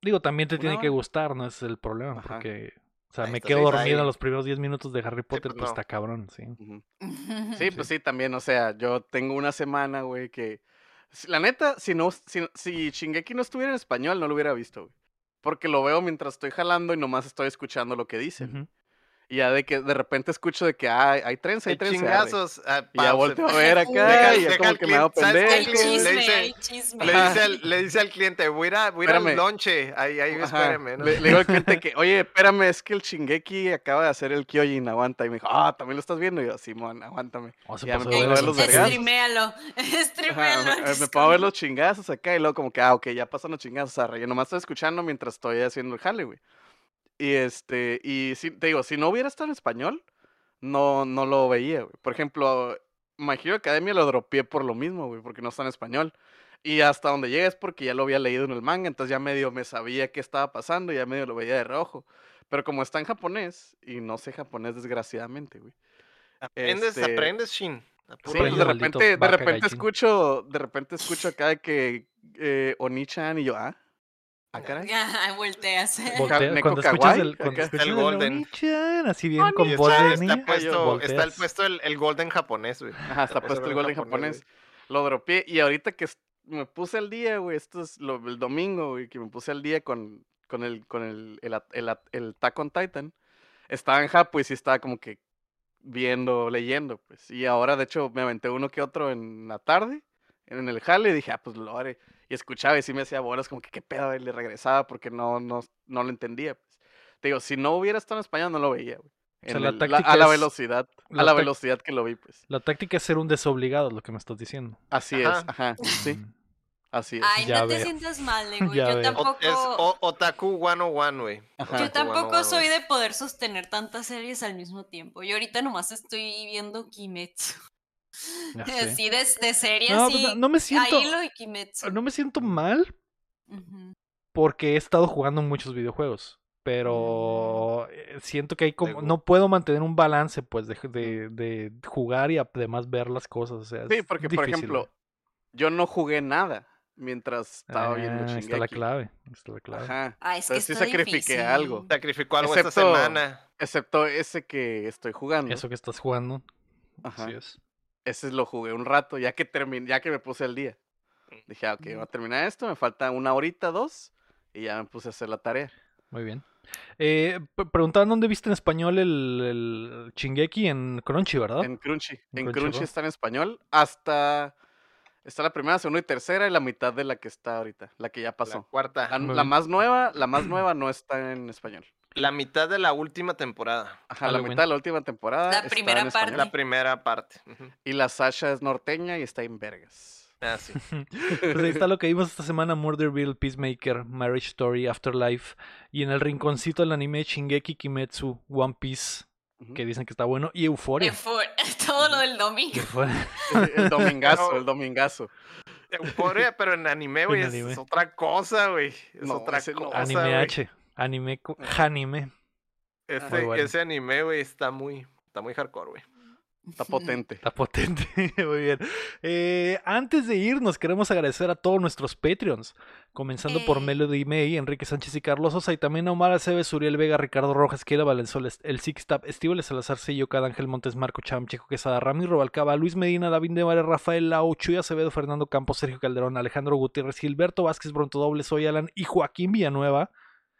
Digo, también te Una tiene que gustar, no ese es el problema, Ajá. porque, o sea, me quedo dormido ahí. en los primeros 10 minutos de Harry Potter, pues, pues no. está cabrón, sí. Sí, pues sí, también, o sea, yo tengo una semana, güey, que... La neta, si no, si, si Shingeki no estuviera en español, no lo hubiera visto, güey. Porque lo veo mientras estoy jalando y nomás estoy escuchando lo que dicen. Ujú. Y ya de que de repente escucho de que ah, hay trenza, hay Hay trenza. arre. chingazos. ah, Y ya volteo a ver acá Deja- y ya como que me. Hay pendejo. Le chisme, dice- hay chisme. Le Ajá. dice, al, le dice al cliente, voy a ir, a- voy a ir al lonche. Ahí, ahí, Ajá. espérame. ¿no? Le, le digo al cliente que, oye, espérame, es que el Shingeki acaba de hacer el Kyojin, aguanta. Y me dijo, ah, ¿también lo estás viendo? Y yo, Simón, aguántame. Oh, se Ya pasó me pongo a ver los vergazos. Streamealo. Ajá, Streamealo. me, antes me pongo a ver los chingazos acá y luego como que, ah, ok, ya pasan los chingazos, arre. Yo nomás estoy escuchando mientras estoy haciendo el jale, güey. Y este, y si, te digo, si no hubiera estado en español, no, no lo veía, güey. Por ejemplo, My Hero Academia lo dropeé por lo mismo, güey, porque no está en español. Y hasta donde llega es porque ya lo había leído en el manga, entonces ya medio me sabía qué estaba pasando, ya medio lo veía de rojo. Pero como está en japonés, y no sé japonés desgraciadamente, güey. Aprendes, este- aprendes, Shin. Sí, pues de repente, de repente escucho, de repente escucho acá de que eh, Oni-chan y yo, ah, ah, caray. Ya, volteas. Voltea- Neko cuando escuchas Kawaii, el, cuando escuchas El Golden. Así bien con voz está, de está niña, puesto, está el puesto el, el golden japonés, güey. Ajá, está puesto el en gol en japonés, japonés. Lo dropeé y ahorita que me puse al día, güey, esto es lo, el domingo, güey, que me puse al día con, con el, con el, el, el, el Attack on Titan. Estaba en Japo y sí estaba como que viendo, leyendo, pues. Y ahora, de hecho, me aventé uno que otro en la tarde, en el jale, y dije, ah, pues lo haré. Y escuchaba y sí me hacía bolas como que qué pedo, y le regresaba porque no, no, no lo entendía, pues. Te digo, si no hubiera estado en español, no lo veía, güey. sea, En la el- táctica a la velocidad, la a la velocidad que lo vi, pues. La táctica es ser un desobligado, es lo que me estás diciendo. Así Ajá. es, ajá, sí, Mm. así es. Ay, Ya no te sientas mal, Lego. Ya Yo veo. tampoco. O- es o- Otaku 101, güey. Yo tampoco 101, soy güey. de poder sostener tantas series al mismo tiempo. Yo ahorita nomás estoy viendo Kimetsu. Sé. Así de, de series. No, sí. pues, no me siento, Ahí lo de Kimetsu. no me siento mal porque he estado jugando muchos videojuegos. Pero eh, siento que hay como. No puedo mantener un balance, pues, de, de, de jugar y además ver las cosas. O sea, Sí, es porque, por difícil, ejemplo, yo no jugué nada mientras estaba viendo Ah, Shingeki. Está la clave. Está la clave. Ajá. Ah, es que sí sacrifiqué difícil. algo. Sacrificó algo esta semana. Excepto ese que estoy jugando. Eso que estás jugando. Ajá. Así es. Ese lo jugué un rato, ya que terminé, ya que me puse al día. Dije, ah, ok, voy a terminar esto, me falta una horita, dos, y ya me puse a hacer la tarea. Muy bien. Eh, preguntaban dónde viste en español el, el Shingeki en Crunchy, ¿verdad? En Crunchy. En. Crunchy está en español. Hasta. Está la primera, segunda y tercera y la mitad de la que está ahorita, la que ya La pasó. cuarta. La, más nueva, la más nueva no está en español. La mitad de la última temporada. Ajá, la mitad de la última temporada. La está primera en parte. La primera parte. Y la Sasha es norteña y está en vergas. Ah, sí. Pues ahí está lo que vimos esta semana: Murderville, Peacemaker, Marriage Story, Afterlife. Y en el rinconcito del anime Shingeki, Kimetsu, One Piece, que dicen que está bueno, y Euphoria. Eufor- Todo lo del domingo. El domingazo, el domingazo. Euforia, pero en anime, güey, es, otra cosa, güey. Es No, otra cosa. Anime. H. Anime. Hanime. Ese, bueno. ese anime, güey, está muy, está muy hardcore, güey. Está potente. Está potente. Muy bien. Eh, antes de irnos, queremos agradecer a todos nuestros Patreons. Comenzando por Eh. Melody May, Enrique Sánchez y Carlos Sosa. Y también a Omar Aceves, Uriel Vega, Ricardo Rojas, Kiela Valenzuela, El Six Tap, Estíbales Salazar, Sello, Cada Ángel Montes, Marco Cham, Checo Quesada, Rami Robalcaba, Luis Medina, David de Valle, Rafael Lau, Chuy Acevedo, Fernando Campos, Sergio Calderón, Alejandro Gutiérrez, Gilberto Vázquez, Bronto Doble, Soy Alan y Joaquín Villanueva.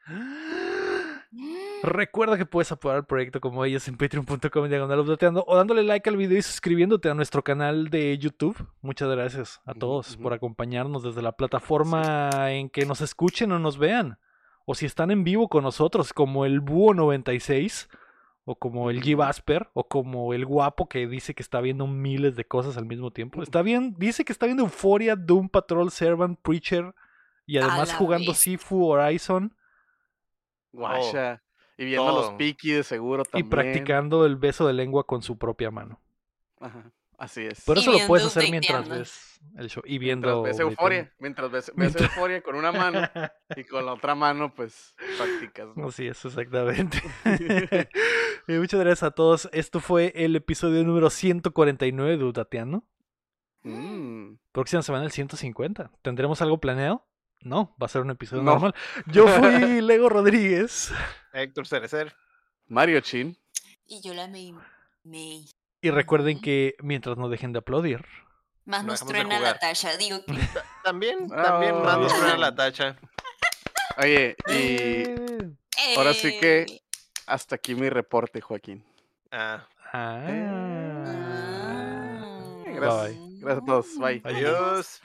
Recuerda que puedes apoyar el proyecto como ellos en patreon.com diagonal o dándole like al video y suscribiéndote a nuestro canal de YouTube. Muchas gracias a todos por acompañarnos desde la plataforma en que nos escuchen o nos vean. O si están en vivo con nosotros, como el Búho 96, o como el G. O como el Guapo que dice que está viendo miles de cosas al mismo tiempo. Está bien, dice que está viendo Euphoria, Doom Patrol, Servant, Preacher y además jugando vez. Sifu Horizon. Guacha. Y viendo los. Piki de seguro y también. practicando el beso de lengua con su propia mano. Ajá, así es. Y eso lo puedes hacer mientras ves el show. Y Mientras viendo. ves euforia, mientras ves, ves Mientras- euforia con una mano y con la otra mano, pues practicas. ¿no? Así es, exactamente. Y muchas gracias a todos. Esto fue el episodio número 149 de Utateando. Mm. Próxima semana el 150. ¿Tendremos algo planeado? No, va a ser un episodio No. normal. Yo fui Lego Rodríguez. Héctor Cerecer. Mario Chin. Y yo la me- Y recuerden que mientras no dejen de aplaudir, Más No nos truena la talla. Digo que. También, también más nos Oh. truena la tacha. Oye, y Eh, Ahora sí que-. Hasta aquí mi reporte, Joaquín. Ah, Ah. Eh, Ah. Gracias, Bye. gracias a todos. Bye. Bye. adiós.